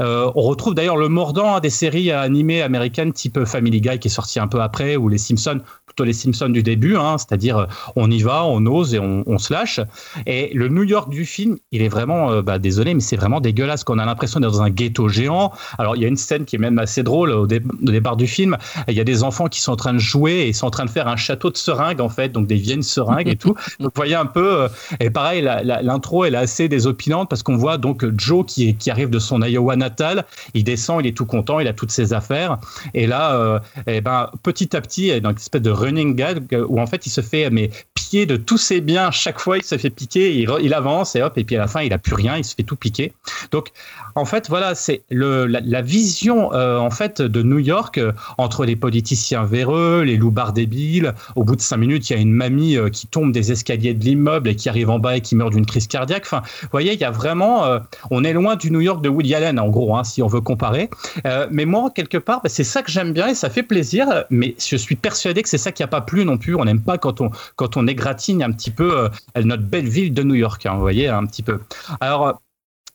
Euh, on retrouve d'ailleurs le mordant des séries animées américaines type Family Guy qui est sorti un peu après ou les Simpsons plutôt les Simpsons du début, hein, c'est-à-dire euh, on y va, on ose et on, se lâche. Et le New York du film, il est vraiment, euh, bah, désolé, mais c'est vraiment dégueulasse. Qu'on a l'impression d'être dans un ghetto géant. Alors il y a une scène qui est même assez drôle au, départ du film. Il y a des enfants qui sont en train de jouer et sont en train de faire un château de seringues en fait, donc des vieilles seringues et tout. Donc vous voyez un peu. Euh, et pareil, l'intro elle est assez désopilante parce qu'on voit donc Joe qui, qui arrive de son Iowa natal. Il descend, il est tout content, il a toutes ses affaires. Et là, et eh ben petit à petit, il y a une espèce de running gag où en fait il se fait mais de tous ses biens. Chaque fois il se fait piquer il, il, avance et hop et puis à la fin il a plus rien il se fait tout piquer. Donc en fait voilà c'est le la, vision euh, en fait de New York euh, entre les politiciens véreux les loupards débiles. Au bout de cinq minutes il y a une mamie euh, qui tombe des escaliers de l'immeuble et qui arrive en bas et qui meurt d'une crise cardiaque. Enfin vous voyez il y a vraiment on est loin du New York de Woody Allen en gros hein, si on veut comparer. Mais moi quelque part bah, c'est ça que j'aime bien et ça fait plaisir mais je suis persuadé que c'est ça qui a pas plus non plus. On n'aime pas quand on, quand on égratigne un petit peu euh, notre belle ville de New York, hein, vous voyez, un petit peu. Alors, euh,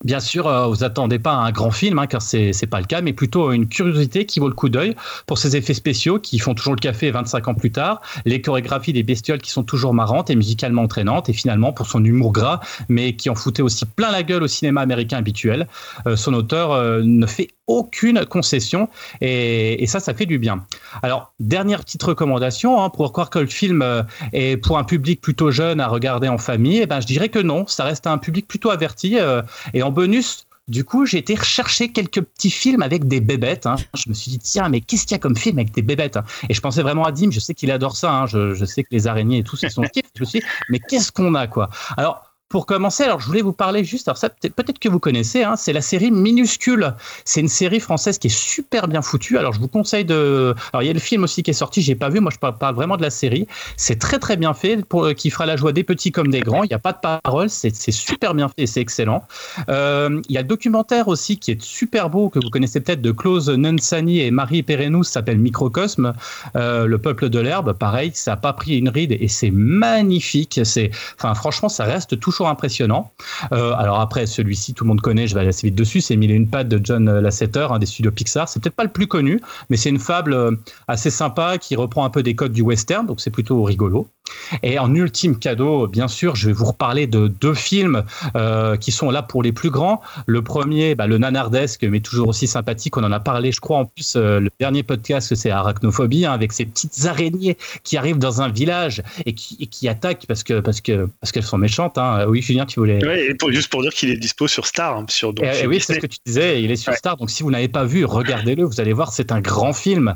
Bien sûr, euh, vous attendez pas un grand film, hein, car c'est c'est pas le cas, mais plutôt une curiosité qui vaut le coup d'œil pour ses effets spéciaux qui font toujours le café 25 ans plus tard, les chorégraphies des bestioles qui sont toujours marrantes et musicalement entraînantes, et finalement pour son humour gras, mais qui en foutait aussi plein la gueule au cinéma américain habituel. son auteur ne fait aucune concession et, ça, ça fait du bien. Alors, dernière petite recommandation, hein, pour croire que le film euh, est pour un public plutôt jeune à regarder en famille, eh ben, je dirais que non, ça reste un public plutôt averti. Euh, et en bonus, du coup, j'ai été rechercher quelques petits films avec des bébêtes. Hein. Je me suis dit, tiens, mais qu'est-ce qu'il y a comme film avec des bébêtes hein Et je pensais vraiment à Dim, je sais qu'il adore ça, je, je, sais que les araignées et tout, c'est son kiff. Je me suis dit, mais qu'est-ce qu'on a, quoi Alors, pour commencer, alors je voulais vous parler juste, alors ça peut-être que vous connaissez, hein, c'est la série Minuscule. C'est une série française qui est super bien foutue. Alors je vous conseille de. Alors il y a le film aussi qui est sorti, j'ai pas vu. Moi je parle, vraiment de la série. C'est très très bien fait, pour, euh, qui fera la joie des petits comme des grands. Il n'y a pas de parole, c'est super bien fait, c'est excellent. Euh, il y a le documentaire aussi qui est super beau que vous connaissez peut-être de Claude Nunsani et Marie Pérennou, s'appelle Microcosme, euh, le peuple de l'herbe. Pareil, ça a pas pris une ride et c'est magnifique. Enfin franchement, ça reste impressionnant. Euh, alors après, celui-ci, tout le monde connaît, je vais aller assez vite dessus, c'est Mille et une pattes de John Lasseter, un des studios Pixar. C'est peut-être pas le plus connu, mais c'est une fable euh, assez sympa qui reprend un peu des codes du western, donc c'est plutôt rigolo. Et en ultime cadeau, bien sûr, je vais vous reparler de deux films euh, qui sont là pour les plus grands. Le premier, bah, le nanardesque, mais toujours aussi sympathique. On en a parlé, je crois, en plus, le dernier podcast, c'est Arachnophobie, hein, avec ces petites araignées qui arrivent dans un village et qui, qui attaquent parce que parce que parce qu'elles sont méchantes. Hein. Oui, Julien, tu voulais. Pour, juste pour dire qu'il est dispo sur Star. Hein, sur, donc, eh, oui, c'est ce que tu disais, il est sur Star. Donc si vous n'avez pas vu, regardez-le, vous allez voir, c'est un grand film.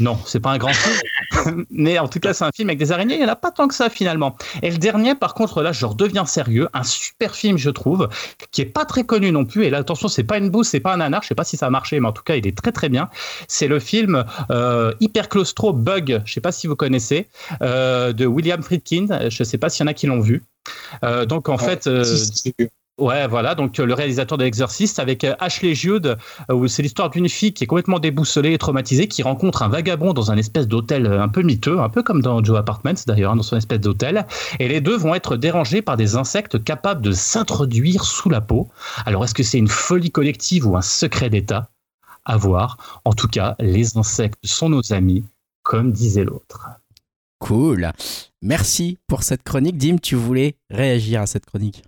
Non, c'est pas un grand film, mais en tout cas, c'est un film avec des araignées. Il n'y en a pas tant que ça finalement. Et le dernier, par contre, là, je redeviens sérieux. Un super film, je trouve, qui est pas très connu non plus. Et là, attention, c'est pas une bouse, c'est pas un nanar. Je sais pas si ça a marché, mais en tout cas, il est très très bien. C'est le film euh, Hyper Claustro Bug. Je sais pas si vous connaissez euh, de William Friedkin. Je sais pas s'il y en a qui l'ont vu. Euh, donc en fait, euh, Ouais, voilà, donc euh, le réalisateur de l'exorciste avec Ashley Judd, où c'est l'histoire d'une fille qui est complètement déboussolée et traumatisée, qui rencontre un vagabond dans un espèce d'hôtel un peu miteux, un peu comme dans Joe Apartments d'ailleurs, hein, dans son espèce d'hôtel, et les deux vont être dérangés par des insectes capables de s'introduire sous la peau. Alors est-ce que c'est une folie collective ou un secret d'État? À voir. En tout cas, les insectes sont nos amis, comme disait l'autre. Cool. Merci pour cette chronique. Dim, tu voulais réagir à cette chronique?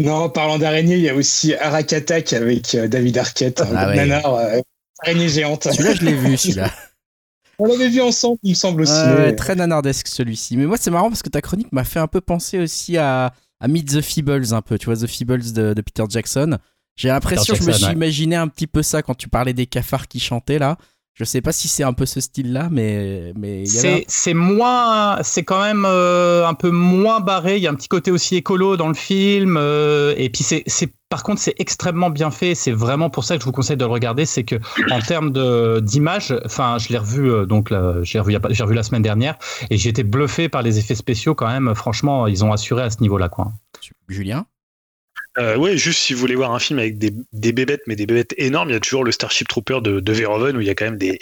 Non, parlant d'araignée, il y a aussi Arakatak avec euh, David Arquette, ah, euh, araignée géante. Celui-là, je l'ai vu, celui-là. On l'avait vu ensemble, il me semble aussi. Très nanardesque celui-ci. Mais moi, c'est marrant parce que ta chronique m'a fait un peu penser aussi à, à Meet the Feebles, un peu. Tu vois, The Feebles de, de Peter Jackson. J'ai l'impression, je me suis imaginé un petit peu ça quand tu parlais des cafards qui chantaient là Je sais pas si c'est un peu ce style-là, mais mais c'est moins, c'est quand même euh, un peu moins barré. Il y a un petit côté aussi écolo dans le film, euh, et puis c'est par contre c'est extrêmement bien fait. C'est vraiment pour ça que je vous conseille de le regarder. C'est que en termes de d'image, enfin je l'ai revu euh, donc j'ai revu j'ai revu la semaine dernière et j'ai été bluffé par les effets spéciaux quand même. Franchement, ils ont assuré à ce niveau-là quoi. Julien? Euh, ouais, juste si vous voulez voir un film avec des, des, bébêtes, mais des bébêtes énormes, il y a toujours le Starship Trooper de, de Verhoeven où il y a quand même des,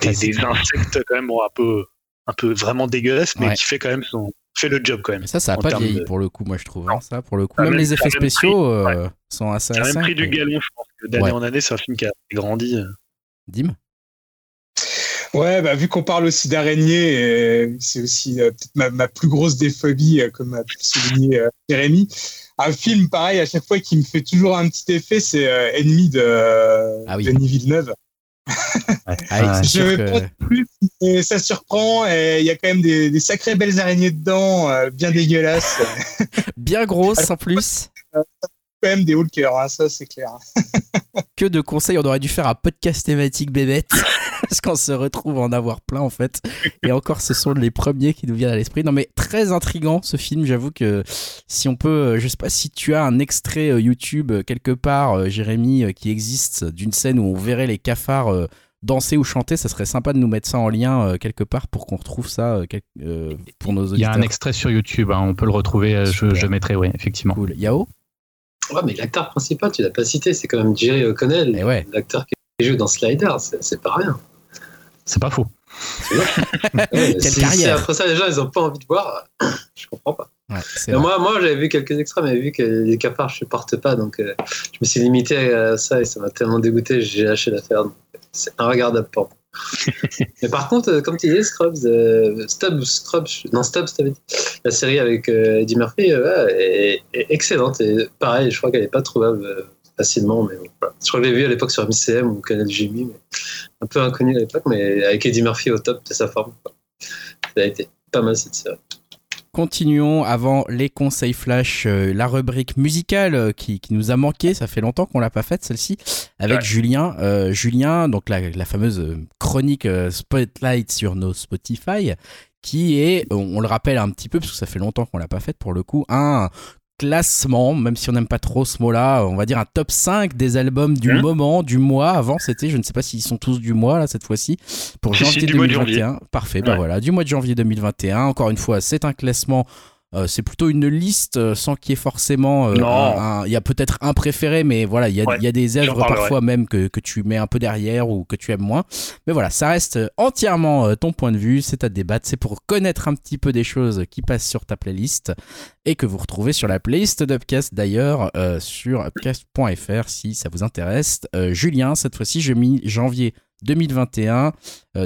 des, insectes quand même un peu, un peu vraiment dégueulasses, mais qui fait quand même son, fait le job quand même. Ça, ça a pas vieilli pour le coup, moi je trouve. Hein, ça, pour le coup, même, les effets spéciaux euh, sont assez. Ça a même pris du galon, je pense d'année en année, c'est un film qui a grandi. Euh. Dim? Ouais, bah, vu qu'on parle aussi d'araignées, c'est aussi peut-être ma, ma, plus grosse déphobie, comme a pu souligner Jérémy un film pareil à chaque fois qui me fait toujours un petit effet, c'est euh, Ennemi de ah Denis Villeneuve. Ah, je vais pas plus, et ça surprend et il y a quand même des, des sacrées belles araignées dedans, euh, bien dégueulasses. bien grosses en plus. quand même des cœur, hein, ça c'est clair. que de conseils, on aurait dû faire un podcast thématique bébête. parce qu'on se retrouve à en avoir plein en fait. Et encore, ce sont les premiers qui nous viennent à l'esprit. Non, mais très intrigant ce film. J'avoue que si on peut, euh, je sais pas si tu as un extrait euh, YouTube euh, quelque part, Jérémy, qui existe d'une scène où on verrait les cafards danser ou chanter, ça serait sympa de nous mettre ça en lien quelque part pour qu'on retrouve ça pour nos auditeurs. Il y a un extrait sur YouTube, hein, on peut le retrouver, je, mettrai, oui, effectivement. Cool. Yao? Ouais, mais l'acteur principal, tu l'as pas cité, c'est quand même Jerry O'Connell, eh ouais. l'acteur qui joue dans Slider, c'est pas rien. C'est pas faux. Quelle carrière. après ça, les gens, ils ont pas envie de voir. je comprends pas. moi, moi j'avais vu quelques extraits, mais vu que les cafards, je supporte pas, donc euh, je me suis limité à ça et ça m'a tellement dégoûté, j'ai lâché l'affaire. C'est regardable pour moi. mais par contre, euh, comme tu disais, Scrubs, euh, Scrubs, non Stubbs, la série avec Eddie Murphy est, excellente pareil, je crois qu'elle est pas trouvable facilement. Mais Je crois que je l'ai vu à l'époque sur MCM ou Canal Jimmy, mais un peu inconnu à l'époque, mais avec Eddie Murphy au top de sa forme. Ça a été pas mal cette série. Continuons avant les conseils flash, euh, la rubrique musicale euh, qui, qui, nous a manqué, ça fait longtemps qu'on l'a pas faite celle-ci, avec Julien. Euh, Julien, donc la, la fameuse chronique Spotlight sur nos Spotify, qui est, on, le rappelle un petit peu parce que ça fait longtemps qu'on l'a pas faite pour le coup, un classement, même si on n'aime pas trop ce mot-là, on va dire un top 5 des albums du hein moment, du mois. Avant, c'était, je ne sais pas s'ils sont tous du mois, là, cette fois-ci, pour janvier 2021. Parfait, bah voilà, du mois de janvier 2021. Encore une fois, c'est un classement euh, c'est plutôt une liste euh, sans qu'il y ait forcément. Euh, il y a peut-être un préféré, mais voilà, il y a, des œuvres parfois même que, tu mets un peu derrière ou que tu aimes moins. Mais voilà, ça reste entièrement ton point de vue, c'est à débattre, c'est pour connaître un petit peu des choses qui passent sur ta playlist et que vous retrouvez sur la playlist d'Upcast d'ailleurs sur upcast.fr si ça vous intéresse. Julien, cette fois-ci, j'ai mis janvier 2021.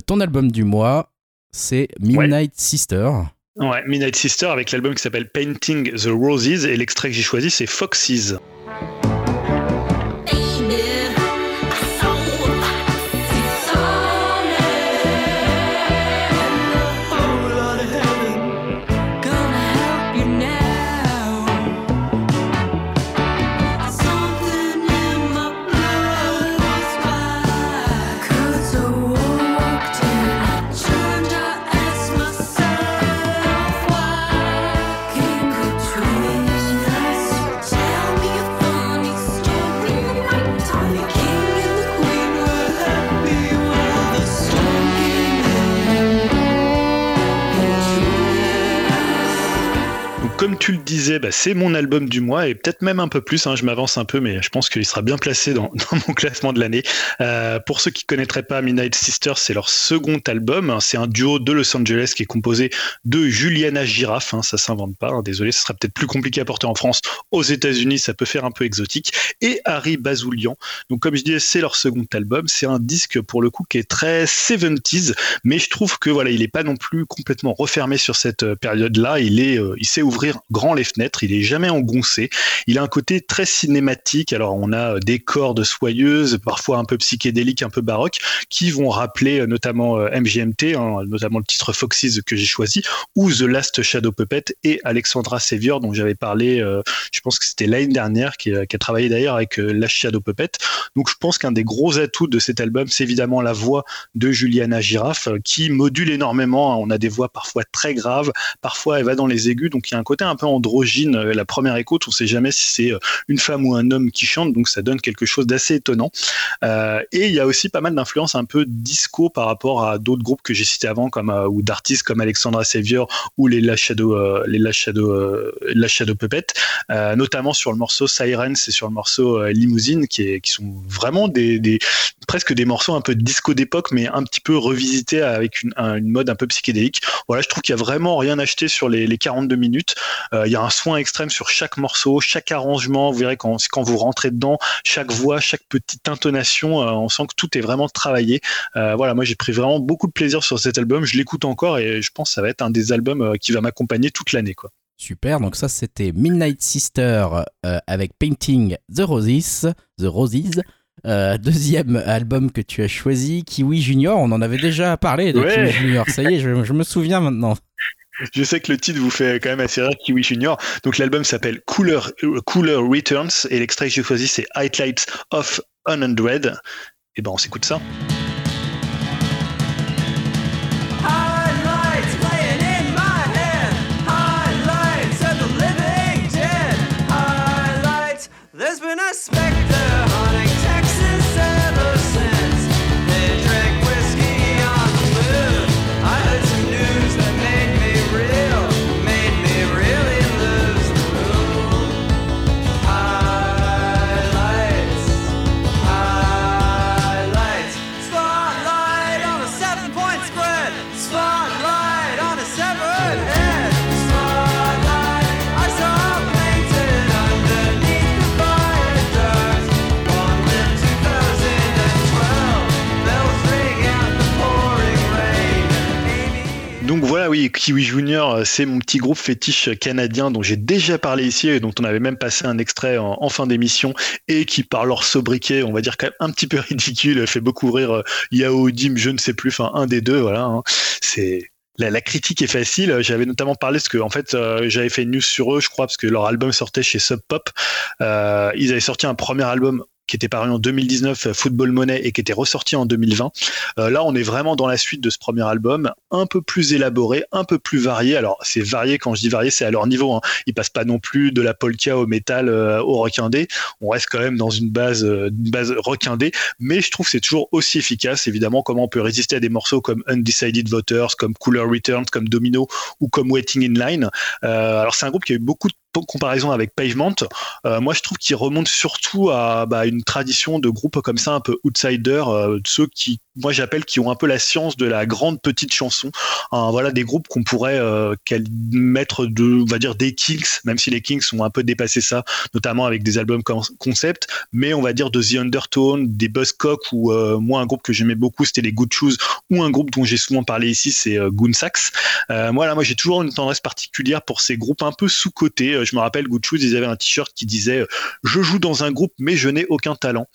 ton album du mois, c'est Midnight Sister. Ouais, Midnight Sister avec l'album qui s'appelle Painting the Roses et l'extrait que j'ai choisi c'est Foxes. Tu le disais, bah, c'est mon album du mois et peut-être même un peu plus. Hein, je m'avance un peu, mais je pense qu'il sera bien placé dans, mon classement de l'année. Euh, pour ceux qui connaîtraient pas Midnight Sisters, c'est leur second album. C'est un duo de Los Angeles qui est composé de Juliana Giraffe. Hein, ça s'invente pas. Hein, désolé, ce sera peut-être plus compliqué à porter en France. Aux États-Unis, ça peut faire un peu exotique. Et Harry Bazoulian. Donc, comme je disais, c'est leur second album. C'est un disque pour le coup qui est très 70s, mais je trouve que voilà, il est pas non plus complètement refermé sur cette euh, période-là. Il euh, il sait ouvrir grand les fenêtres. Il est jamais engoncé. Il a un côté très cinématique. Alors on a des cordes soyeuses, parfois un peu psychédéliques, un peu baroques, qui vont rappeler notamment MGMT, hein, notamment le titre Foxes que j'ai choisi, ou The Last Shadow Puppet et Alexandra Sevior dont j'avais parlé. je pense que c'était l'année dernière, qui, qui a travaillé d'ailleurs avec Last Shadow Puppet. Donc je pense qu'un des gros atouts de cet album, c'est évidemment la voix de Juliana Giraffe, qui module énormément. On a des voix parfois très graves, parfois elle va dans les aigus, donc il y a un côté un peu androgyne. La première écoute, on sait jamais si c'est une femme ou un homme qui chante, donc ça donne quelque chose d'assez étonnant. Euh, et il y a aussi pas mal d'influences un peu disco par rapport à d'autres groupes que j'ai cités avant, comme euh, ou d'artistes comme Alexandra Savior ou les Last Shadow, euh, les Last Shadow, Last Shadow Puppet, notamment sur le morceau Sirens et sur le morceau Limousine, qui, sont vraiment des, presque des morceaux un peu disco d'époque, mais un petit peu revisités avec une, une mode un peu psychédélique. Voilà, je trouve qu'il y a vraiment rien acheté sur les, les 42 minutes. Euh, il y a un soin extrême sur chaque morceau, chaque arrangement. Vous verrez quand, quand vous rentrez dedans, chaque voix, chaque petite intonation, euh, on sent que tout est vraiment travaillé. Euh, voilà, moi j'ai pris vraiment beaucoup de plaisir sur cet album. Je l'écoute encore et je pense que ça va être un des albums qui va m'accompagner toute l'année, quoi. Super, donc ça c'était Midnight Sister avec Painting the Roses, The Roses. deuxième album que tu as choisi, Kiwi Junior. On en avait déjà parlé de Kiwi Junior. Ça y est, je, je me souviens maintenant. Je sais que le titre vous fait quand même assez rire, Kiwi Junior. Donc l'album s'appelle Cooler, Cooler Returns et l'extrait que j'ai choisi c'est Highlights of Unundred. Et ben on s'écoute ça. Kiwi Junior, euh, c'est mon petit groupe fétiche canadien dont j'ai déjà parlé ici et dont on avait même passé un extrait en, fin d'émission et qui, par leur sobriquet, on va dire quand même un petit peu ridicule, fait beaucoup rire euh, Yao Dim, je ne sais plus, enfin un des deux, voilà. Hein. C'est la, critique est facile. J'avais notamment parlé parce que en fait euh, j'avais fait une news sur eux, je crois, parce que leur album sortait chez Sub Pop. ils avaient sorti un premier album qui était paru en 2019, euh, Football Money, et qui était ressorti en 2020. Euh, là, on est vraiment dans la suite de ce premier album, un peu plus élaboré, un peu plus varié. Alors, c'est varié, quand je dis varié, c'est à leur niveau. Hein. Ils passent pas non plus de la polka au métal euh, au rock indé. On reste quand même dans une base, une base rock mais je trouve que c'est toujours aussi efficace. Évidemment, comment on peut résister à des morceaux comme Undecided Voters, comme Cooler Returns, comme Domino ou comme Waiting in Line. alors, c'est un groupe qui a eu beaucoup de comparaison avec Pavement, euh, moi je trouve qu'il remonte surtout à bah, une tradition de groupes comme ça, un peu outsider, euh, ceux qui moi j'appelle qui ont un peu la science de la grande petite chanson. voilà des groupes qu'on pourrait euh, mettre de, on va dire des Kings, même si les Kings ont un peu dépassé ça, notamment avec des albums concept, mais on va dire de The Undertone, des Buzzcock ou euh, moi un groupe que j'aimais beaucoup c'était les Good Shoes ou un groupe dont j'ai souvent parlé ici c'est Goonsax. Moi moi j'ai toujours une tendresse particulière pour ces groupes un peu sous Euh, je me rappelle Good ils avaient un t-shirt qui disait je joue dans un groupe mais je n'ai aucun talent.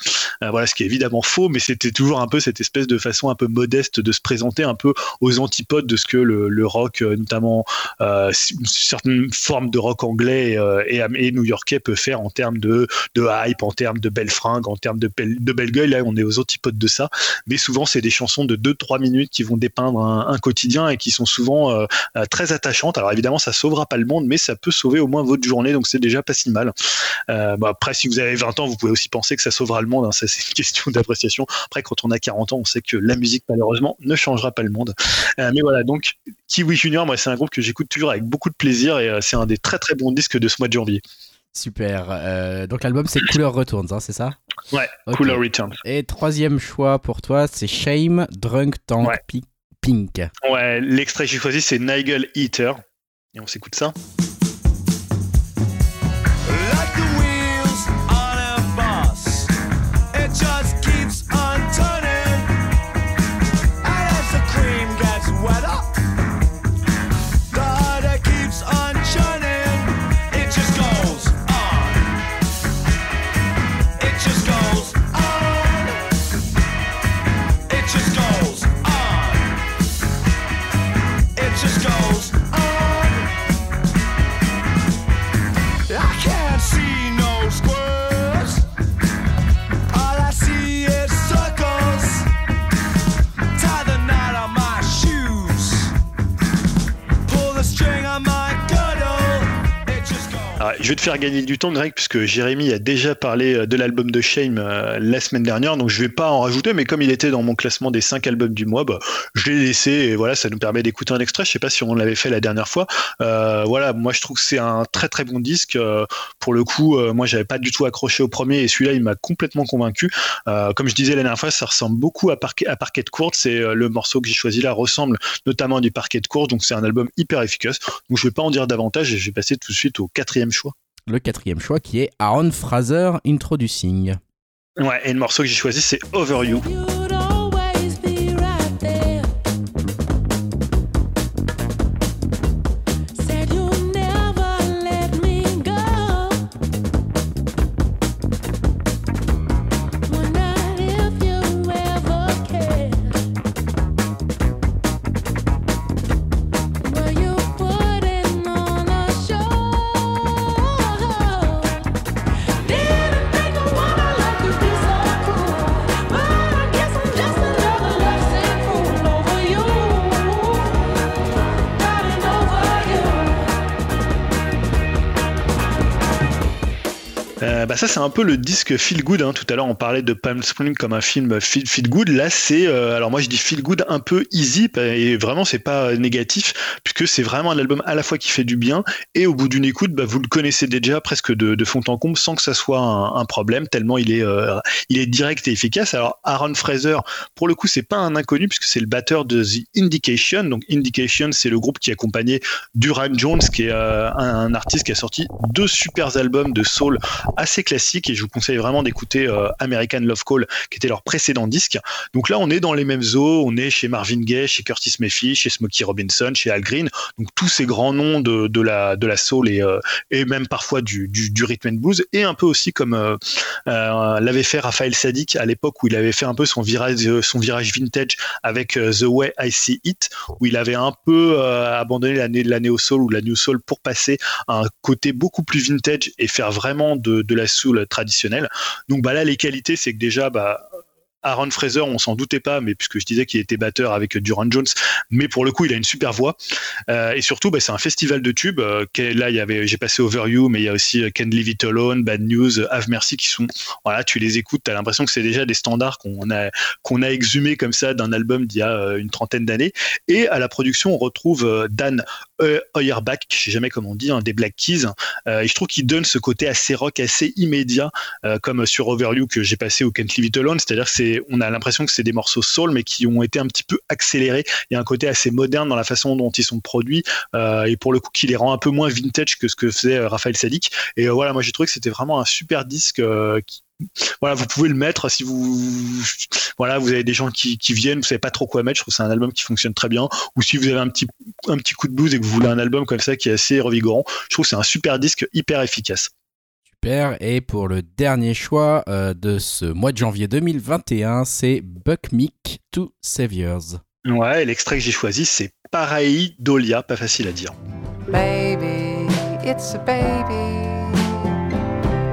voilà ce qui est évidemment faux mais c'était toujours un peu cette espèce de façon un peu modeste de se présenter un peu aux antipodes de ce que le, rock, euh, notamment euh, une certaine forme de rock anglais euh, et, new-yorkais peut faire en termes de, de hype, en termes de belles fringues, en termes de, de belles gueules. Là, on est aux antipodes de ça. Mais souvent, c'est des chansons de 2-3 minutes qui vont dépeindre un, quotidien et qui sont souvent très attachantes. Alors évidemment, ça sauvera pas le monde, mais ça peut sauver au moins votre journée, donc c'est déjà pas si mal. après, si vous avez 20 ans, vous pouvez aussi penser que ça sauvera le monde. Hein. ça, c'est une question d'appréciation. Après, quand on a 40 ans, on sait que la musique, malheureusement, ne changera pas le monde. Euh, mais voilà, donc Kiwi Junior, moi, c'est un groupe que j'écoute toujours avec beaucoup de plaisir et euh, c'est un des très très bons disques de ce mois de janvier. Super. Euh, donc l'album c'est Cooler Returns, hein, c'est ça? Ouais, Cooler Returns. Et troisième choix pour toi, c'est Shame, Drunk Tank, Pink. Ouais, l'extrait que j'ai choisi c'est Nigel Eater. Et on s'écoute ça? uh, je vais te faire gagner du temps, Greg, puisque Jérémy a déjà parlé de l'album de Shame la semaine dernière, donc je vais pas en rajouter, mais comme il était dans mon classement des 5 albums du mois, bah, je l'ai laissé et voilà, ça nous permet d'écouter un extrait. Je sais pas si on l'avait fait la dernière fois. voilà, moi je trouve que c'est un très très bon disque. pour le coup, moi j'avais pas du tout accroché au premier et celui-là il m'a complètement convaincu. comme je disais la dernière fois, ça ressemble beaucoup à, Parquet, à Parquet de courte. C'est le morceau que j'ai choisi là ressemble notamment du Parquet de courte, donc c'est un album hyper efficace. Donc je vais pas en dire davantage et je vais passer tout de suite au quatrième choix. Le quatrième choix qui est Aaron Fraser Introducing. Ouais, et le morceau que j'ai choisi c'est Over You. Bah, ça c'est un peu le disque feel good. Hein. Tout à l'heure on parlait de Palm Spring comme un film feel, feel good. Là c'est euh, alors moi je dis feel good un peu easy et vraiment c'est pas négatif puisque c'est vraiment un album à la fois qui fait du bien et au bout d'une écoute bah, vous le connaissez déjà presque de, fond en comble sans que ça soit un, problème tellement il est euh, il est direct et efficace. Alors Aaron Fraser pour le coup c'est pas un inconnu puisque c'est le batteur de The Indication. Donc Indication c'est le groupe qui accompagnait Duran Jones qui est euh, un, un artiste qui a sorti deux super albums de soul assez classique et je vous conseille vraiment d'écouter euh, American Love Call qui était leur précédent disque. Donc là on est dans les mêmes eaux, on est chez Marvin Gaye, chez Curtis Mayfield, chez Smokey Robinson, chez Al Green, donc tous ces grands noms de, de la de la soul et, euh, et même parfois du, du, du, rhythm and blues et un peu aussi comme euh, l'avait fait Raphaël Sadik à l'époque où il avait fait un peu son virage son virage vintage avec The Way I See It où il avait un peu abandonné la, la néo soul ou la new soul pour passer à un côté beaucoup plus vintage et faire vraiment de, de la soul traditionnelle. Donc bah là, les qualités, c'est que déjà, bah, Aaron Fraser, on s'en doutait pas, mais puisque je disais qu'il était batteur avec Duran Jones, mais pour le coup, il a une super voix. Euh, et surtout, bah, c'est un festival de tubes. Euh, là, il y avait, j'ai passé Over You, mais il y a aussi euh, Can't Leave It Alone, Bad News, Have Mercy, qui sont, voilà, tu les écoutes, tu as l'impression que c'est déjà des standards qu'on a, qu'on a exhumés comme ça d'un album d'il y a une trentaine d'années. Et à la production, on retrouve Dan Hoyerbach, je sais jamais comment on dit, hein, des Black Keys. et je trouve qu'il donne ce côté assez rock, assez immédiat, comme sur Over You que j'ai passé au Can't Leave It Alone, c'est-à-dire c'est on a l'impression que c'est des morceaux soul, mais qui ont été un petit peu accélérés. Il y a un côté assez moderne dans la façon dont ils sont produits, euh, et pour le coup, qui les rend un peu moins vintage que ce que faisait euh, Raphaël Sadik. Et euh, voilà, moi j'ai trouvé que c'était vraiment un super disque voilà, vous pouvez le mettre si vous, voilà, vous avez des gens qui, viennent, vous savez pas trop quoi mettre. Je trouve que c'est un album qui fonctionne très bien. Ou si vous avez un petit, un petit coup de blues et que vous voulez un album comme ça qui est assez revigorant, je trouve que c'est un super disque hyper efficace. Et pour le dernier choix euh, de ce mois de janvier 2021, c'est Buck Meek to Saviors. Ouais, l'extrait que j'ai choisi, c'est Pareil Dolia, pas facile à dire. Baby, it's a baby.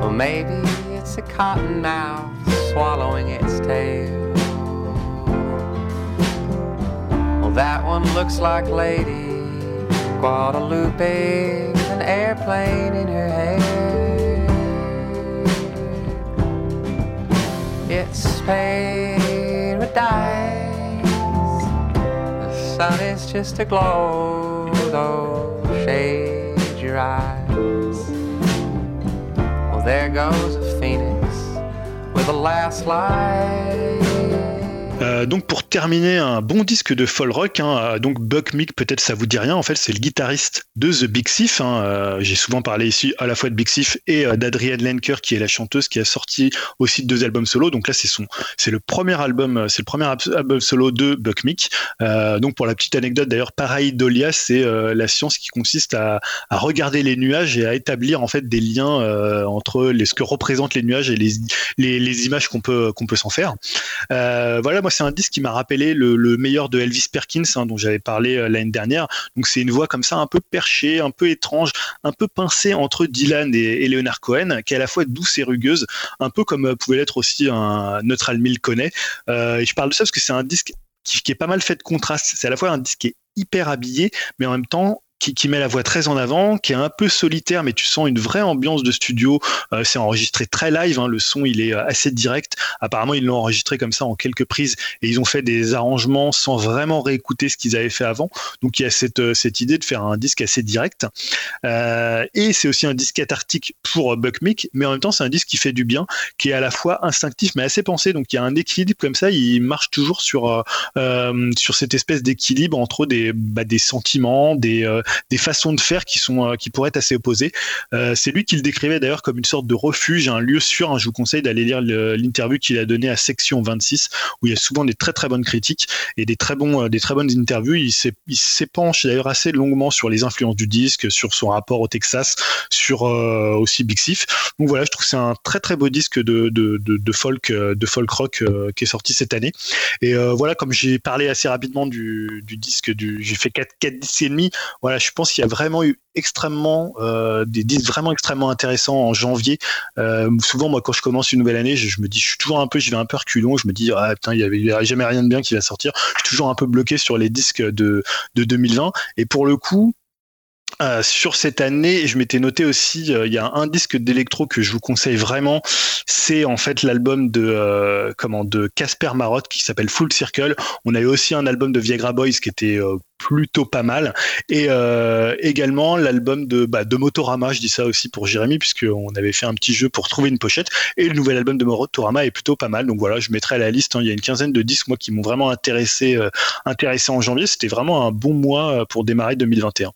Or maybe it's a cotton mouse swallowing its tail. Well, that one looks like Lady Guadalupe, with an airplane in her hair. It's paradise. The sun is just a glow, though shade your eyes. There goes a phoenix with a last light. Euh, donc pour terminer, un bon disque de folk rock. Hein, euh, donc Buck Meek, peut-être ça vous dit rien. En fait, c'est le guitariste de The Big Thief. Hein, euh, J'ai souvent parlé ici à la fois de Big Thief et d'Adrienne Lenker, qui est la chanteuse qui a sorti aussi deux albums solo. Donc là, c'est son, c'est le premier album, c'est le premier album solo de Buck Meek. donc pour la petite anecdote, d'ailleurs, pareil Dolia, c'est la science qui consiste à, regarder les nuages et à établir en fait des liens entre les, ce que représentent les nuages et les, les, les images qu'on peut qu'on peut s'en faire. voilà, moi c'est un disque qui m'a rappelé le, meilleur de Elvis Perkins, hein, dont j'avais parlé euh, l'année dernière. Donc c'est une voix comme ça, un peu perchée, un peu étrange, un peu pincée entre Dylan et, Leonard Cohen, qui est à la fois douce et rugueuse, un peu comme euh, pouvait l'être aussi un Neutral Milk connaît. Euh, et je parle de ça parce que c'est un disque qui, qui, est pas mal fait de contraste. C'est à la fois un disque qui est hyper habillé, mais en même temps qui, qui, met la voix très en avant, qui est un peu solitaire, mais tu sens une vraie ambiance de studio. Euh, c'est enregistré très live, hein, le son il est assez direct. Apparemment, ils l'ont enregistré comme ça en quelques prises et ils ont fait des arrangements sans vraiment réécouter ce qu'ils avaient fait avant. Donc il y a cette, cette idée de faire un disque assez direct. Euh, et c'est aussi un disque cathartique pour Buck Mick, mais en même temps, c'est un disque qui fait du bien, qui est à la fois instinctif mais assez pensé. Donc il y a un équilibre comme ça, il marche toujours sur, euh, sur cette espèce d'équilibre entre des, bah, des sentiments, des, euh, des façons de faire qui, sont, euh, qui pourraient être assez opposées. Euh, c'est lui qui le décrivait d'ailleurs comme une sorte de refuge, un lieu sûr. Hein. je vous conseille d'aller lire l'interview qu'il a donnée à Section 26, où il y a souvent des très très bonnes critiques et des très, bons, des très bonnes interviews. Il s'épanche d'ailleurs assez longuement sur les influences du disque, sur son rapport au Texas, sur aussi Big Sif. Donc voilà, je trouve que c'est un très très beau disque de, de, de, de folk, de folk rock qui est sorti cette année. Et voilà, comme j'ai parlé assez rapidement du, du disque, du, j'ai fait 4, 4 disques et demi. Voilà, je pense qu'il y a vraiment eu extrêmement euh, des disques vraiment extrêmement intéressants en janvier. Euh, souvent, moi, quand je commence une nouvelle année, je, me dis, je suis toujours un peu, je vais un peu reculon. Je me dis, ah putain, il y avait, jamais rien de bien qui va sortir. Je suis toujours un peu bloqué sur les disques de 2020. Et pour le coup, euh, sur cette année, je m'étais noté aussi, euh, il y a un disque d'électro que je vous conseille vraiment. C'est en fait l'album de euh, comment de Casper Marotte qui s'appelle Full Circle. On a eu aussi un album de Viagra Boys qui était plutôt pas mal, et également l'album de bah, de Motorama. Je dis ça aussi pour Jérémy puisqu'on avait fait un petit jeu pour trouver une pochette. Et le nouvel album de Motorama est plutôt pas mal. Donc voilà, je mettrai à la liste. Hein. il y a une quinzaine de disques moi qui m'ont vraiment intéressé intéressé en janvier. C'était vraiment un bon mois pour démarrer 2021.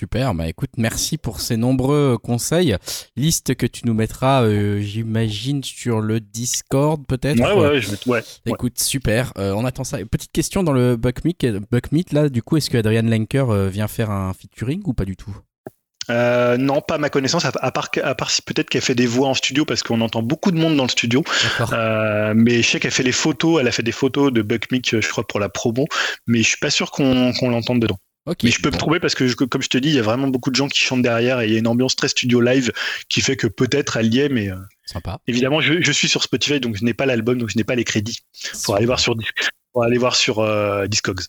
Super, bah écoute, merci pour ces nombreux conseils. Liste que tu nous mettras, euh, j'imagine, sur le Discord peut-être Ouais, ouais, je ouais. Écoute, super, euh, on attend ça. Petite question dans le Buckmeat, Buckmeat là, du coup, est-ce que Adrian Lenker euh, vient faire un featuring ou pas du tout? Non, pas à ma connaissance, à, part, à part si peut-être qu'elle fait des voix en studio, parce qu'on entend beaucoup de monde dans le studio. mais je sais qu'elle fait les photos, elle a fait des photos de Buck je crois, pour la promo, mais je suis pas sûr qu'on l'entende dedans. Mais je peux me trouver parce que, comme je te dis, il y a vraiment beaucoup de gens qui chantent derrière et il y a une ambiance très studio live qui fait que peut-être elle y est, mais. Euh, Sympa. Évidemment, je, suis sur Spotify, donc je n'ai pas l'album, donc je n'ai pas les crédits. Pour aller voir sur, pour aller voir sur euh, Discogs.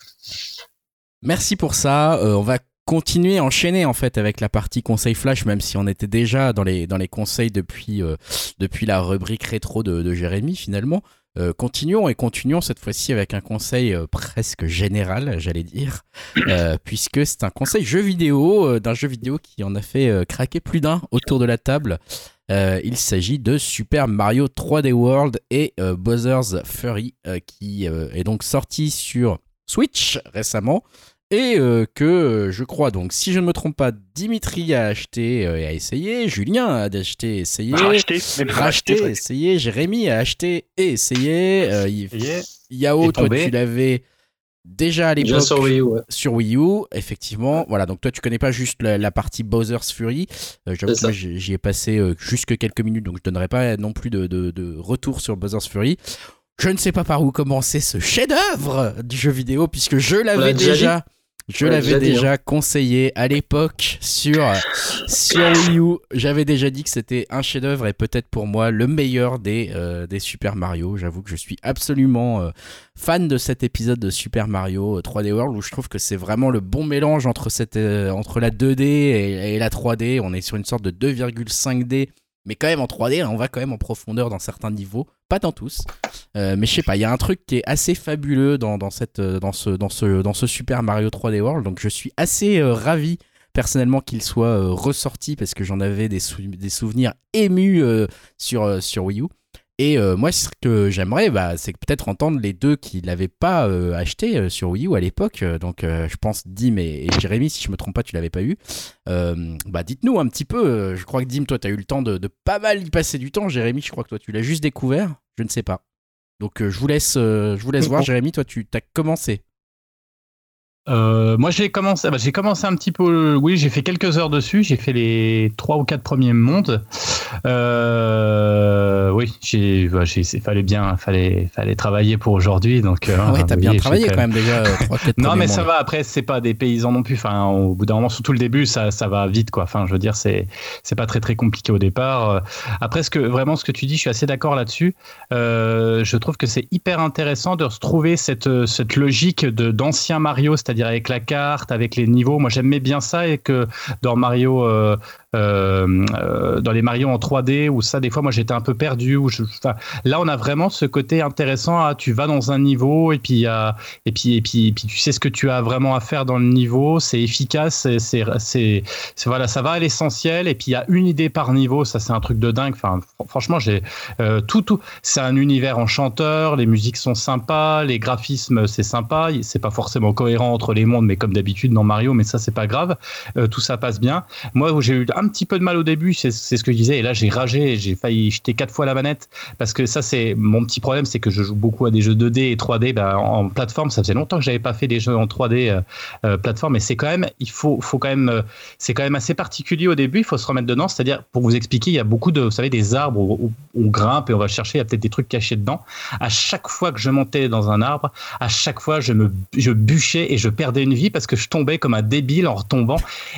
Merci pour ça. Euh, on va continuer, enchaîner en fait avec la partie conseil flash, même si on était déjà dans les, dans les conseils depuis, depuis la rubrique rétro de, de Jérémy finalement. Euh, continuons et continuons cette fois-ci avec un conseil euh, presque général, j'allais dire, euh, puisque c'est un conseil jeu vidéo, d'un jeu vidéo qui en a fait craquer plus d'un autour de la table. il s'agit de Super Mario 3D World et Bowser's Fury, qui est donc sorti sur Switch récemment et euh, que euh, je crois donc, si je ne me trompe pas, Dimitri a acheté euh, et a essayé, Julien a acheté et essayé, racheté, racheté, essayé, Jérémy a acheté et essayé, Yao, toi tu l'avais déjà à l'époque sur Wii U, sur Wii U, effectivement. Voilà, donc toi tu connais pas juste la, partie Bowser's Fury. J'avoue que moi j'y ai passé juste quelques minutes, donc je donnerai pas non plus de, de, de retour sur Bowser's Fury. Je ne sais pas par où commencer ce chef-d'œuvre du jeu vidéo puisque je l'avais déjà. Je l'avais déjà hein. conseillé à l'époque sur, sur Wii U. J'avais déjà dit que c'était un chef-d'œuvre et peut-être pour moi le meilleur des, euh, des Super Mario. J'avoue que je suis absolument euh, fan de cet épisode de Super Mario 3D euh, World où je trouve que c'est vraiment le bon mélange entre, cette, entre la 2D et, et, la 3D. On est sur une sorte de 2,5D mais quand même en 3D, hein, on va quand même en profondeur dans certains niveaux, pas dans tous. Euh, mais je sais pas, il y a un truc qui est assez fabuleux dans, euh, ce, Super Mario 3D World, donc je suis assez euh, ravi personnellement qu'il soit ressorti parce que j'en avais des, des, souvenirs émus sur, sur Wii U. Et euh, moi, ce que j'aimerais, bah, c'est peut-être entendre les deux qui l'avaient pas euh, acheté euh, sur Wii U à l'époque. Donc, je pense Dim et, Jérémy, si je me trompe pas, tu l'avais pas eu. bah, dites-nous un petit peu. je crois que Dim, toi, tu as eu le temps de, pas mal y passer du temps. Jérémy, je crois que toi, tu l'as juste découvert. Je ne sais pas. Donc, je vous laisse, je vous laisse voir. Jérémy, toi, tu as commencé. moi, j'ai commencé, bah, j'ai commencé un petit peu. Oui, j'ai fait quelques heures dessus. J'ai fait les trois ou quatre premiers mondes. Euh, oui, j'ai, bah, fallait bien, fallait, fallait travailler pour aujourd'hui. Donc, euh, ouais, t'as bien travaillé quand même, déjà. Euh, non, mais ça va. Après, c'est pas des paysans non plus. Enfin, au bout d'un moment, surtout le début, ça, ça va vite, quoi. Enfin, je veux dire, c'est, c'est pas très très compliqué au départ. Après, ce que vraiment, ce que tu dis, je suis assez d'accord là-dessus. Euh, je trouve que c'est hyper intéressant de retrouver cette, cette logique de d'ancien Mario, c'est-à-dire avec la carte, avec les niveaux. Moi, j'aimais bien ça et que dans Mario euh, dans les Mario en 3D où ça des fois moi j'étais un peu perdu où je, là on a vraiment ce côté intéressant à, tu vas dans un niveau et puis et puis et puis, puis tu sais ce que tu as vraiment à faire dans le niveau c'est efficace c'est voilà ça va à l'essentiel et puis il y a une idée par niveau ça c'est un truc de dingue. Enfin franchement j'ai euh, tout tout c'est un univers enchanteur les musiques sont sympas les graphismes c'est sympa c'est pas forcément cohérent entre les mondes mais comme d'habitude dans Mario mais ça c'est pas grave. Tout ça passe bien. Moi j'ai eu un petit peu de mal au début, c'est ce que je disais, et là j'ai ragé, j'ai failli jeter quatre fois la manette, parce que ça c'est mon petit problème, c'est que je joue beaucoup à des jeux 2D et 3D bah, en, plateforme, ça faisait longtemps que j'avais pas fait des jeux en 3D euh, euh, plateforme, et c'est quand même, il faut, faut quand même, euh, c'est quand même assez particulier au début, il faut se remettre dedans, c'est-à-dire, pour vous expliquer, il y a beaucoup de, vous savez, des arbres où, on grimpe et on va chercher, il y a peut-être des trucs cachés dedans. À chaque fois que je montais dans un arbre, à chaque fois je me, je bûchais et je perdais une vie parce que je tombais comme un débile en retombant,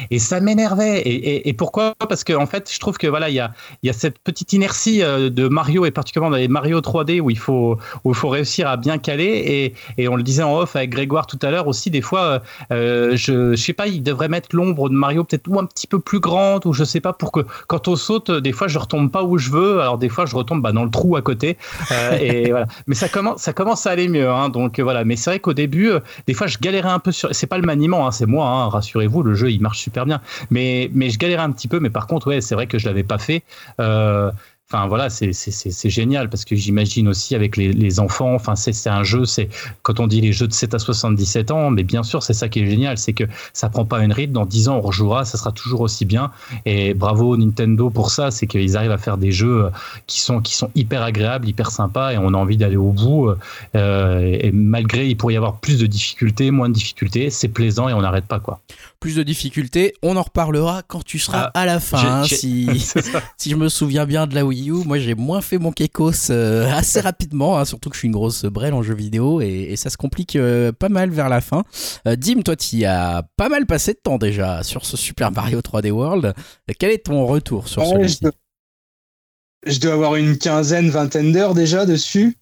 et ça m'énervait, et, et pourquoi? Parce que en fait, je trouve que voilà, il y a, y a cette petite inertie euh, de Mario et particulièrement dans les Mario 3D où il faut où il faut réussir à bien caler et, et on le disait en off avec Grégoire tout à l'heure aussi des fois, euh, je, je sais pas, il devrait mettre l'ombre de Mario peut-être ou un petit peu plus grande ou je sais pas pour que quand on saute, des fois je retombe pas où je veux, alors des fois je retombe bah, dans le trou à côté euh. Mais ça commence ça commence à aller mieux, hein, donc voilà. Mais c'est vrai qu'au début, des fois je galérais un peu sur, c'est pas le maniement, hein, c'est moi, hein, rassurez-vous, le jeu il marche super bien, mais mais je galérais un petit peu, mais par contre, ouais, c'est vrai que je l'avais pas fait. Euh, Enfin voilà, c'est génial parce que j'imagine aussi avec les, enfants, enfin c'est un jeu, c'est quand on dit les jeux de 7 à 77 ans, mais bien sûr c'est ça qui est génial, c'est que ça prend pas une ride, dans 10 ans on rejouera, ça sera toujours aussi bien. Et bravo Nintendo pour ça, c'est qu'ils arrivent à faire des jeux qui sont, qui sont hyper agréables, hyper sympas et on a envie d'aller au bout. Euh, et malgré il pourrait y avoir plus de difficultés, moins de difficultés, c'est plaisant et on n'arrête pas quoi. Plus de difficultés, on en reparlera quand tu seras ah, à la fin. Hein, si, si je me souviens bien de la Wii moi j'ai moins fait mon Kekos euh, assez rapidement, hein, surtout que je suis une grosse brêle en jeu vidéo et, ça se complique euh, pas mal vers la fin. Euh, Dim, toi tu as pas mal passé de temps déjà sur ce Super Mario 3D World. Quel est ton retour sur celui-ci je dois avoir une quinzaine, vingtaine d'heures déjà dessus.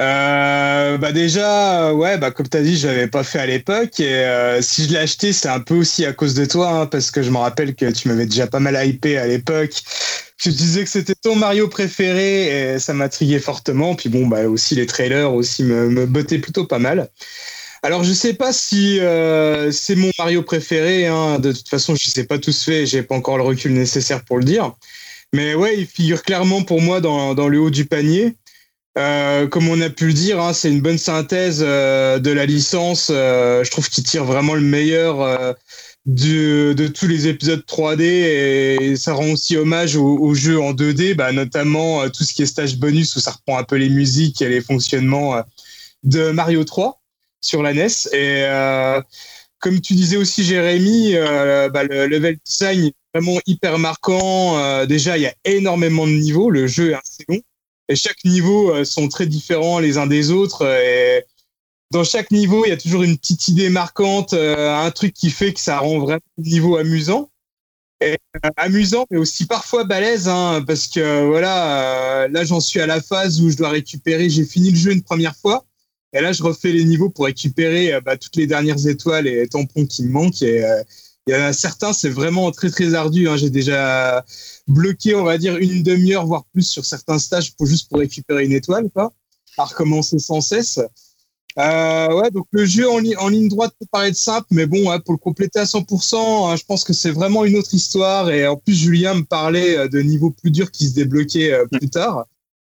Euh, bah déjà, euh, ouais, bah comme t'as dit, je l'avais pas fait à l'époque et euh, si je l'ai acheté, c'est un peu aussi à cause de toi, hein, parce que je me rappelle que tu m'avais déjà pas mal hypé à l'époque. Tu disais que c'était ton Mario préféré et ça m'intriguait fortement. Puis bon, bah aussi les trailers aussi me, me bottaient plutôt pas mal. Alors je sais pas si euh, c'est mon Mario préféré. Hein. De toute façon, je sais pas tous fait, j'ai pas encore le recul nécessaire pour le dire. Mais ouais, il figure clairement pour moi dans, dans le haut du panier. Euh, comme on a pu le dire, hein, c'est une bonne synthèse euh, de la licence. Euh, je trouve qu'il tire vraiment le meilleur de, de, tous les épisodes 3D et ça rend aussi hommage au, au jeu en 2D, bah, notamment tout ce qui est stage bonus où ça reprend un peu les musiques et les fonctionnements de Mario 3 sur la NES. Et comme tu disais aussi, Jérémy, bah, le level design est vraiment hyper marquant. déjà, il y a énormément de niveaux. Le jeu est assez long et chaque niveau euh, sont très différents les uns des autres. Euh, et dans chaque niveau, il y a toujours une petite idée marquante, euh, un truc qui fait que ça rend vraiment le niveau amusant. Et, amusant, mais aussi parfois balèze, hein, parce que voilà, là j'en suis à la phase où je dois récupérer. J'ai fini le jeu une première fois, et là je refais les niveaux pour récupérer bah, toutes les dernières étoiles et tampons qui me manquent. Et il y en a certains, c'est vraiment très très ardu. Hein. J'ai déjà bloqué, on va dire, une demi-heure, voire plus sur certains stages pour juste pour récupérer une étoile, quoi. À recommencer sans cesse. Euh, ouais, donc le jeu en, en, ligne droite peut paraître simple, mais bon, pour le compléter à 100%, hein, je pense que c'est vraiment une autre histoire. Et en plus, Julien me parlait euh, de niveaux plus durs qui se débloquaient euh, plus tard.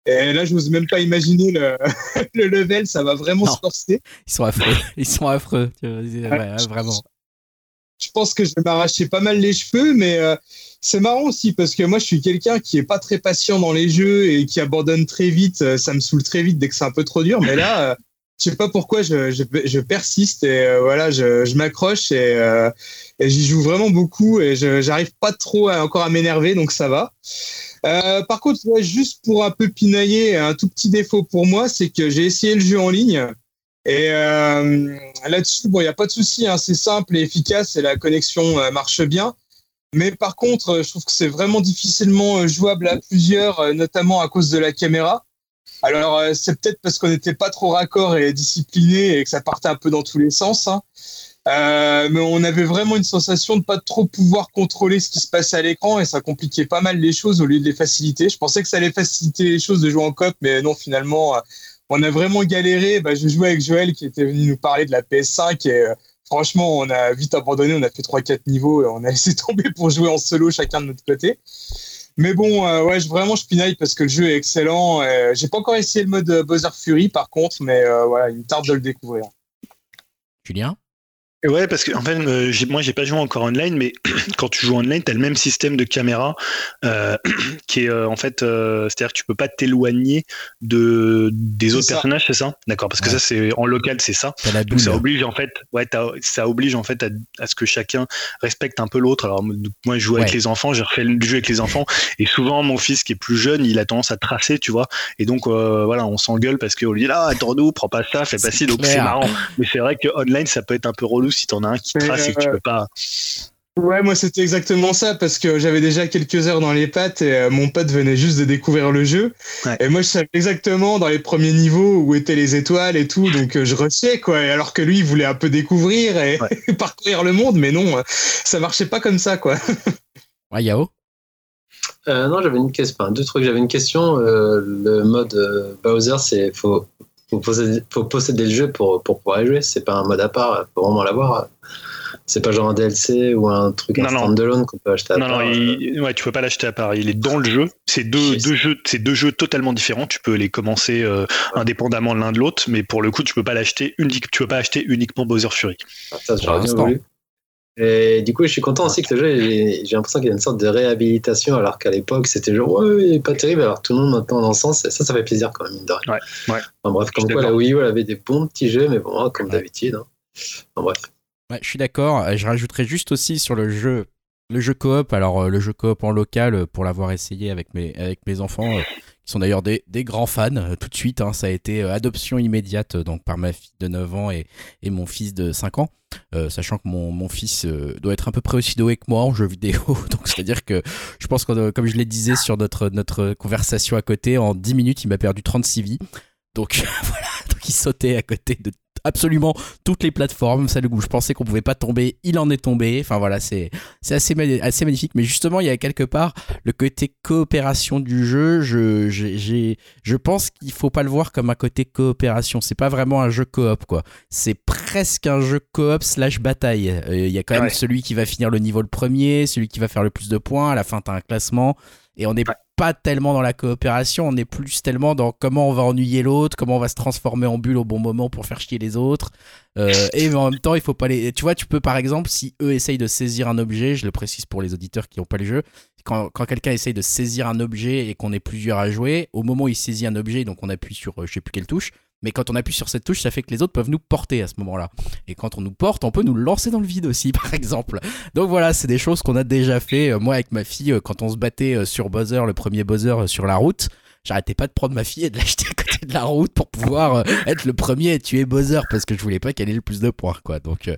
Et là, je n'ose même pas imaginer le, le, level, ça va vraiment se forcer. Ils sont affreux, ils sont affreux, vraiment je pense que je vais m'arracher pas mal les cheveux, mais euh, c'est marrant aussi parce que moi, je suis quelqu'un qui est pas très patient dans les jeux et qui abandonne très vite. Euh, ça me saoule très vite dès que c'est un peu trop dur. Mais là, euh, je sais pas pourquoi je, je, je persiste et euh, voilà, je, je m'accroche et, euh, et j'y joue vraiment beaucoup et j'arrive pas trop encore à m'énerver, donc ça va. Euh, par contre, juste pour un peu pinailler, un tout petit défaut pour moi, c'est que j'ai essayé le jeu en ligne et euh, là-dessus, bon, il y a pas de souci, hein, c'est simple et efficace et la connexion euh, marche bien. Mais par contre, je trouve que c'est vraiment difficilement euh, jouable à plusieurs, notamment à cause de la caméra. Alors, c'est peut-être parce qu'on n'était pas trop raccord et discipliné et que ça partait un peu dans tous les sens. hein. Mais on avait vraiment une sensation de pas trop pouvoir contrôler ce qui se passait à l'écran et ça compliquait pas mal les choses au lieu de les faciliter. Je pensais que ça allait faciliter les choses de jouer en coop, mais non, finalement, on a vraiment galéré. Bah, je jouais avec Joël qui était venu nous parler de la PS5 et euh, franchement, on a vite abandonné. On a fait 3-4 niveaux et on a laissé tomber pour jouer en solo chacun de notre côté. Mais bon, euh, ouais, vraiment, je pinaille parce que le jeu est excellent. Euh, J'ai pas encore essayé le mode euh, Bowser Fury par contre, mais voilà, il me tarde de le découvrir. Julien? Ouais, parce que en fait, euh, moi, j'ai pas joué encore online, mais quand tu joues online, tu as le même système de caméra euh, qui est euh, en fait, euh, c'est-à-dire que tu peux pas t'éloigner de des autres ça. personnages, c'est ça? D'accord, parce que ça, c'est en local, c'est ça. La Donc ça oblige en fait, ouais, t'as- ça oblige en fait à, à ce que chacun respecte un peu l'autre. Alors moi, je joue avec Ouais. les enfants, j'ai refait le jeu avec les enfants, et souvent mon fils qui est plus jeune, il a tendance à tracer, tu vois. Et donc voilà, on s'engueule parce qu'on lui dit là, attends-nous, prends pas ça, fais pas ci. Donc c'est marrant. Mais c'est vrai que online, ça peut être un peu relou si t'en as un qui trace et que tu euh, peux pas. Ouais, moi c'était exactement ça parce que j'avais déjà quelques heures dans les pattes et euh, mon pote venait juste de découvrir le jeu. Ouais. Et moi je savais exactement dans les premiers niveaux où étaient les étoiles et tout, donc euh, je rushais quoi. Et alors que lui il voulait un peu découvrir et parcourir le monde, mais non, ça marchait pas comme ça quoi. Ouais, Yao? Euh, non, j'avais une question. Enfin, deux trucs. J'avais une question. euh, le mode euh, Bowser, c'est faut, faut, posséder, faut posséder le jeu pour, pour pouvoir y jouer. C'est pas un mode à part. Faut vraiment l'avoir. C'est pas genre un DLC ou un truc, un Non, non. standalone qu'on peut acheter à Non, part. non, il, ouais, tu peux pas l'acheter à part. Il est dans le jeu. C'est deux, jeux, c'est deux jeux totalement différents. Tu peux les commencer euh, indépendamment l'un de l'autre, mais pour le coup, tu peux pas l'acheter unique. Tu peux pas acheter uniquement Bowser Fury. Ça, Pour j'aurais bien l'instant. voulu. Et du coup, je suis content aussi que le jeu, j'ai l'impression qu'il y a une sorte de réhabilitation, alors qu'à l'époque, c'était genre, ouais, il est pas terrible, alors tout le monde maintenant dans le sens, et ça, ça fait plaisir quand même, mine de rien. Ouais, ouais. Enfin, bref, comme quoi la. Wii U, elle avait des bons petits jeux, mais bon, hein, comme Ouais. d'habitude. hein. Enfin, bref. Ouais, je suis d'accord. Euh, Je rajouterais juste aussi sur le jeu, le jeu coop. Alors, euh, le jeu coop en local, euh, pour l'avoir essayé avec mes, avec mes enfants, euh, sont d'ailleurs des, grands fans, euh, tout de suite, hein, ça a été euh, adoption immédiate euh, donc par ma fille de 9 ans et, mon fils de 5 ans. Sachant que mon, fils doit être à peu près aussi doué que moi en jeu vidéo. Donc, c'est-à-dire que je pense que, comme je le disais sur notre, notre conversation à côté, en 10 minutes, il m'a perdu 36 vies. Donc, voilà. Il sautait à côté de absolument toutes les plateformes, celles où je pensais qu'on pouvait pas tomber, il en est tombé. Enfin voilà, c'est c'est assez assez magnifique. Mais justement, il y a quelque part le côté coopération du jeu. Je j'ai- je pense qu'il faut pas le voir comme un côté coopération. C'est pas vraiment un jeu coop quoi. C'est presque un jeu coop slash bataille. Euh, Il y a quand même Ouais. celui qui va finir le niveau le premier, celui qui va faire le plus de points. À la fin, t'as un classement. Et on n'est Ouais. pas tellement dans la coopération, on est plus tellement dans comment on va ennuyer l'autre, comment on va se transformer en bulle au bon moment pour faire chier les autres. Euh, et en même temps, il faut pas les. Tu vois, tu peux par exemple, si eux essayent de saisir un objet, je le précise pour les auditeurs qui n'ont pas le jeu, quand, quand quelqu'un essaye de saisir un objet et qu'on est plusieurs à jouer, au moment où il saisit un objet, donc on appuie sur euh, je sais plus quelle touche, mais quand on appuie sur cette touche, ça fait que les autres peuvent nous porter à ce moment-là. Et quand on nous porte, on peut nous lancer dans le vide aussi, par exemple. Donc voilà, c'est des choses qu'on a déjà fait. Euh, Moi, avec ma fille, euh, quand on se battait euh, sur Buzzer, le premier euh, sur la route, j'arrêtais pas de prendre ma fille et de l'acheter à côté de la route pour pouvoir être le premier à tuer Buzzer parce que je voulais pas qu'elle ait le plus de points, quoi. Donc,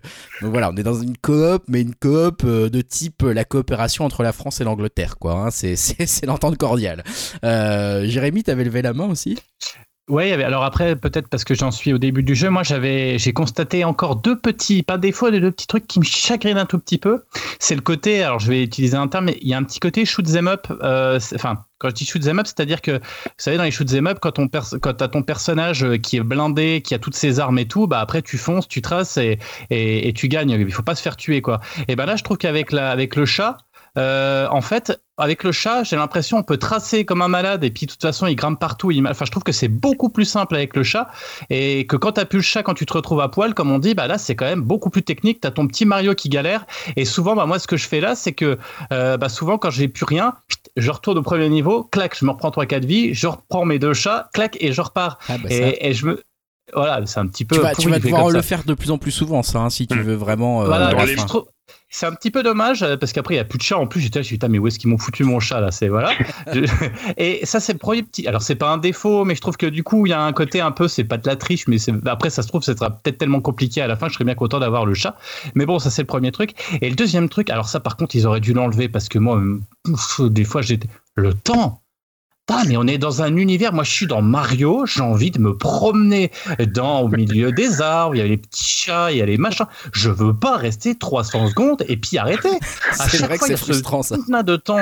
voilà, on est dans une coop, mais une coop de type la coopération entre la France et l'Angleterre, quoi. hein. C'est l'entente cordiale. Euh, Jérémy, t'avais levé la main aussi? Avait- alors après, peut-être parce que j'en suis au début du jeu, moi j'avais, j'ai constaté encore deux petits, pas défauts, des deux petits trucs qui me chagrinent un tout petit peu. C'est le côté, alors je vais utiliser un terme, mais il y a un petit côté shoot them up. euh, Enfin, quand je dis shoot them up, c'est-à-dire que, vous savez, dans les shoot them up, quand, on quand t'as ton personnage euh, qui est blindé, qui a toutes ses armes et tout, bah après tu fonces, tu traces et, et, tu gagnes. Il faut pas se faire tuer, quoi. Et ben là, je trouve qu'avec avec le chat, euh, en fait, avec le chat, j'ai l'impression on peut tracer comme un malade et puis de toute façon il grimpe partout. Il... Enfin, je trouve que c'est beaucoup plus simple avec le chat et que quand t'as plus le chat, quand tu te retrouves à poil, comme on dit, bah là c'est quand même beaucoup plus technique. T'as ton petit Mario qui galère et souvent, bah moi ce que je fais là, c'est que euh, bah souvent quand j'ai plus rien, je retourne au premier niveau, clac, je me reprends 3-4 vies, je reprends mes deux chats, clac et je repars. Ah bah ça. Et, et je me Voilà, c'est un petit peu. Tu vas, tu pourri vas devoir le ça. faire de plus en plus souvent, ça, hein, si tu Mm. veux vraiment. euh, Voilà, dans la les- fin. je trouve- c'est un petit peu dommage euh, parce qu'après il y a plus de chat en plus j'étais là, je suis putain mais où est-ce qu'ils m'ont foutu mon chat là c'est voilà. Et ça c'est le premier petit alors c'est pas un défaut mais je trouve que du coup il y a un côté un peu c'est pas de la triche mais après ça se trouve ça sera peut-être tellement compliqué à la fin je serais bien content d'avoir le chat. Mais bon ça c'est le premier truc. Et le deuxième truc alors ça par contre ils auraient dû l'enlever parce que moi des fois j'étais le temps Putain, mais on est dans un univers. Moi, je suis dans Mario. J'ai envie de me promener dans au milieu des arbres. Il y a les petits chats, il y a les machins. Je veux pas rester 300 secondes et puis arrêter. À chaque vrai que fois, y c'est a ce frustrant, ça. de temps.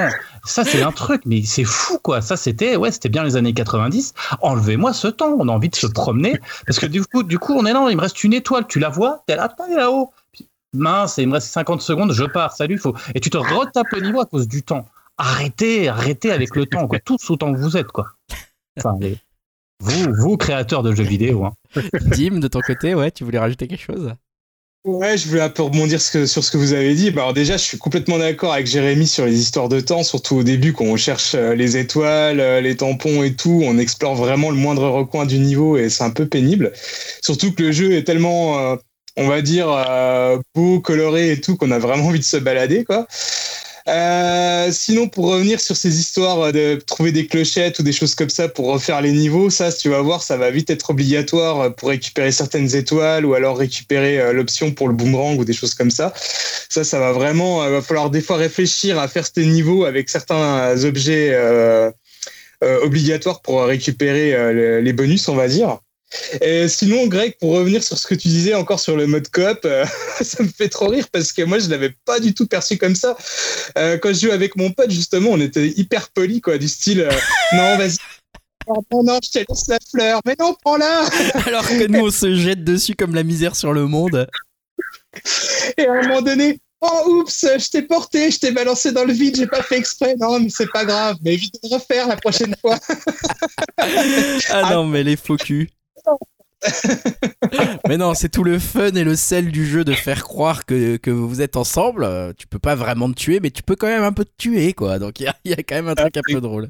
Ça, c'est un truc, mais c'est fou, quoi. Ça, c'était, ouais, c'était bien les années 90. Enlevez-moi ce temps. On a envie de se promener. Parce que du coup, du coup, on est là, il me reste une étoile. Tu la vois? T'es là, là-haut. Mince, il me reste 50 secondes, je pars. Salut, faut. Et tu te retapes le niveau à cause du temps. Arrêtez, arrêtez avec le temps, quoi. Tous autant que vous êtes, quoi. Enfin, les- vous, vous, créateurs de jeux vidéo, hein. Dim, de ton côté, ouais, tu voulais rajouter quelque chose? Ouais, je voulais un peu rebondir ce que- sur ce que vous avez dit. Bah, alors déjà, je suis complètement d'accord avec Jérémy sur les histoires de temps, surtout au début quand on cherche euh, les étoiles, euh, les tampons et tout, on explore vraiment le moindre recoin du niveau et c'est un peu pénible. Surtout que le jeu est tellement, euh, on va dire, euh, beau, coloré et tout qu'on a vraiment envie de se balader, quoi. Euh, sinon, pour revenir sur ces histoires de trouver des clochettes ou des choses comme ça pour refaire les niveaux, ça, tu vas voir, ça va vite être obligatoire pour récupérer certaines étoiles ou alors récupérer euh, l'option pour le boomerang ou des choses comme ça. Ça, ça va vraiment, euh, va falloir des fois réfléchir à faire ces niveaux avec certains objets obligatoires pour récupérer le- les bonus, on va dire. Et sinon, Greg, pour revenir sur ce que tu disais encore sur le mode coop, euh, ça me fait trop rire parce que moi, je l'avais pas du tout perçu comme ça. Euh, quand je jouais avec mon pote, justement, on était hyper polis, quoi, du style euh, non, vas-y. Non, non, je te laisse la fleur, mais non, prends-la! Alors que nous, on se jette dessus comme la misère sur le monde. Et à un moment donné, oh oups, je t'ai porté, je t'ai balancé dans le vide, j'ai pas fait exprès. Non, mais c'est pas grave, mais évite de refaire la prochaine fois. Ah non, mais les faux culs. mais non, c'est tout le fun et le sel du jeu de faire croire que, que vous êtes ensemble. Euh, Tu peux pas vraiment te tuer, mais tu peux quand même un peu te tuer, quoi. Donc il y y a quand même un truc un peu drôle.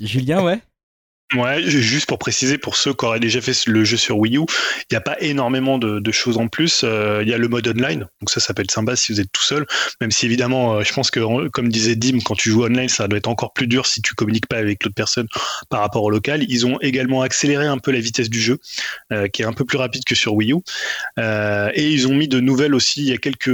Julien, ouais Ouais, ju- juste pour préciser, pour ceux qui auraient déjà fait le jeu sur Wii U, il n'y a pas énormément de, de choses en plus. Euh, Il y a le mode online, donc ça, être sympa si vous êtes tout seul. Même si évidemment, euh, je pense que, comme disait Dim, quand tu joues online, ça doit être encore plus dur si tu communiques pas avec l'autre personne par rapport au local. Ils ont également accéléré un peu la vitesse du jeu, euh, qui est un peu plus rapide que sur Wii U. Euh, et ils ont mis de nouvelles aussi. Il y a quelques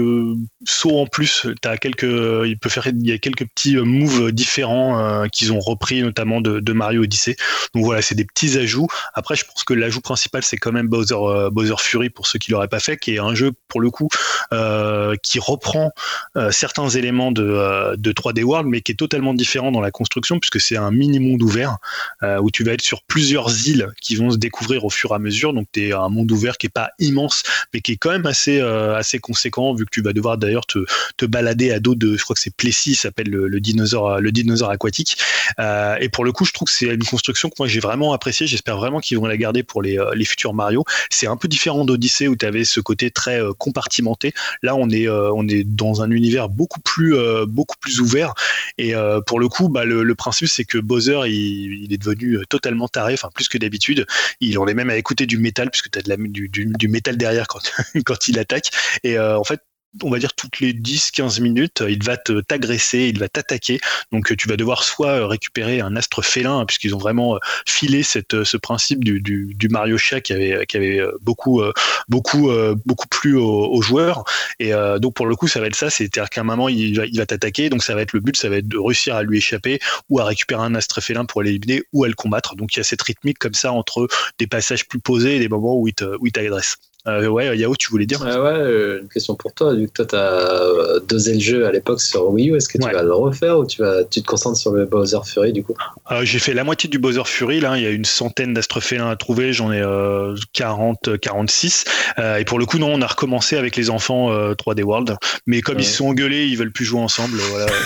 sauts en plus. T'as quelques, il peut faire, il y a quelques petits moves différents qu'ils ont repris, notamment de, de Mario Odyssey. Donc voilà, c'est des petits ajouts. Après, je pense que l'ajout principal, c'est quand même Bowser, euh, Bowser Fury pour ceux qui l'auraient pas fait, qui est un jeu pour le coup euh, qui reprend euh, certains éléments de, euh, de 3D World, mais qui est totalement différent dans la construction, puisque c'est un mini monde ouvert euh, où tu vas être sur plusieurs îles qui vont se découvrir au fur et à mesure. Donc tu es un monde ouvert qui est pas immense, mais qui est quand même assez euh, assez conséquent, vu que tu vas devoir d'ailleurs te, te balader à dos de, je crois que c'est Plessis, s'appelle le, le dinosaure le dinosaure aquatique. Et pour le coup, je trouve que c'est une construction moi j'ai vraiment appréciée. J'espère vraiment qu'ils vont la garder pour les, euh, futurs Mario. C'est un peu différent d'Odyssey où tu avais ce côté très euh, compartimenté. Là, on est, euh, on est dans un univers beaucoup plus, beaucoup plus ouvert. Et pour le coup, bah, le, principe, c'est que Bowser, il, est devenu totalement taré, enfin plus que d'habitude. Il en est même à écouter du métal, puisque tu as de la, du, du, métal derrière quand, quand il attaque. Et en fait, on va dire toutes les 10-15 minutes, il va te t'agresser, il va t'attaquer. Donc tu vas devoir soit euh, récupérer un astre félin, hein, puisqu'ils ont vraiment euh, filé cette, euh, ce principe du, du, du Mario Chat qui avait, qui avait beaucoup, beaucoup, beaucoup plu aux, aux joueurs. Et donc pour le coup, ça va être ça, c'est-à-dire qu'à un moment, il va, il va t'attaquer, donc ça va être le but, ça va être de réussir à lui échapper ou à récupérer un astre félin pour l'éliminer ou à le combattre. Donc il y a cette rythmique comme ça entre des passages plus posés et des moments où il t'agresse. Euh, ouais, Yao, tu voulais dire Ah ouais, euh, une question pour toi. Vu que toi, tu as dosé le jeu à l'époque sur Wii U, est-ce que tu Ouais. vas le refaire ou tu, vas, tu te concentres sur le Bowser Fury du coup? Euh, j'ai fait la moitié du Bowser Fury, là, il y a une centaine d'astres félins à trouver, j'en ai euh, 40, 46. Euh, et pour le coup, non, on a recommencé avec les enfants euh, 3D World. Mais comme Ouais. ils se sont engueulés, ils veulent plus jouer ensemble. Voilà.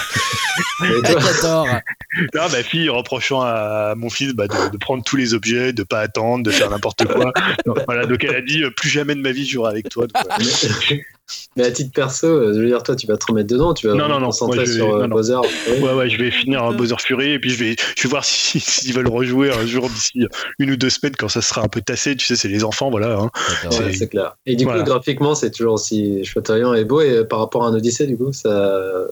Et toi, J'adore. Là, ma fille reprochant à mon fils bah, de, de prendre tous les objets, de pas attendre, de faire n'importe quoi. Donc, voilà, donc elle a dit euh, plus jamais jamais de ma vie jouerai avec toi. donc, ouais. Mais, à titre perso, euh, je veux dire, toi, tu vas te remettre dedans, tu vas Non, non, te non, concentrer moi, je vais- sur euh, non, non. Bowser. Ouais. Ouais, ouais, je vais finir un Bowser Fury et puis je vais, je vais voir si- s'ils veulent rejouer un jour d'ici une ou deux semaines quand ça sera un peu tassé. Tu sais, c'est les enfants, voilà. hein. Ouais, c'est- clair. Et du Voilà. coup, graphiquement, c'est toujours aussi chatoyant et beau. Et euh, par rapport à un Odyssey, du coup, ça.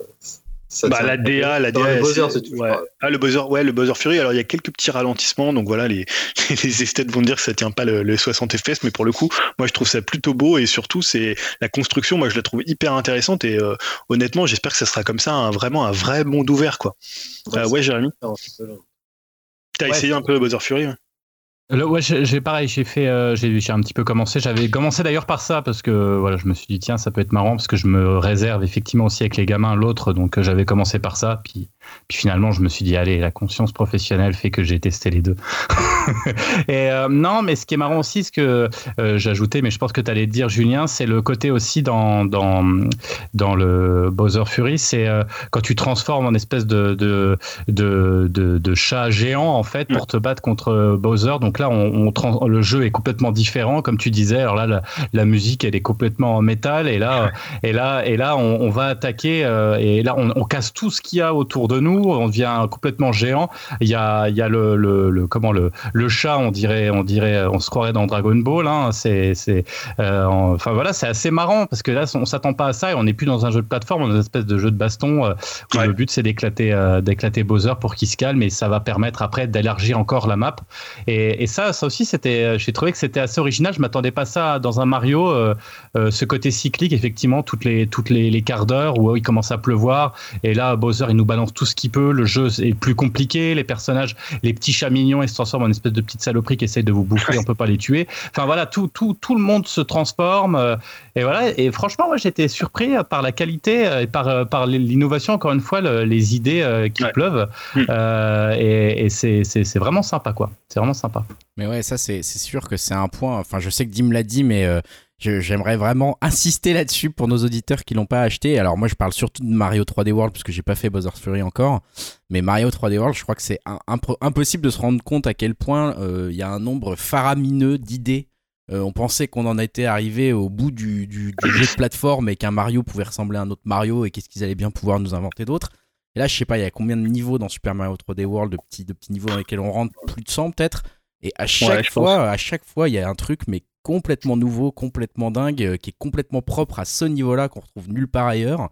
Bah, la DA, la DA. le Bowser, c'est- c'est- ouais. Ah, le Bowser, ouais, le Bowser Fury. Alors, il y a quelques petits ralentissements. Donc, voilà, les, les esthètes vont dire que ça tient pas le, le 60 FPS. Mais pour le coup, moi, je trouve ça plutôt beau. Et surtout, c'est la construction. Moi, je la trouve hyper intéressante. Et euh, honnêtement, j'espère que ça sera comme ça, un- vraiment un vrai monde ouvert, quoi. Ouais, Euh, ouais, Jérémy. T'as Ouais. essayé un peu Bowser Fury ouais Le- ouais, j'ai pareil, j'ai fait, euh, j'ai j'ai un petit peu commencé. J'avais commencé d'ailleurs par ça parce que voilà, je me suis dit tiens, ça peut être marrant parce que je me réserve effectivement aussi avec les gamins l'autre, donc euh, j'avais commencé par ça. Puis, puis finalement, je me suis dit allez, la conscience professionnelle fait que j'ai testé les deux. Et euh, non, mais ce qui est marrant aussi, ce que euh, j'ajoutais, mais je pense que tu allais dire Julien, c'est le côté aussi dans dans dans le Bowser Fury, c'est euh, quand tu transformes en espèce de de de, de, de chat géant en fait pour te battre contre Bowser. Donc là, on, le jeu est complètement différent, comme tu disais. Alors là, la, la musique, elle est complètement en métal, et là, et là, et là, on, on va attaquer, et là, on, on casse tout ce qu'il y a autour de nous. On devient complètement géant. Il y a, il y a le, le, le- comment le, le chat, on dirait, on dirait, on se croirait dans Dragon Ball. Hein. C'est, c'est, euh, enfin voilà, c'est assez marrant parce que là, on s'attend pas à ça et on n'est plus dans un jeu de plateforme, on est dans une espèce de jeu de baston euh, où Ouais. le but c'est d'éclater, euh, d'éclater Bowser pour qu'il se calme et ça va permettre après d'élargir encore la map. Et, et ça, ça aussi, c'était, j'ai trouvé que c'était assez original. Je m'attendais pas à ça dans un Mario. ce côté cyclique, effectivement, toutes les, toutes les, les quarts d'heure où il commence à pleuvoir. Et là, Bowser, il nous balance tout ce qu'il peut. Le jeu est plus compliqué. Les personnages, les petits chats mignons, ils se transforment en une espèce de petites saloperies qui essayent de vous bouffer. On peut pas les tuer. Enfin voilà, tout, tout, tout le monde se transforme. euh, et voilà. Et franchement, moi, j'étais surpris par la qualité euh, et par, euh, par l'innovation, encore une fois, le- les idées euh, qui Ouais. pleuvent. Mm. Euh, et et c'est vraiment sympa, quoi. C'est vraiment sympa. Mais ouais, ça c'est c'est sûr que c'est un point. Enfin, je sais que Dim l'a dit, mais euh, j'aimerais vraiment insister là-dessus pour nos auditeurs qui l'ont pas acheté. Alors moi, je parle surtout de Mario 3D World parce que j'ai pas fait Bowser Fury encore. Mais Mario 3D World, je crois que c'est impossible de se rendre compte à quel point euh, il y a un nombre faramineux d'idées. Euh, on pensait qu'on en était arrivé au bout du, du- du jeu de plateforme et qu'un Mario pouvait ressembler à un autre Mario et qu'est-ce qu'ils allaient bien pouvoir nous inventer d'autres. Et là, je sais pas, il y a combien de niveaux dans Super Mario 3D World, de petits, de petits niveaux dans lesquels on rentre, plus de 100 peut-être? Et à chaque fois, à chaque fois, il y a un truc mais complètement nouveau, complètement dingue, euh, qui est complètement propre à ce niveau-là qu'on retrouve nulle part ailleurs.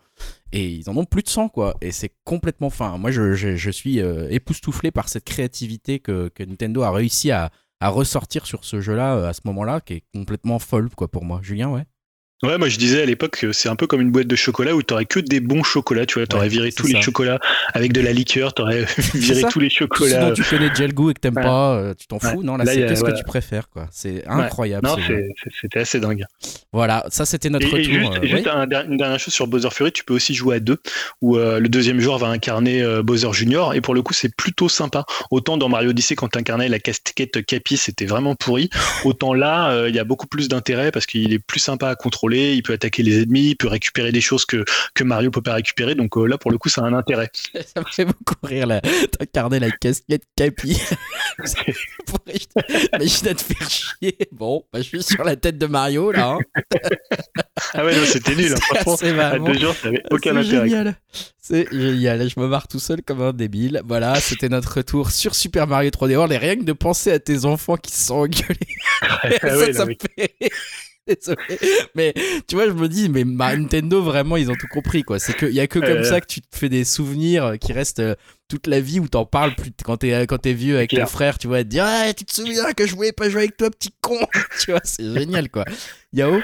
Et ils en ont plus de 100 quoi. Et c'est complètement fin. Moi, je, suis euh, époustouflé par cette créativité que, Nintendo a réussi à, à ressortir sur ce jeu-là euh, à ce moment-là, qui est complètement folle quoi pour moi. Julien, ouais. Ouais, moi je disais à l'époque que c'est un peu comme une boîte de chocolat où t'aurais que des bons chocolats, tu vois, t'aurais Ouais, viré tous les chocolats avec de la liqueur, t'aurais viré tous les chocolats. dont tu connais déjà le goût et que t'aimes Ouais. pas, euh, tu t'en fous. Ouais. Non, là, Là, c'est qu'est-ce que tu préfères quoi. C'est incroyable. Non, c'était assez dingue. Voilà, ça c'était notre Et, et retour. juste, euh, juste un une dernière chose sur Bowser Fury, tu peux aussi jouer à deux, où euh, le deuxième joueur va incarner euh, Bowser Junior, et pour le coup c'est plutôt sympa. Autant dans Mario Odyssey quand t'incarnais la casquette Capi c'était vraiment pourri, autant là euh, il y a beaucoup plus d'intérêt parce qu'il est plus sympa à contrôler, il peut attaquer les ennemis, il peut récupérer des choses que, que Mario peut pas récupérer, donc euh, là pour le coup ça a un intérêt. Ça me fait beaucoup rire là. T'incarnais la casquette Capi. Imagine à te faire chier. Bon, bah, je suis sur la tête de Mario là. hein. Ah ouais non c'était nul, hein, franchement. À deux joueurs ça avait aucun C'est intérêt. génial. C'est génial. Je me marre tout seul comme un débile. Voilà, c'était notre retour sur Super Mario 3D World. Et rien que de penser à tes enfants qui se sont engueulés. Ah ça, ouais, ça non, me mais- fait. Désolé. Mais tu vois, je me dis, mais ma- Nintendo, vraiment, ils ont tout compris, quoi. C'est qu'il y a que comme Euh. ça que tu te fais des souvenirs euh, qui restent euh, toute la vie où t'en parles plus quand t'es euh, quand t'es vieux avec ton frère, tu vois, te dire, ah, tu te souviens que je voulais pas jouer avec toi, petit con? tu vois, c'est génial, quoi. Yao?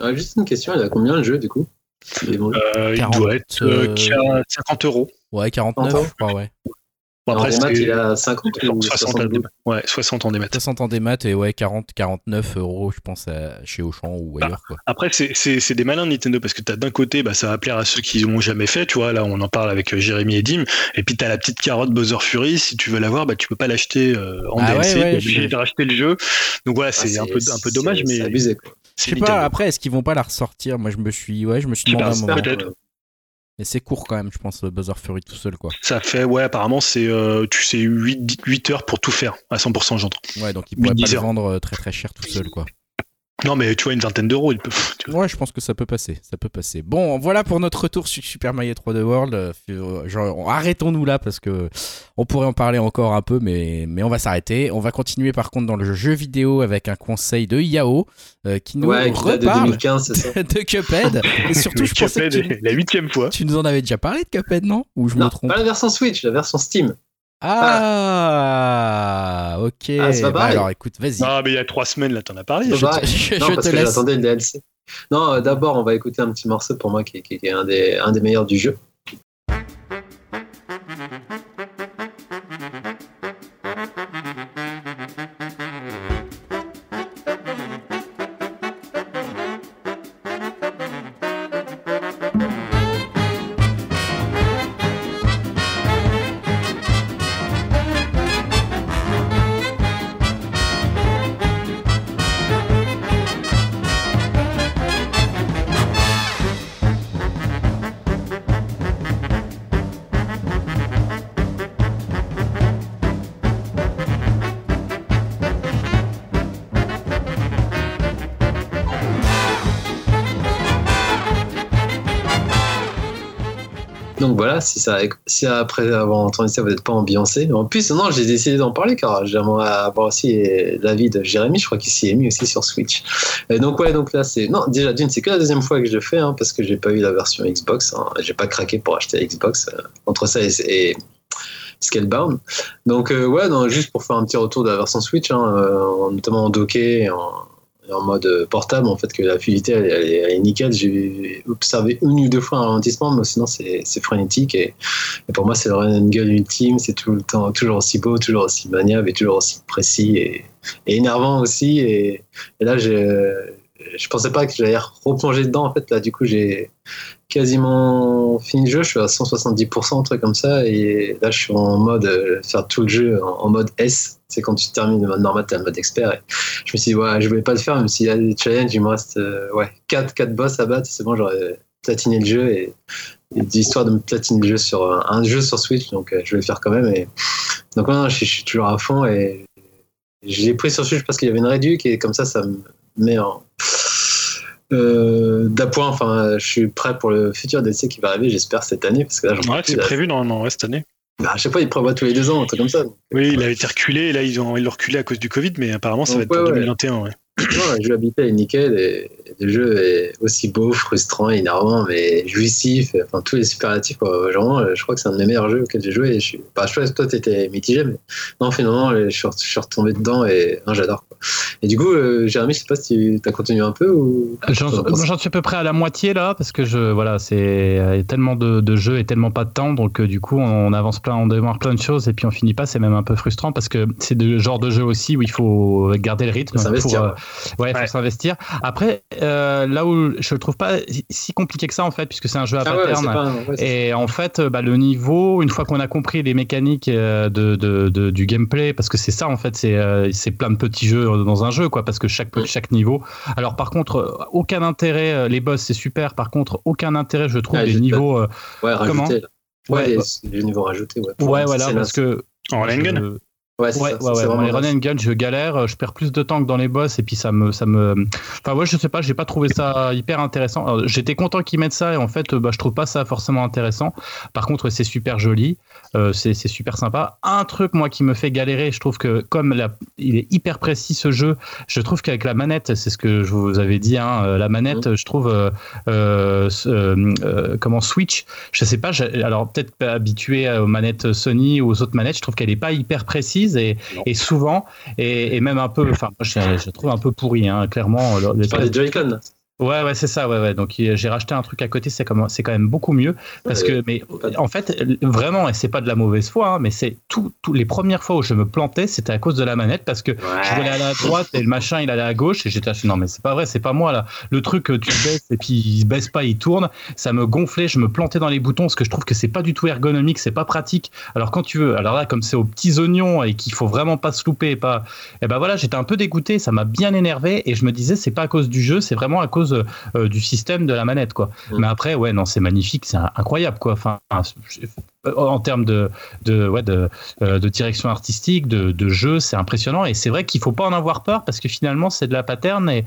Ah, juste une question, il y a combien le jeu du coup? Il est vendu Euh, il 40, doit être euh, euh, 50 euros. Ouais, 49, Encore je crois, ouais. Bon, En après, démat, c'est il a 50 ou 60 en 72 démat. Ouais, 60 en démat. 60 en démat et ouais, 40, 49 euros, je pense, à- chez Auchan ou ailleurs, quoi. Après, c'est- c'est c'est des malins Nintendo parce que t'as d'un côté, bah, ça va plaire à ceux qui l'ont jamais fait, tu vois. Là, on en parle avec euh, Jérémy et Dim. Et puis, t'as la petite carotte Bowser Fury. Si tu veux l'avoir, bah, tu peux pas l'acheter euh, en Ah ouais, DLC. ouais, t'es obligé je- de racheter le jeu. Donc, voilà, Ah, c'est un peu, un peu dommage, mais C'est abusé quoi. Je c'est sais pas, après, est-ce qu'ils vont pas la ressortir? Moi, je me suis, ouais, je me suis demandé un moment. Mais c'est court quand même, je pense, le Buzzer Fury tout seul, quoi. Ça fait, ouais, apparemment, c'est euh, tu sais 8, 8 heures pour tout faire à 100%, j'entends. Ouais, donc ils pourraient pas 10 le vendre euh, très très cher tout seul, quoi. Non, mais tu vois, une vingtaine d'euros, il peut. tu vois. Ouais, je pense que ça peut passer, ça peut passer. Bon, voilà pour notre retour sur Super Mario 3D World. Euh, euh, genre, arrêtons-nous là parce que on pourrait en parler encore un peu, mais, mais on va s'arrêter. On va continuer par contre dans le jeu vidéo avec un conseil de Yao euh, qui nous Ouais, de reparle 2015, c'est ça. de Cuphead. Et surtout, je pensais que Cuphead, tu, la huitième fois. tu nous en avais déjà parlé de Cuphead, non? Ou je me trompe pas la version Switch, la version Steam. Ah, ok. Ah, Bah alors écoute, vas-y. Ah, mais il y a trois semaines, là, t'en as parlé. Je te- je- non, je parce te que laisse. j'attendais le DLC. Non, euh, d'abord, on va écouter un petit morceau pour moi qui, qui- qui est un des, un des meilleurs du jeu. Si après avoir entendu ça, vous n'êtes pas ambiancé. En plus, non, j'ai décidé d'en parler car j'aimerais avoir aussi l'avis de Jérémy. Je crois qu'il s'y est mis aussi sur Switch. Et donc, ouais, donc là, c'est. Non, déjà, d'une, c'est que la deuxième fois que je le fais hein, parce que j'ai pas eu la version Xbox. Hein, j'ai pas craqué pour acheter Xbox. euh, entre ça et. et Scalebound. Donc, euh, ouais, non, juste pour faire un petit retour de la version Switch, hein, euh, notamment en docké en, en mode portable, en fait, que la fluidité, elle, est- nickel. J'ai observé une ou deux fois un ralentissement, mais sinon, c'est frénétique. Et, pour moi, c'est le run and gun ultime. C'est tout le temps toujours aussi beau, toujours aussi maniable et toujours aussi précis et, énervant aussi. Et là, j'ai- je pensais pas que j'allais replonger dedans. En fait, là, du coup, j'ai quasiment fini le jeu. Je suis à 170%, un truc comme ça. Et là, je suis en mode euh, faire tout le jeu en, mode S. C'est quand tu termines le mode normal, t'es en mode expert. Et je me suis dit, ouais, je voulais pas le faire, même s'il y a des challenges, il me reste euh, ouais, 4, 4 boss à battre. C'est bon, j'aurais platiné le jeu. Et, et d'histoire de me platiner le jeu sur un, un jeu sur Switch. Donc, euh, je vais le faire quand même. Et, donc, ouais, je, suis- je suis toujours à fond. Et je l'ai pris sur Switch parce qu'il y avait une réduc. Et comme ça, ça me met en. Euh, d'appoint, enfin, je suis prêt pour le futur DLC qui va arriver, j'espère cette année, parce que là, j'en Ouais, c'est prévu normalement ouais, cette année. Bah, à chaque fois, ils prévoient tous les deux ans, un truc comme ça. Oui, il a été reculé, et là, ils ont- ils l'ont reculé à cause du Covid, mais apparemment, ça va être Ouais, pour ouais. 2021. Ouais. La jouabilité est nickel et, le jeu est aussi beau, frustrant, énervant, mais jouissif. Enfin, tous les superlatifs, quoi. Vraiment, euh, je crois que c'est un de mes meilleurs jeux auxquels j'ai joué. Et je suis, bah, je sais que toi, t'étais mitigé, mais non, finalement, je suis, je retombé dedans et non, j'adore. Quoi. Et du coup, euh, Jérémy, je sais pas si tu as continué un peu ou. J'en suis à peu près à la moitié là parce que je voilà c'est euh, tellement de, de jeux et tellement pas de temps donc euh, du coup on avance plein on démarre plein de choses et puis on finit pas c'est même un peu frustrant parce que c'est le genre de jeu aussi où il faut garder le rythme Faut s'investir, pour, euh, ouais, faut Ouais. s'investir après euh, là où je le trouve pas si compliqué que ça en fait puisque c'est un jeu à Ah pattern pas. ouais, et en fait, euh, bah, le niveau, une fois qu'on a compris les mécaniques euh, de, de- de- du gameplay, parce que c'est ça en fait, c'est euh, c'est plein de petits jeux dans un jeu, quoi, parce que chaque, chaque niveau. Alors par contre, euh, aucun intérêt, euh, les boss c'est super, par contre, aucun intérêt, je trouve, Ah, des j'ai- niveaux. euh, ouais, comment. Ouais, Ouais, les, bah- les niveaux rajoutés. Ouais, ouais, voilà, parce que. En run and gun je- Ouais, Ouais, ça, ouais, ouais. vraiment les run and gun, je galère, je perds plus de temps que dans les boss, et puis ça me, ça me, enfin ouais, je sais pas, j'ai pas trouvé ça hyper intéressant. J'étais content qu'ils mettent ça, et en fait, bah, je trouve pas ça forcément intéressant. Par contre, c'est super joli, euh, c'est super sympa. Un truc moi qui me fait galérer, je trouve que comme la, il est hyper précis ce jeu, je trouve qu'avec la manette, c'est ce que je vous avais dit, hein, euh, la manette, je trouve, euh, euh, euh, comment Switch, je sais pas, alors peut-être pas habitué aux manettes Sony ou aux autres manettes, je trouve qu'elle est pas hyper précise et, et souvent et, et même un peu, enfin moi je, je trouve un peu pourri, hein, clairement. le- Tu parles des Joy-Con. Ouais, ouais, c'est ça, ouais, ouais. Donc il- j'ai racheté un truc à côté, c'est c'est quand même beaucoup mieux parce Ouais, que, mais en fait, vraiment, et c'est pas de la mauvaise foi, hein, mais c'est tout, tout, les premières fois où je me plantais, c'était à cause de la manette parce que je voulais aller à droite et le machin il allait à gauche et j'étais non mais c'est pas vrai, c'est pas moi là. Le truc euh, tu baisses et puis il se baisse pas, il tourne, ça me gonflait, je me plantais dans les boutons parce que je trouve que c'est pas du tout ergonomique, c'est pas pratique. Alors quand tu veux, alors là comme c'est aux petits oignons et qu'il faut vraiment pas se louper et pas, et ben voilà, j'étais un peu dégoûté, ça m'a bien énervé et je me disais c'est pas à cause du jeu, c'est vraiment à cause euh, du système de la manette, quoi. Mm. Mais après, ouais, non, c'est magnifique, c'est incroyable, quoi. Enfin, en termes de, de, ouais, de, euh, de direction artistique, de, de jeu, c'est impressionnant. Et c'est vrai qu'il faut pas en avoir peur parce que finalement, c'est de la pattern. Et,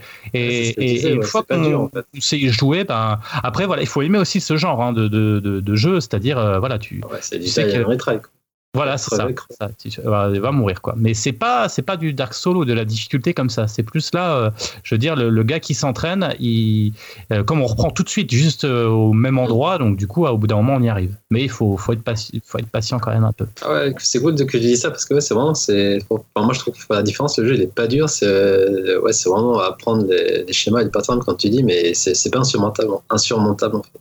disais, une ouais, fois qu'on sait jouer, ben, après, voilà, il faut aimer aussi ce genre hein, de, jeu, c'est-à-dire, euh, voilà, tu, Ouais, c'est du Tu sais die que- and retry, quoi. Voilà, c'est ça. ça, tu va, va mourir quoi. Mais c'est pas c'est pas du Dark Souls ou de la difficulté comme ça. C'est plus là, euh, je veux dire, le, le gars qui s'entraîne, il euh, comme on reprend tout de suite juste euh, au même endroit, donc du coup, au bout d'un moment, on y arrive. Mais il faut faut être patient, faut être patient quand même un peu. Ah ouais, c'est cool de que tu dis ça parce que ouais, c'est vraiment, c'est, enfin, moi je trouve faire la différence. Le jeu il est pas dur, c'est, ouais, c'est vraiment apprendre les, les schémas et les patterns quand tu dis, mais c'est, c'est pas insurmontable, insurmontable en fait.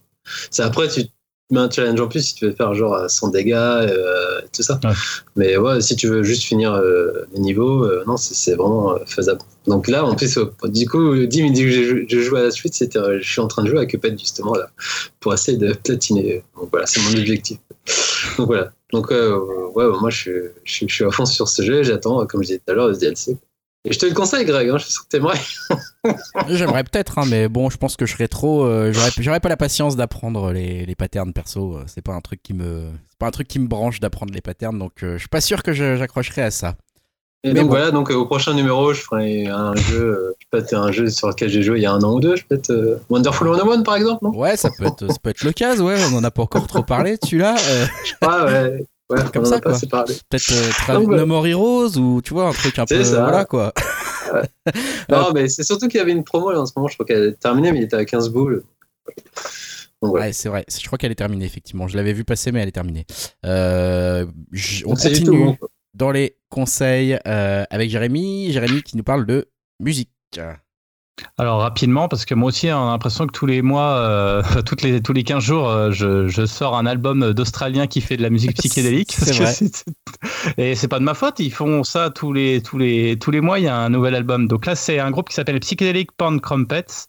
C'est après tu te mets un challenge en plus si tu veux faire genre à 100 dégâts euh, et tout ça. Ouais. Mais ouais, si tu veux juste finir euh, les niveaux, euh, non, c'est, vraiment euh, faisable. Donc là, en plus, euh, du coup, Dim il dit que je, joue à la suite, c'était, euh, je suis en train de jouer à Cuphead justement là pour essayer de platiner. Donc voilà, c'est mon objectif. Donc voilà. Donc euh, ouais, ouais, moi je suis à fond sur ce jeu. J'attends, comme je disais tout à l'heure, le DLC. Et je te le conseille, Greg. Hein, je suis sûr que t'aimerais. J'aimerais peut-être, hein, mais bon, je pense que je serais trop. euh, j'aurais, pas la patience d'apprendre les, les patterns perso. euh, C'est pas un truc qui me, c'est pas un truc qui me branche d'apprendre les patterns, donc euh, je suis pas sûr que je- j'accrocherai à ça. Et Mais donc bon. voilà, donc euh, au prochain numéro, je ferai un jeu, peut-être un jeu sur lequel j'ai joué il y a un an ou deux, je peut-être Wonderful 101 par exemple, non? Ouais, ça peut être, ça peut être le cas. Ouais, on en a pas encore trop parlé. Tu là, euh, Ah ouais, ouais, Comme ça, quoi. peut-être euh, Tra-. No More Heroes ou tu vois un truc un peu, ça. voilà quoi. Non, mais c'est surtout qu'il y avait une promo là en ce moment, je crois qu'elle est terminée, mais il était à 15 boules. Donc. Ouais, c'est vrai. Je crois qu'elle est terminée effectivement. Je l'avais vu passer, mais elle est terminée. Euh, on du continue tout bon, quoi. dans les conseils euh, avec Jérémy. Jérémy qui nous parle de musique. Alors rapidement, parce que moi aussi, on a l'impression que tous les mois, euh, toutes les, tous les 15 jours, euh, je, je sors un album d'Australien qui fait de la musique psychédélique. C'est vrai. Et c'est pas de ma faute, ils font ça tous les, tous les, tous les mois, il y a un nouvel album. Donc là, c'est un groupe qui s'appelle Psychedelic Porn Crumpets,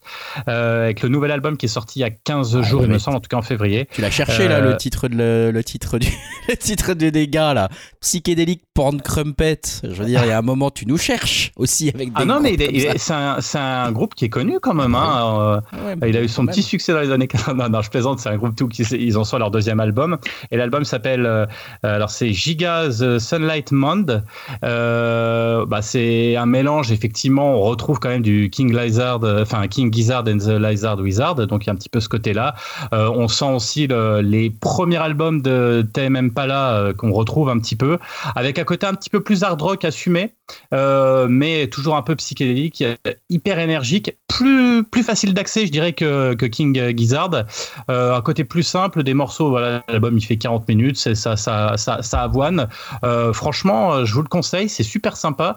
euh, avec le nouvel album qui est sorti il y a 15 jours, ouais, il me semble, en tout cas en février. Tu l'as cherché là le titre de le, le titre du le titre de des gars là. Psychédélique porn crumpet. Je veux dire, il y a un moment tu nous cherches aussi avec des. Ah non, mais c'est un, c'est un groupe qui est connu quand même. Hein. Ouais, Euh, Il a eu son petit succès dans les années 80. Non, non, je plaisante, c'est un groupe tout qui ils en sont leur deuxième album. Et l'album s'appelle, euh, alors c'est Giga The Sunlight Monde. Euh, bah, c'est un mélange, effectivement, on retrouve quand même du King Lizard, euh, enfin King Gizzard and the Lizard Wizard, donc il y a un petit peu ce côté-là. Euh, on sent aussi le- les premiers albums de Tame Impala euh, qu'on retrouve un petit peu, avec un côté un petit peu plus hard rock assumé, euh, mais toujours un peu psychédélique, euh, hyper énergique, plus, plus facile d'accès, je dirais, que, que King Gizzard. Euh, un côté plus simple, des morceaux, voilà, l'album il fait 40 minutes, ça, ça, ça, ça avoine. Franchement, je vous le conseille, c'est super sympa,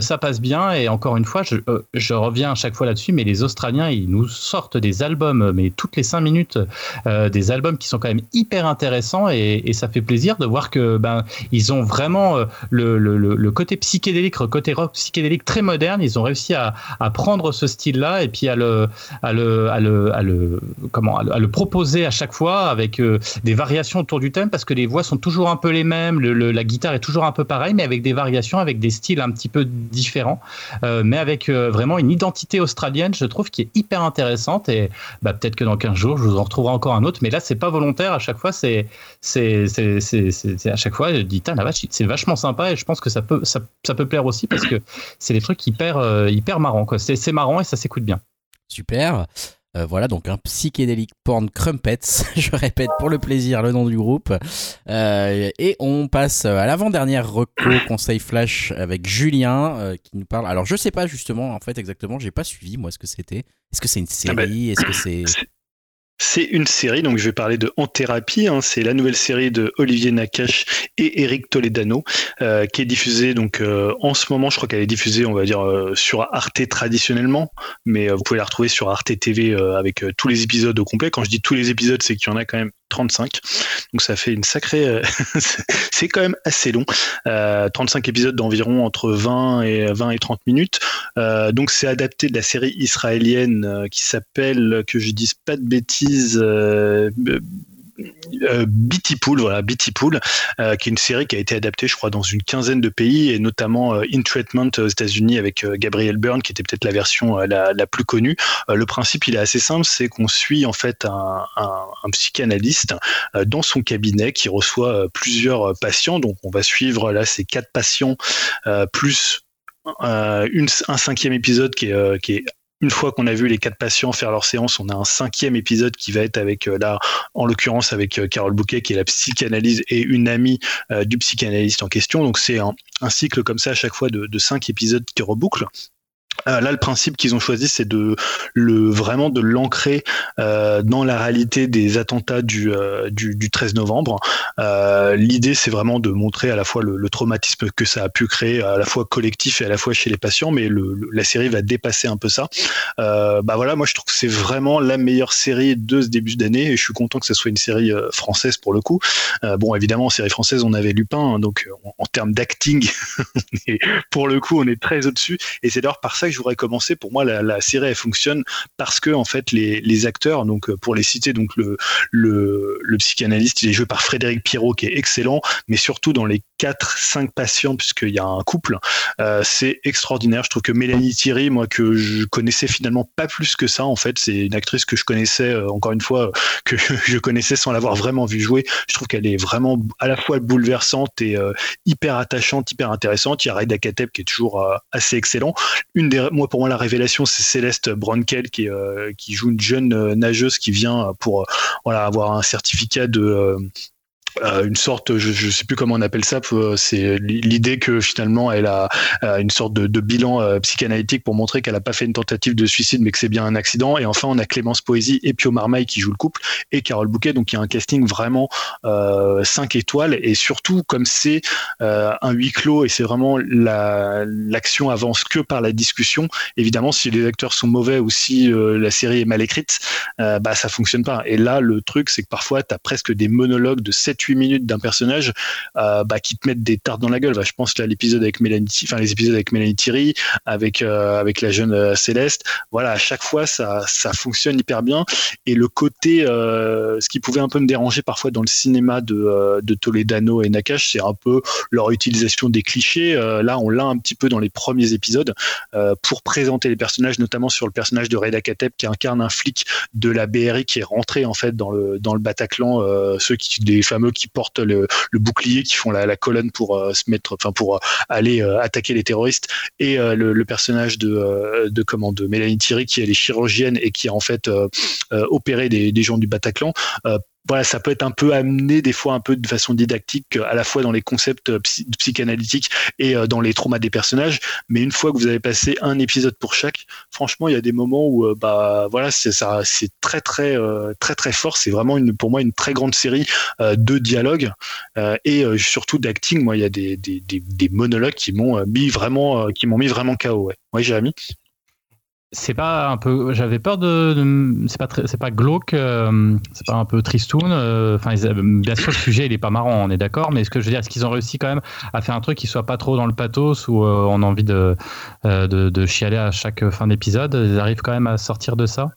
ça passe bien, et encore une fois, je, je reviens à chaque fois là-dessus, mais les Australiens, ils nous sortent des albums, mais toutes les 5 minutes, des albums qui sont quand même hyper intéressants, et, ça fait plaisir de voir que ben, ils ont vraiment le, le côté psychédélique, côté rock psychédélique très moderne, ils ont réussi à, prendre ce style-là et puis à le, à le, à le, comment, à le, proposer à chaque fois avec euh, des variations autour du thème parce que les voix sont toujours un peu les mêmes, la guitare est toujours un peu pareille, mais avec des variations, avec des styles un petit peu différents, euh, mais avec euh, vraiment une identité australienne, je trouve, qui est hyper intéressante. Et bah, peut-être que dans 15 jours, je vous en retrouverai encore un autre, mais là, c'est pas volontaire, à chaque fois, c'est, c'est, à chaque fois, je dis, la vache, c'est vachement sympa et je pense que ça peut, ça, ça peut plaire aussi parce que c'est des trucs hyper, euh, hyper marrants, quoi. C'est, marrant et ça s'écoute bien. Super. Euh, voilà donc un psychédélique porn crumpets. Je répète pour le plaisir le nom du groupe. Euh, et on passe à l'avant-dernière reco conseil flash avec Julien euh, qui nous parle. Alors je sais pas justement en fait exactement, j'ai pas suivi moi ce que c'était. Est-ce que c'est une série Ah ben, Est-ce que c'est C'est une série, donc je vais parler de En Thérapie. hein. c'est la nouvelle série de Olivier Nakache et Eric Toledano, euh, qui est diffusée donc euh, en ce moment. Je crois qu'elle est diffusée, on va dire, euh, sur Arte traditionnellement, mais vous pouvez la retrouver sur Arte TV avec tous les épisodes au complet. Quand je dis tous les épisodes, c'est qu'il y en a quand même 35. Donc ça fait une sacrée. euh, c'est quand même assez long. Euh, 35 épisodes d'environ entre 20 et 20 et 30 minutes. Euh, donc c'est adapté de la série israélienne euh, qui s'appelle, que je dise pas de bêtises, euh, euh, Bitty Pool, voilà, Bitty Pool, euh, qui est une série qui a été adaptée, je crois, dans une quinzaine de pays, et notamment In Treatment aux États-Unis avec Gabriel Byrne, qui était peut-être la version la, plus connue. le principe, il est assez simple, c'est qu'on suit en fait un, psychanalyste dans son cabinet qui reçoit plusieurs patients. Donc, on va suivre là ces quatre patients plus un cinquième épisode qui est une fois qu'on a vu les quatre patients faire leur séance, on a un cinquième épisode qui va être avec, euh, là, en l'occurrence avec euh, Carole Bouquet, qui est la psychanalyse et une amie euh, du psychanalyste en question. Donc c'est un, cycle comme ça à chaque fois de, de cinq épisodes qui rebouclent. Euh, là, le principe qu'ils ont choisi, c'est de le vraiment de l'ancrer euh, dans la réalité des attentats du, euh, du, du, 13 novembre. Euh, L'idée, c'est vraiment de montrer à la fois le, le, traumatisme que ça a pu créer, à la fois collectif et à la fois chez les patients, mais le, la série va dépasser un peu ça. Euh, bah voilà, moi je trouve que c'est vraiment la meilleure série de ce début d'année, et je suis content que ce soit une série française pour le coup. bon, évidemment, en série française, on avait Lupin, hein, donc en, en termes d'acting, pour le coup, on est très au-dessus, et c'est d'ailleurs par ça que je voudrais commencer. Pour moi, la, série elle fonctionne parce que en fait les, acteurs, donc euh, pour les citer, donc le, le, le psychanalyste, il est joué par Frédéric Pierrot qui est excellent, mais surtout dans les 4-5 patients puisqu'il y a un couple, euh, c'est extraordinaire. Je trouve que Mélanie Thierry, moi que je connaissais finalement pas plus que ça, en fait, c'est une actrice que je connaissais euh, encore une fois que je connaissais sans l'avoir vraiment vu jouer. Je trouve qu'elle est vraiment à la fois bouleversante et euh, hyper attachante, hyper intéressante. Il y a Raida Kateb qui est toujours euh, assez excellent. Une des moi pour moi la révélation c'est Céleste Bronkel qui euh, qui joue une jeune euh, nageuse qui vient pour voilà avoir un certificat de euh, une sorte, je ne sais plus comment on appelle ça, euh, c'est l'idée que finalement elle a euh, une sorte de, de bilan psychanalytique pour montrer qu'elle n'a pas fait une tentative de suicide, mais que c'est bien un accident. Et enfin, on a Clémence Poésie et Pio Marmaille qui joue le couple et Carole Bouquet, donc il y a un casting vraiment euh, 5 étoiles. Et surtout, comme c'est euh, un huis clos et c'est vraiment l'action avance que par la discussion, évidemment, si les acteurs sont mauvais ou si la série est mal écrite, bah ça fonctionne pas. Et là, le truc, c'est que parfois, tu as presque des monologues de 7 minutes d'un personnage euh, bah, qui te mettent des tartes dans la gueule. Bah, je pense là l'épisode avec Mélanie, enfin les épisodes avec Mélanie Thierry, avec euh, avec la jeune euh, Céleste. Voilà, à chaque fois ça ça fonctionne hyper bien. Et le côté, ce qui pouvait un peu me déranger parfois dans le cinéma de de Toledano et Nakash, c'est un peu leur utilisation des clichés. là, on l'a un petit peu dans les premiers épisodes pour présenter les personnages, notamment sur le personnage de Reda Kateb qui incarne un flic de la BRI qui est rentré en fait dans le dans le Bataclan, ceux qui des fameux qui portent le, bouclier, qui font la, colonne pour euh, se mettre, enfin pour euh, aller euh, attaquer les terroristes, et le, personnage de, de de Mélanie Thierry qui est chirurgienne et qui a en fait opéré des gens du Bataclan voilà, ça peut être un peu amené des fois un peu de façon didactique, à la fois dans les concepts psychanalytiques et dans les traumas des personnages. Mais une fois que vous avez passé un épisode pour chaque, franchement, il y a des moments où bah voilà, c'est très très très très fort. C'est vraiment une, pour moi une très grande série de dialogues et surtout d'acting. Moi, il y a des, des, des, monologues qui m'ont mis vraiment qui m'ont mis vraiment KO. Ouais Jérémy? C'est pas un peu j'avais peur de, c'est pas glauque euh, c'est pas un peu tristoun euh, enfin bien sûr le sujet il est pas marrant on est d'accord mais ce que je veux dire est-ce qu'ils ont réussi quand même à faire un truc qui soit pas trop dans le pathos où euh, on a envie de, de chialer à chaque fin d'épisode ils arrivent quand même à sortir de ça?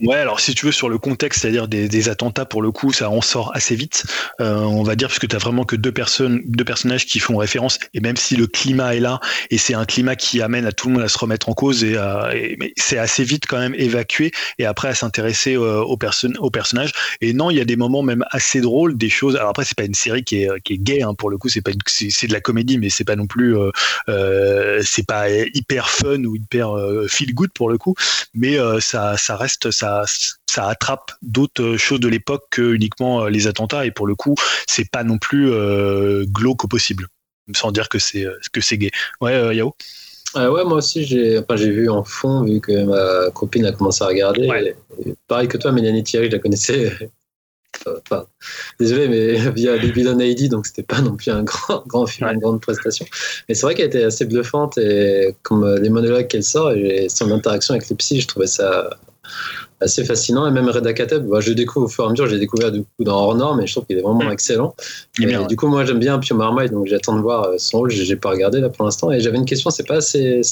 Ouais, alors si tu veux sur le contexte, c'est-à-dire des, des, attentats pour le coup, ça en sort assez vite, euh, on va dire, puisque tu as vraiment que deux personnes, deux personnages qui font référence, et même si le climat est là, et c'est un climat qui amène à tout le monde à se remettre en cause, et, et c'est assez vite quand même évacué, et après à s'intéresser euh, aux, personnes, aux personnages. Et non, il y a des moments même assez drôles, des choses. Alors après, c'est pas une série qui est, qui est gay, hein, pour le coup, c'est pas c'est de la comédie, mais c'est pas non plus, euh, euh, c'est pas hyper fun ou hyper euh, feel good pour le coup, mais ça, ça reste ça ça, attrape d'autres choses de l'époque que uniquement euh, les attentats. Et pour le coup, c'est pas non plus euh, glauque au possible, sans dire que c'est euh, que c'est gay. Ouais, Yao? ouais, moi aussi j'ai enfin, vu en fond vu que ma copine a commencé à regarder. pareil que toi, Mélanie Thierry, je la connaissais. Enfin, désolé, mais via Villain ID, donc c'était pas non plus un grand, grand film, une grande prestation. Mais c'est vrai qu'elle était assez bluffante et comme les monologues qu'elle sort et son interaction avec les psy, je trouvais ça assez fascinant. Et même Reda Kateb, bah, je découvre au fur et à mesure, j'ai découvert du coup dans Hors Norm, mais je trouve qu'il est vraiment mm. excellent. et, Du coup, moi j'aime bien Pio Marmaille, donc j'attends de voir euh, son rôle. J'ai pas regardé là pour l'instant. Et j'avais une question, c'est pas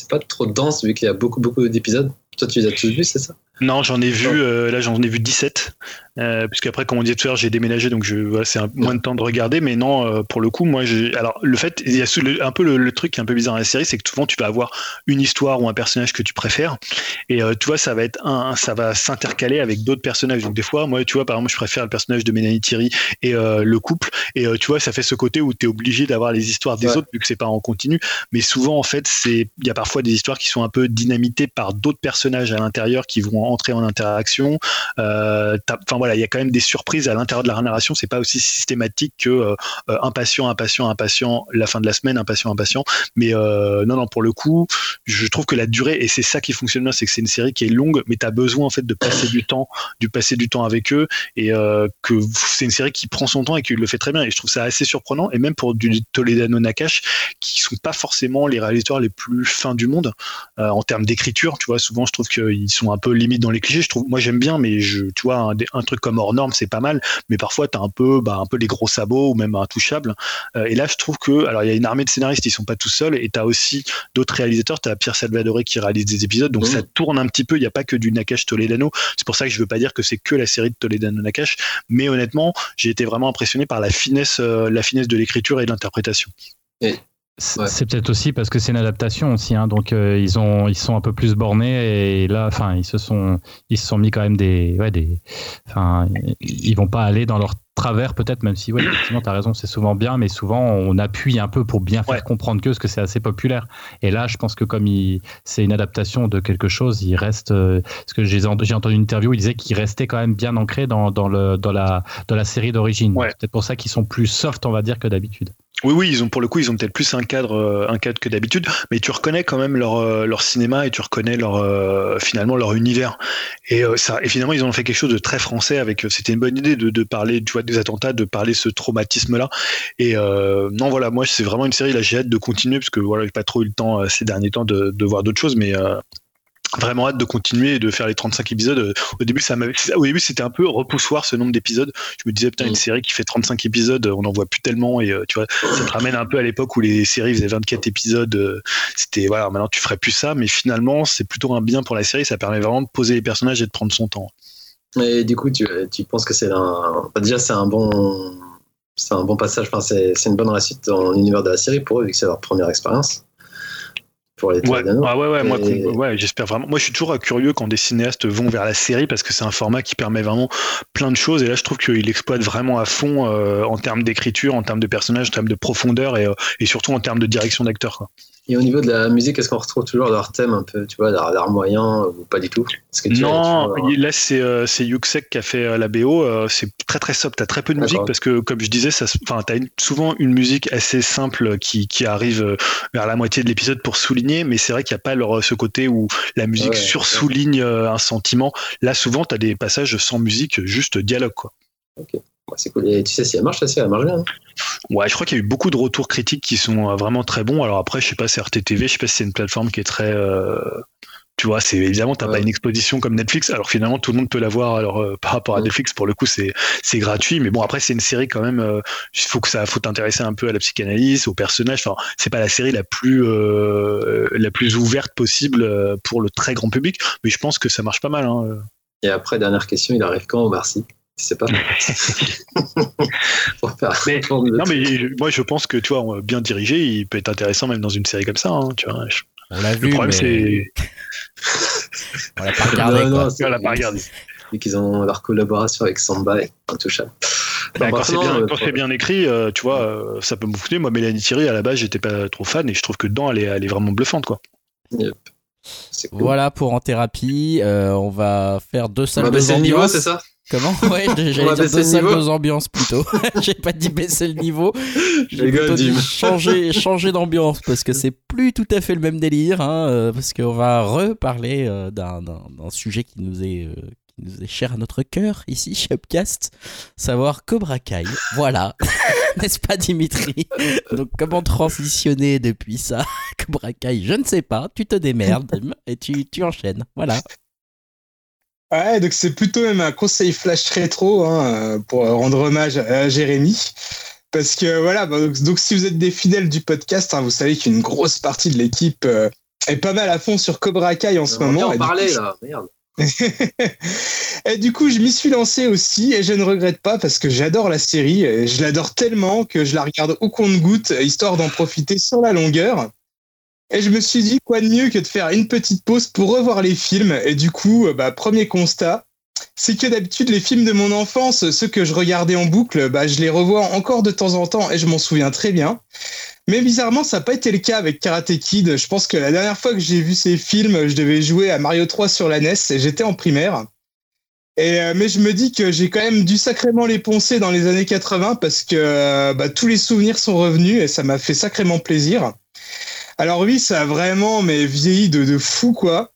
pas trop dense vu qu'il y a beaucoup beaucoup d'épisodes. Toi, tu les as tous vus, c'est ça? Non, j'en ai vu, euh, là j'en ai vu 17. Euh, puisque après, comme on disait tout à l'heure, j'ai déménagé, donc je, voilà, c'est moins de temps de regarder. Mais non, euh, pour le coup, moi, j'ai, alors le fait, il y a le- un peu le, le truc qui est un peu bizarre dans la série, c'est que souvent tu vas avoir une histoire ou un personnage que tu préfères, et euh, tu vois, ça va être un, ça va s'intercaler avec d'autres personnages. Donc des fois, moi, tu vois, par exemple, je préfère le personnage de Mélanie Thierry et le couple, et tu vois, ça fait ce côté où tu es obligé d'avoir les histoires des Ouais. autres vu que c'est pas en continu. Mais souvent, en fait, c'est, il y a parfois des histoires qui sont un peu dynamitées par d'autres personnages à l'intérieur qui vont entrer en interaction. Euh, Enfin voilà, il y a quand même des surprises à l'intérieur de la narration. C'est pas aussi systématique que euh, euh, impatient, impatient, impatient, la fin de la semaine, impatient, impatient. Mais non, non, pour le coup, je trouve que la durée et c'est ça qui fonctionne bien, c'est que c'est une série qui est longue, mais tu as besoin en fait de passer du temps, du passer du temps avec eux et que c'est une série qui prend son temps et qui le fait très bien. Et je trouve ça assez surprenant. Et même pour du Toledano Nakash, qui sont pas forcément les réalisateurs les plus fins du monde en termes d'écriture. Tu vois, souvent je trouve qu'ils sont un peu limite dans les clichés. Je trouve, moi j'aime bien, mais je, tu vois, un, truc comme hors norme, c'est pas mal. Mais parfois tu as un peu, bah, un peu les gros sabots ou même intouchables. Euh, et là, je trouve que, alors il y a une armée de scénaristes, ils sont pas tout seuls, et tu as aussi d'autres réalisateurs. Tu as Pierre Salvadore qui réalise des épisodes, donc Mhm. ça tourne un petit peu. Il n'y a pas que du Nakash Toledano. C'est pour ça que je veux pas dire que c'est que la série de Toledano Nakash, mais honnêtement, j'ai été vraiment impressionné par la finesse, euh, la finesse de l'écriture et de l'interprétation. Ouais. C'est peut-être aussi parce que c'est une adaptation aussi, hein, donc euh, ils ont ils sont un peu plus bornés et là, enfin ils se sont ils se sont mis quand même des ouais des enfin ils vont pas aller dans leur travers peut-être même si ouais effectivement t'as raison c'est souvent bien mais souvent on appuie un peu pour bien faire Ouais. comprendre que ce que c'est assez populaire. Et là je pense que comme c'est une adaptation de quelque chose il reste euh, parce que j'ai j'ai entendu une interview où il disait qu'il restait quand même bien ancré dans dans le dans la dans la série d'origine. Ouais. c'est peut-être pour ça qu'ils sont plus soft on va dire que d'habitude Oui, oui, ils ont pour le coup, ils ont peut-être plus un cadre, euh, un cadre que d'habitude, mais tu reconnais quand même leur euh, leur cinéma et tu reconnais leur euh, finalement leur univers. Et ça, et finalement, ils ont fait quelque chose de très français. Avec, c'était une bonne idée de, de parler, tu vois, des attentats, de parler ce traumatisme-là. Et euh, non, voilà, moi, c'est vraiment une série. Là, j'ai hâte de continuer parce que voilà, j'ai pas trop eu le temps ces derniers temps de, de voir d'autres choses, mais euh, vraiment hâte de continuer et de faire les 35 épisodes. Au début, ça au début, c'était un peu repoussoir ce nombre d'épisodes. Je me disais, putain, une Mm. série qui fait 35 épisodes, on en voit plus tellement. Et euh, tu vois, ça te ramène un peu à l'époque où les séries faisaient 24 épisodes. euh, C'était, voilà, maintenant tu ferais plus ça, mais finalement, c'est plutôt un bien pour la série. Ça permet vraiment de poser les personnages et de prendre son temps. Et du coup, tu, tu penses que c'est un. déjà, c'est un bon. C'est un bon passage, enfin, c'est une bonne réussite dans l'univers de la série pour eux, vu que c'est leur première expérience. Pour les Ouais, ah ouais, ouais, moi, Et- com- ouais, j'espère vraiment. Moi, je suis toujours curieux quand des cinéastes vont vers la série parce que c'est un format qui permet vraiment plein de choses. Et là, je trouve qu'il exploite vraiment à fond euh, en termes d'écriture, en termes de personnages, en termes de profondeur et, euh, et surtout en termes de direction d'acteur. Et au niveau de la musique, est-ce qu'on retrouve toujours leur thème un peu, tu vois, leur, leur moyen ou pas du tout? Est-ce que tu Non, as il- là c'est euh, c'est Yuxek qui a fait euh, la BO. euh, c'est très très soft. T'as très peu de musique parce que comme je disais, enfin t'as souvent une musique assez simple qui, qui arrive euh, vers la moitié de l'épisode pour souligner, mais c'est vrai qu'il n'y a pas leur, ce côté où la musique Ouais, sursouligne euh, un sentiment. Là souvent t'as des passages sans musique, juste dialogue quoi. Ouais, c'est cool. Et tu sais si elle marche, ça, si elle marche bien. hein Ouais, je crois qu'il y a eu beaucoup de retours critiques qui sont euh, vraiment très bons. Alors après, je sais pas, c'est RTTV, je sais pas si c'est une plateforme qui est très. euh, tu vois, c'est évidemment, t'as Ouais. pas une exposition comme Netflix. Alors finalement, tout le monde peut la voir. Alors euh, par rapport à Ouais. Netflix, pour le coup, c'est c'est gratuit. Mais bon, après, c'est une série quand même. euh, Il faut que ça, faut t'intéresser un peu à la psychanalyse, aux personnages. Enfin, c'est pas la série la plus la plus ouverte possible pour le très grand public. Mais je pense que ça marche pas mal. Hein. Et après, dernière question, il arrive quand au Marcy Sais pas Mais- Non, mais je- moi, je pense que tu vois, bien dirigé, il peut être intéressant même dans une série comme ça. hein, tu vois. Je- On l'a Le problème, mais c'est on l'a pas regardé. Non, quoi. non, c'est- On l'a pas regardé. Vu qu'ils ont leur collaboration avec Samba et Intouchable. Bah, quand c'est bien, euh, quand c'est bien écrit, euh, tu vois, euh, ça peut me foutre. Moi, Mélanie Thierry, à la base, j'étais pas trop fan et je trouve que dedans, elle est, elle est vraiment bluffante, quoi. C'est cool. Voilà pour en thérapie. Euh, on va faire deux On salles va de baisser le niveau, c'est ça? Comment? Ouais, On j'allais va dire deux le salles niveau de ambiance plutôt. J'ai pas dit baisser le niveau. J'ai plutôt dit changer, changer d'ambiance parce que c'est plus tout à fait le même délire. Hein, euh, parce qu'on va reparler euh, d'un sujet qui nous est. qui nous est cher à notre cœur ici chez Upcast, savoir Cobra Kai. Voilà, n'est-ce pas Dimitri? Donc comment transitionner depuis ça Cobra Kai, je ne sais pas, tu te démerdes et tu, tu enchaînes. Voilà. Ouais, donc c'est plutôt même un conseil flash rétro hein, pour rendre hommage à Jérémy. Parce que voilà, bah, donc, donc si vous êtes des fidèles du podcast, hein, vous savez qu'une grosse partie de l'équipe euh, est pas mal à fond sur Cobra Kai en ce On va moment. bien en coup, là, merde. et du coup, je m'y suis lancé aussi et je ne regrette pas parce que j'adore la série. Je l'adore tellement que je la regarde au compte-goutte, histoire d'en profiter sur la longueur. Et je me suis dit, quoi de mieux que de faire une petite pause pour revoir les films? Et du coup, bah, premier constat, c'est que d'habitude, les films de mon enfance, ceux que je regardais en boucle, bah, je les revois encore de temps en temps et je m'en souviens très bien. Mais bizarrement, ça n'a pas été le cas avec Karate Kid. Je pense que la dernière fois que j'ai vu ces films, je devais jouer à Mario 3 sur la NES et j'étais en primaire. Euh, mais je me dis que j'ai quand même dû sacrément les poncer dans les années 80 parce que euh, bah, tous les souvenirs sont revenus et ça m'a fait sacrément plaisir. Alors oui, ça a vraiment mais vieilli de, fou quoi.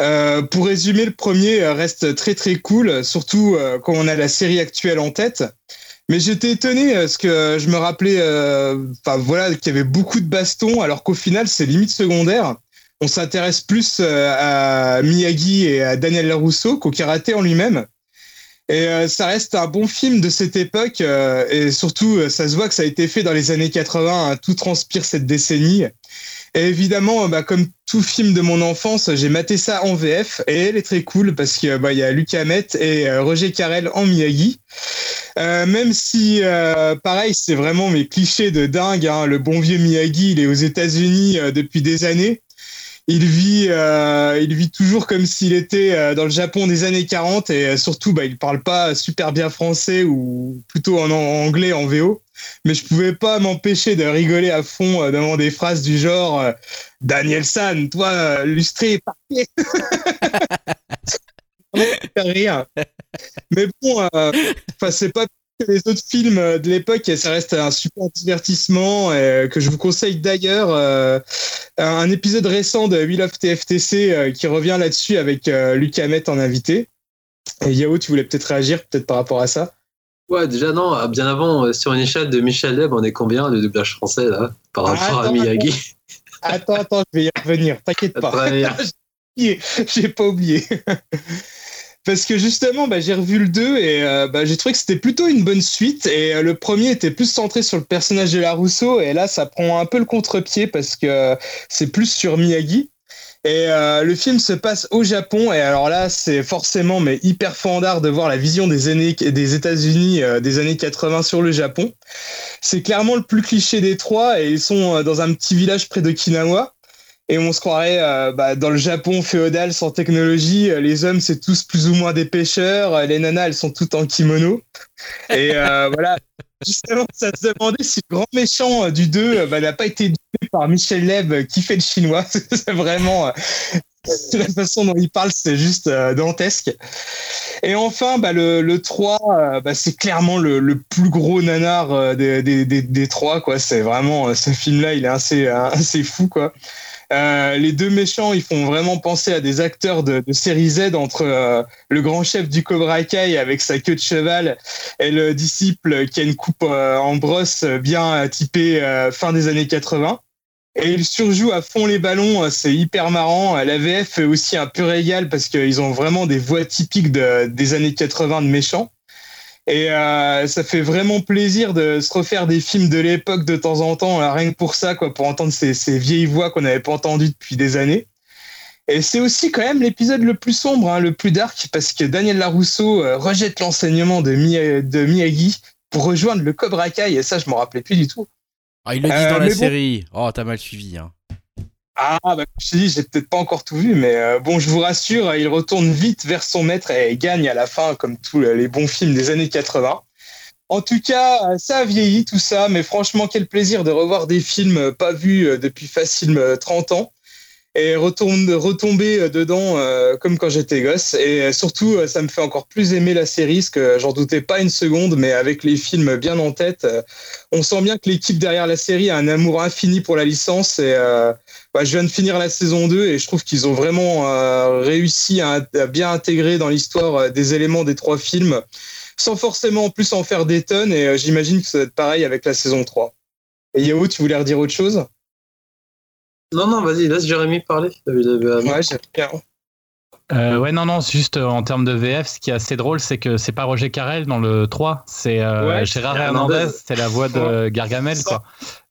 Euh, pour résumer, le premier reste très très cool, surtout quand on a la série actuelle en tête. Mais j'étais étonné parce que je me rappelais, euh, enfin voilà, qu'il y avait beaucoup de bastons, alors qu'au final c'est limite secondaire. On s'intéresse plus à Miyagi et à Daniel Rousseau qu'au karaté en lui-même. Et ça reste un bon film de cette époque, et surtout ça se voit que ça a été fait dans les années 80. Hein, tout transpire cette décennie. Évidemment, bah, comme tout film de mon enfance, j'ai maté ça en VF et elle est très cool parce qu'il bah, y a Luc Hamet et euh, Roger Carrel en Miyagi. Euh, même si, euh, pareil, c'est vraiment mes clichés de dingue. Hein, le bon vieux Miyagi, il est aux États-Unis depuis des années. Il vit, euh, il vit toujours comme s'il était euh, dans le Japon des années 40 et surtout, bah, il parle pas super bien français ou plutôt en, anglais en VO mais je pouvais pas m'empêcher de rigoler à fond euh, devant des phrases du genre euh, Daniel San, toi, euh, lustré, parfait. rire. Mais bon, euh, c'est pas que les autres films de l'époque, ça reste un super divertissement euh, que je vous conseille d'ailleurs. Euh, un épisode récent de Wheel of TFTC euh, qui revient là-dessus avec Luc Hamet en invité. Et Yao, tu voulais peut-être réagir peut-être par rapport à ça? Ouais, déjà, non, ah, bien avant, euh, sur une échelle de Michel Leb, on est combien de doublage français, là, par Ah, rapport à Miyagi? Attends, attends, je vais y revenir, t'inquiète pas. J'ai pas oublié. Parce que justement, bah, j'ai revu le 2 et euh, bah, j'ai trouvé que c'était plutôt une bonne suite. Et euh, le premier était plus centré sur le personnage de la Rousseau. Et là, ça prend un peu le contre-pied parce que c'est plus sur Miyagi. Et euh, le film se passe au Japon. Et alors là, c'est forcément mais hyper fandard de voir la vision des, États-Unis des années 80 sur le Japon. C'est clairement le plus cliché des trois. Et ils sont dans un petit village près d'Okinawa. Et on se croirait euh, bah, dans le Japon féodal sans technologie. euh, Les hommes, c'est tous plus ou moins des pêcheurs. euh, Les nanas, elles sont toutes en kimono. Et euh, voilà, justement, ça se demandait si le grand méchant du 2 euh, bah, n'a pas été doublé par Michel Leb qui fait le chinois. c'est vraiment. la façon dont il parle, c'est juste euh, dantesque. Et enfin, bah, le, le 3, euh, bah, c'est clairement le, le plus gros nanar euh, des, des, des, des trois. Quoi. C'est vraiment, ce film-là, il est assez, assez fou. Quoi. Euh, les deux méchants, ils font vraiment penser à des acteurs de, de série Z entre euh, le grand chef du Cobra Kai avec sa queue de cheval et le disciple qui a une coupe euh, en brosse bien typée euh, fin des années 80. Et il surjoue à fond les ballons, euh, c'est hyper marrant. Euh, La VF est aussi un peu régal parce qu'ils ont vraiment des voix typiques de- des années 80 de méchants. Et euh, ça fait vraiment plaisir de se refaire des films de l'époque de temps en temps, euh, rien que pour ça, quoi, pour entendre ces, ces vieilles voix qu'on n'avait pas entendues depuis des années. Et c'est aussi quand même l'épisode le plus sombre, hein, le plus dark, parce que Daniel Larousseau euh, rejette l'enseignement de, Mi- de Miyagi pour rejoindre le Cobra Kai, et ça, je m'en rappelais plus du tout. Ah, il le dit Euh, dans la mais bon. série. Oh, t'as mal suivi. Hein. Ah, bah, je dis, j'ai peut-être pas encore tout vu, mais euh, bon, je vous rassure, il retourne vite vers son maître et gagne à la fin, comme tous les bons films des années 80. En tout cas, euh, ça a vieilli tout ça, mais franchement, quel plaisir de revoir des films euh, pas vus euh, depuis facile euh, 30 ans et retomber euh, dedans euh, comme quand j'étais gosse. Et euh, surtout, euh, ça me fait encore plus aimer la série, parce que j'en doutais pas une seconde, mais avec les films bien en tête, euh, on sent bien que l'équipe derrière la série a un amour infini pour la licence et euh, bah, je viens de finir la saison 2 et je trouve qu'ils ont vraiment euh, réussi à, à bien intégrer dans l'histoire euh, des éléments des trois films sans forcément en plus en faire des tonnes et euh, j'imagine que ça va être pareil avec la saison 3. Et Yao, tu voulais redire autre chose? Non, non, vas-y, laisse Jérémy parler. Ouais, j'ai rien. Euh, ouais, non, non, c'est juste euh, en termes de VF, ce qui est assez drôle, c'est que c'est pas Roger Carrel dans le 3, c'est euh, Ouais, Gérard c'est Hernandez, c'est la voix de Gargamel, C'est quoi.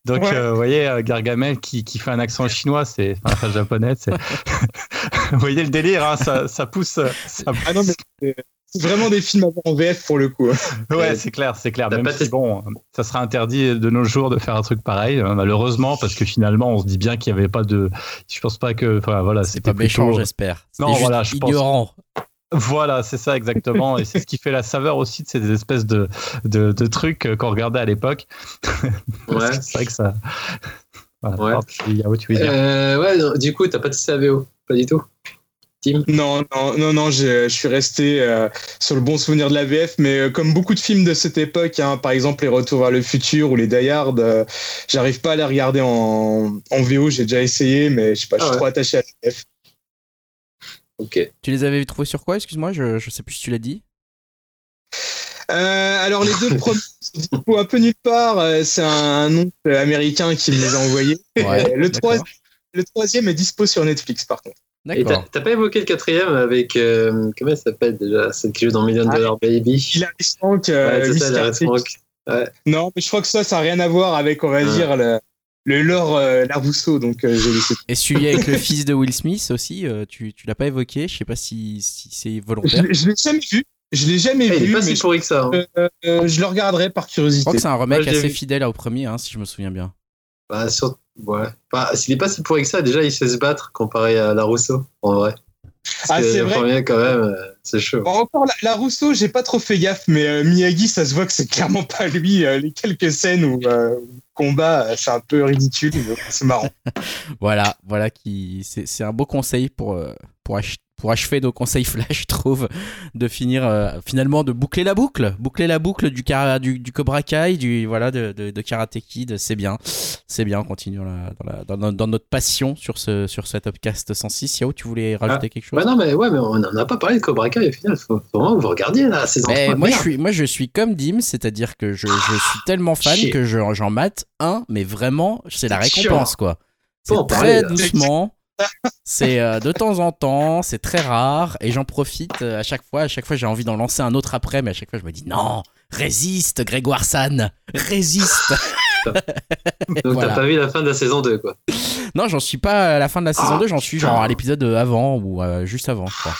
Donc, Ouais. vous voyez, Gargamel qui, qui fait un accent chinois, c'est enfin, enfin, japonais, c'est. vous voyez le délire, hein, ça, ça pousse. ça- Ah non, mais c'est- c'est vraiment des films à voir en VF pour le coup. hein. Ouais, c'est clair, c'est clair. Même si, bon, ça sera interdit de nos jours de faire un truc pareil, euh, malheureusement, parce que finalement, on se dit bien qu'il n'y avait pas de. Je pense pas que. Enfin, voilà, C'est c'était pas méchant, plutôt- j'espère. Non, voilà, je pense- ignorant. Voilà, c'est ça exactement. Et c'est ce qui fait la saveur aussi de ces espèces de, de, de trucs qu'on regardait à l'époque. Ouais. C'est vrai que ça. Voilà, Ouais. pardon, tu tu veux dire. Euh, ouais, non, du coup, t'as pas testé la VO Pas du tout Tim Non, non, non, non, je, je suis resté euh, sur le bon souvenir de la VF, mais euh, comme beaucoup de films de cette époque, hein, par exemple Les Retours vers le futur ou Les Die Hard, euh, j'arrive pas à les regarder en, en VO, j'ai déjà essayé, mais je sais pas, je Ah suis ouais. trop attaché à la VF. Ok. Tu les avais trouvés sur quoi? Excuse-moi, je, je sais plus si tu l'as dit. Euh, alors les deux premiers, sont dispo un peu nulle part, c'est un nom américain qui me les a envoyés. Ouais, le, troisième, le troisième est dispo sur Netflix par contre. Et t'as D'accord. t'as pas évoqué le quatrième avec. euh, comment elle s'appelle déjà Celle qui joue dans Million Ah, Dollar Baby? Il a Frank, euh, Ouais, c'est ça, Miss la Cartier. Frank. Non, mais je crois que ça, ça n'a rien à voir avec, on va Ah. dire, le, le lore euh, Larousseau, donc euh, j'ai laissé. Et celui avec le fils de Will Smith aussi, euh, tu, tu l'as pas évoqué Je sais pas si, si c'est Je volontaire. je l'ai jamais vu. Je l'ai jamais Eh, il vu, est pas mais si pourri que ça. hein. je, euh, je le regarderai par Je curiosité. crois que c'est un remake je assez vu. fidèle au premier, hein, si je me souviens bien. Bah, sur... ouais. Bah, S'il est pas si pourri que ça, déjà, il sait se battre comparé à la Rousseau, en vrai. Parce Ah, c'est vrai. premier, quand même, euh, c'est chaud. Bon, encore la, la Rousseau, j'ai pas trop fait gaffe, mais euh, Miyagi, ça se voit que c'est clairement pas lui. Euh, les quelques scènes où euh, combat, c'est un peu ridicule, c'est marrant. Voilà, voilà qui c'est c'est un beau conseil pour euh, pour, ach- pour achever nos conseils flash, je trouve, de finir euh, finalement de boucler la boucle, boucler la boucle du du, du Cobra Kai, du voilà de, de, de Karate Kid, c'est bien, c'est bien. On continue dans, la, dans, la- dans no- dans notre passion sur ce sur ce Topcast 106. Yao, tu voulais rajouter quelque chose? Ouais, non, mais, ouais, mais on n'en a pas parlé de Cobra Kai au final. Faut, vraiment que vous regardiez la saison Mais 3. moi, je suis, moi, je suis comme Dim, c'est-à-dire que je, je suis tellement fan Chier. que je- j'en mate un, mais vraiment, c'est la récompense, quoi. C'est très là. doucement. C'est euh, de temps en temps, c'est très rare, et j'en profite euh, à chaque fois. À chaque fois, j'ai envie d'en lancer un autre après, mais à chaque fois, je me dis non, résiste, Grégoire San, résiste. Donc, voilà. t'as pas vu la fin de la saison 2, quoi. non, j'en suis pas à la fin de la saison Ah, 2, j'en suis genre à l'épisode avant ou euh, juste avant, je crois.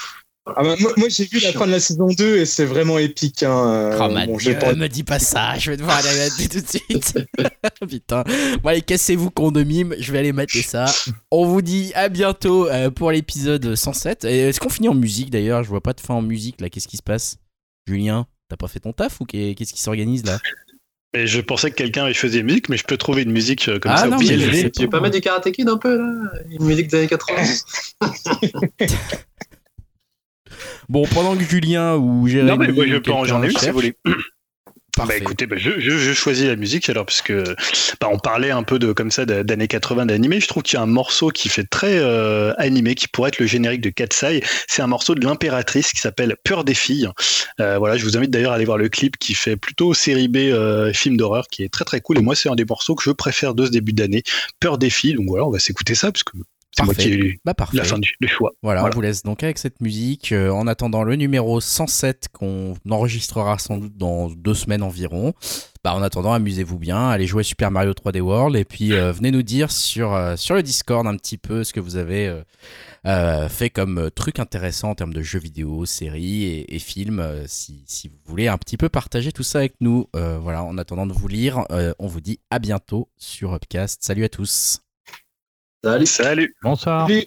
Ah bah, moi, moi, j'ai vu la fin de la saison 2 et c'est vraiment épique. Hein. euh, Oh, bon, j'ai Dieu, pas- me dis pas ça, je vais devoir aller mater tout de suite. Putain. Bon, allez, cassez-vous, con de mime, je vais aller mater ça. On vous dit à bientôt euh, pour l'épisode 107. Et Est-ce qu'on finit en musique d'ailleurs? Je vois pas de fin en musique là, qu'est-ce qui se passe? Julien, t'as pas fait ton taf ou qu'est- qu'est-ce qui s'organise là? Et je pensais que quelqu'un faisait musique, mais je peux trouver une musique euh, comme Ah ça. non, au mais je pas mettre du Karate Kid un peu, là Une musique des années 80 Bon, pendant que Julien ou Jérémy. Non, mais moi, je peux en j'en ai une si vous voulez. Bah Parfait. écoutez, bah, je, je, je choisis la musique alors parce que bah, on parlait un peu de comme ça d'a- d'années 80 d'animé. Je trouve qu'il y a un morceau qui fait très euh, animé, qui pourrait être le générique de Katsai. C'est un morceau de l'impératrice qui s'appelle Peur des filles. Euh, voilà, je vous invite d'ailleurs à aller voir le clip qui fait plutôt série B euh, film d'horreur, qui est très très cool. Et moi, c'est un des morceaux que je préfère de ce début d'année. Peur des filles. Donc voilà, on va s'écouter ça parce que c'est moi Parfait. qui ai eu Bah, parfait. la fin du, du choix. Voilà, Voilà. on vous laisse donc avec cette musique. euh, en attendant le numéro 107 qu'on enregistrera sans doute dans deux semaines environ. Bah, en attendant, amusez-vous bien, allez jouer à Super Mario 3D World et puis euh, venez nous dire sur, euh, sur le Discord un petit peu ce que vous avez fait comme truc intéressant en termes de jeux vidéo, séries et, et films. si, si vous voulez un petit peu partager tout ça avec nous. Voilà, en attendant de vous lire, on vous dit à bientôt sur Upcast. Salut à tous. Salut Salut. Bonsoir. Salut.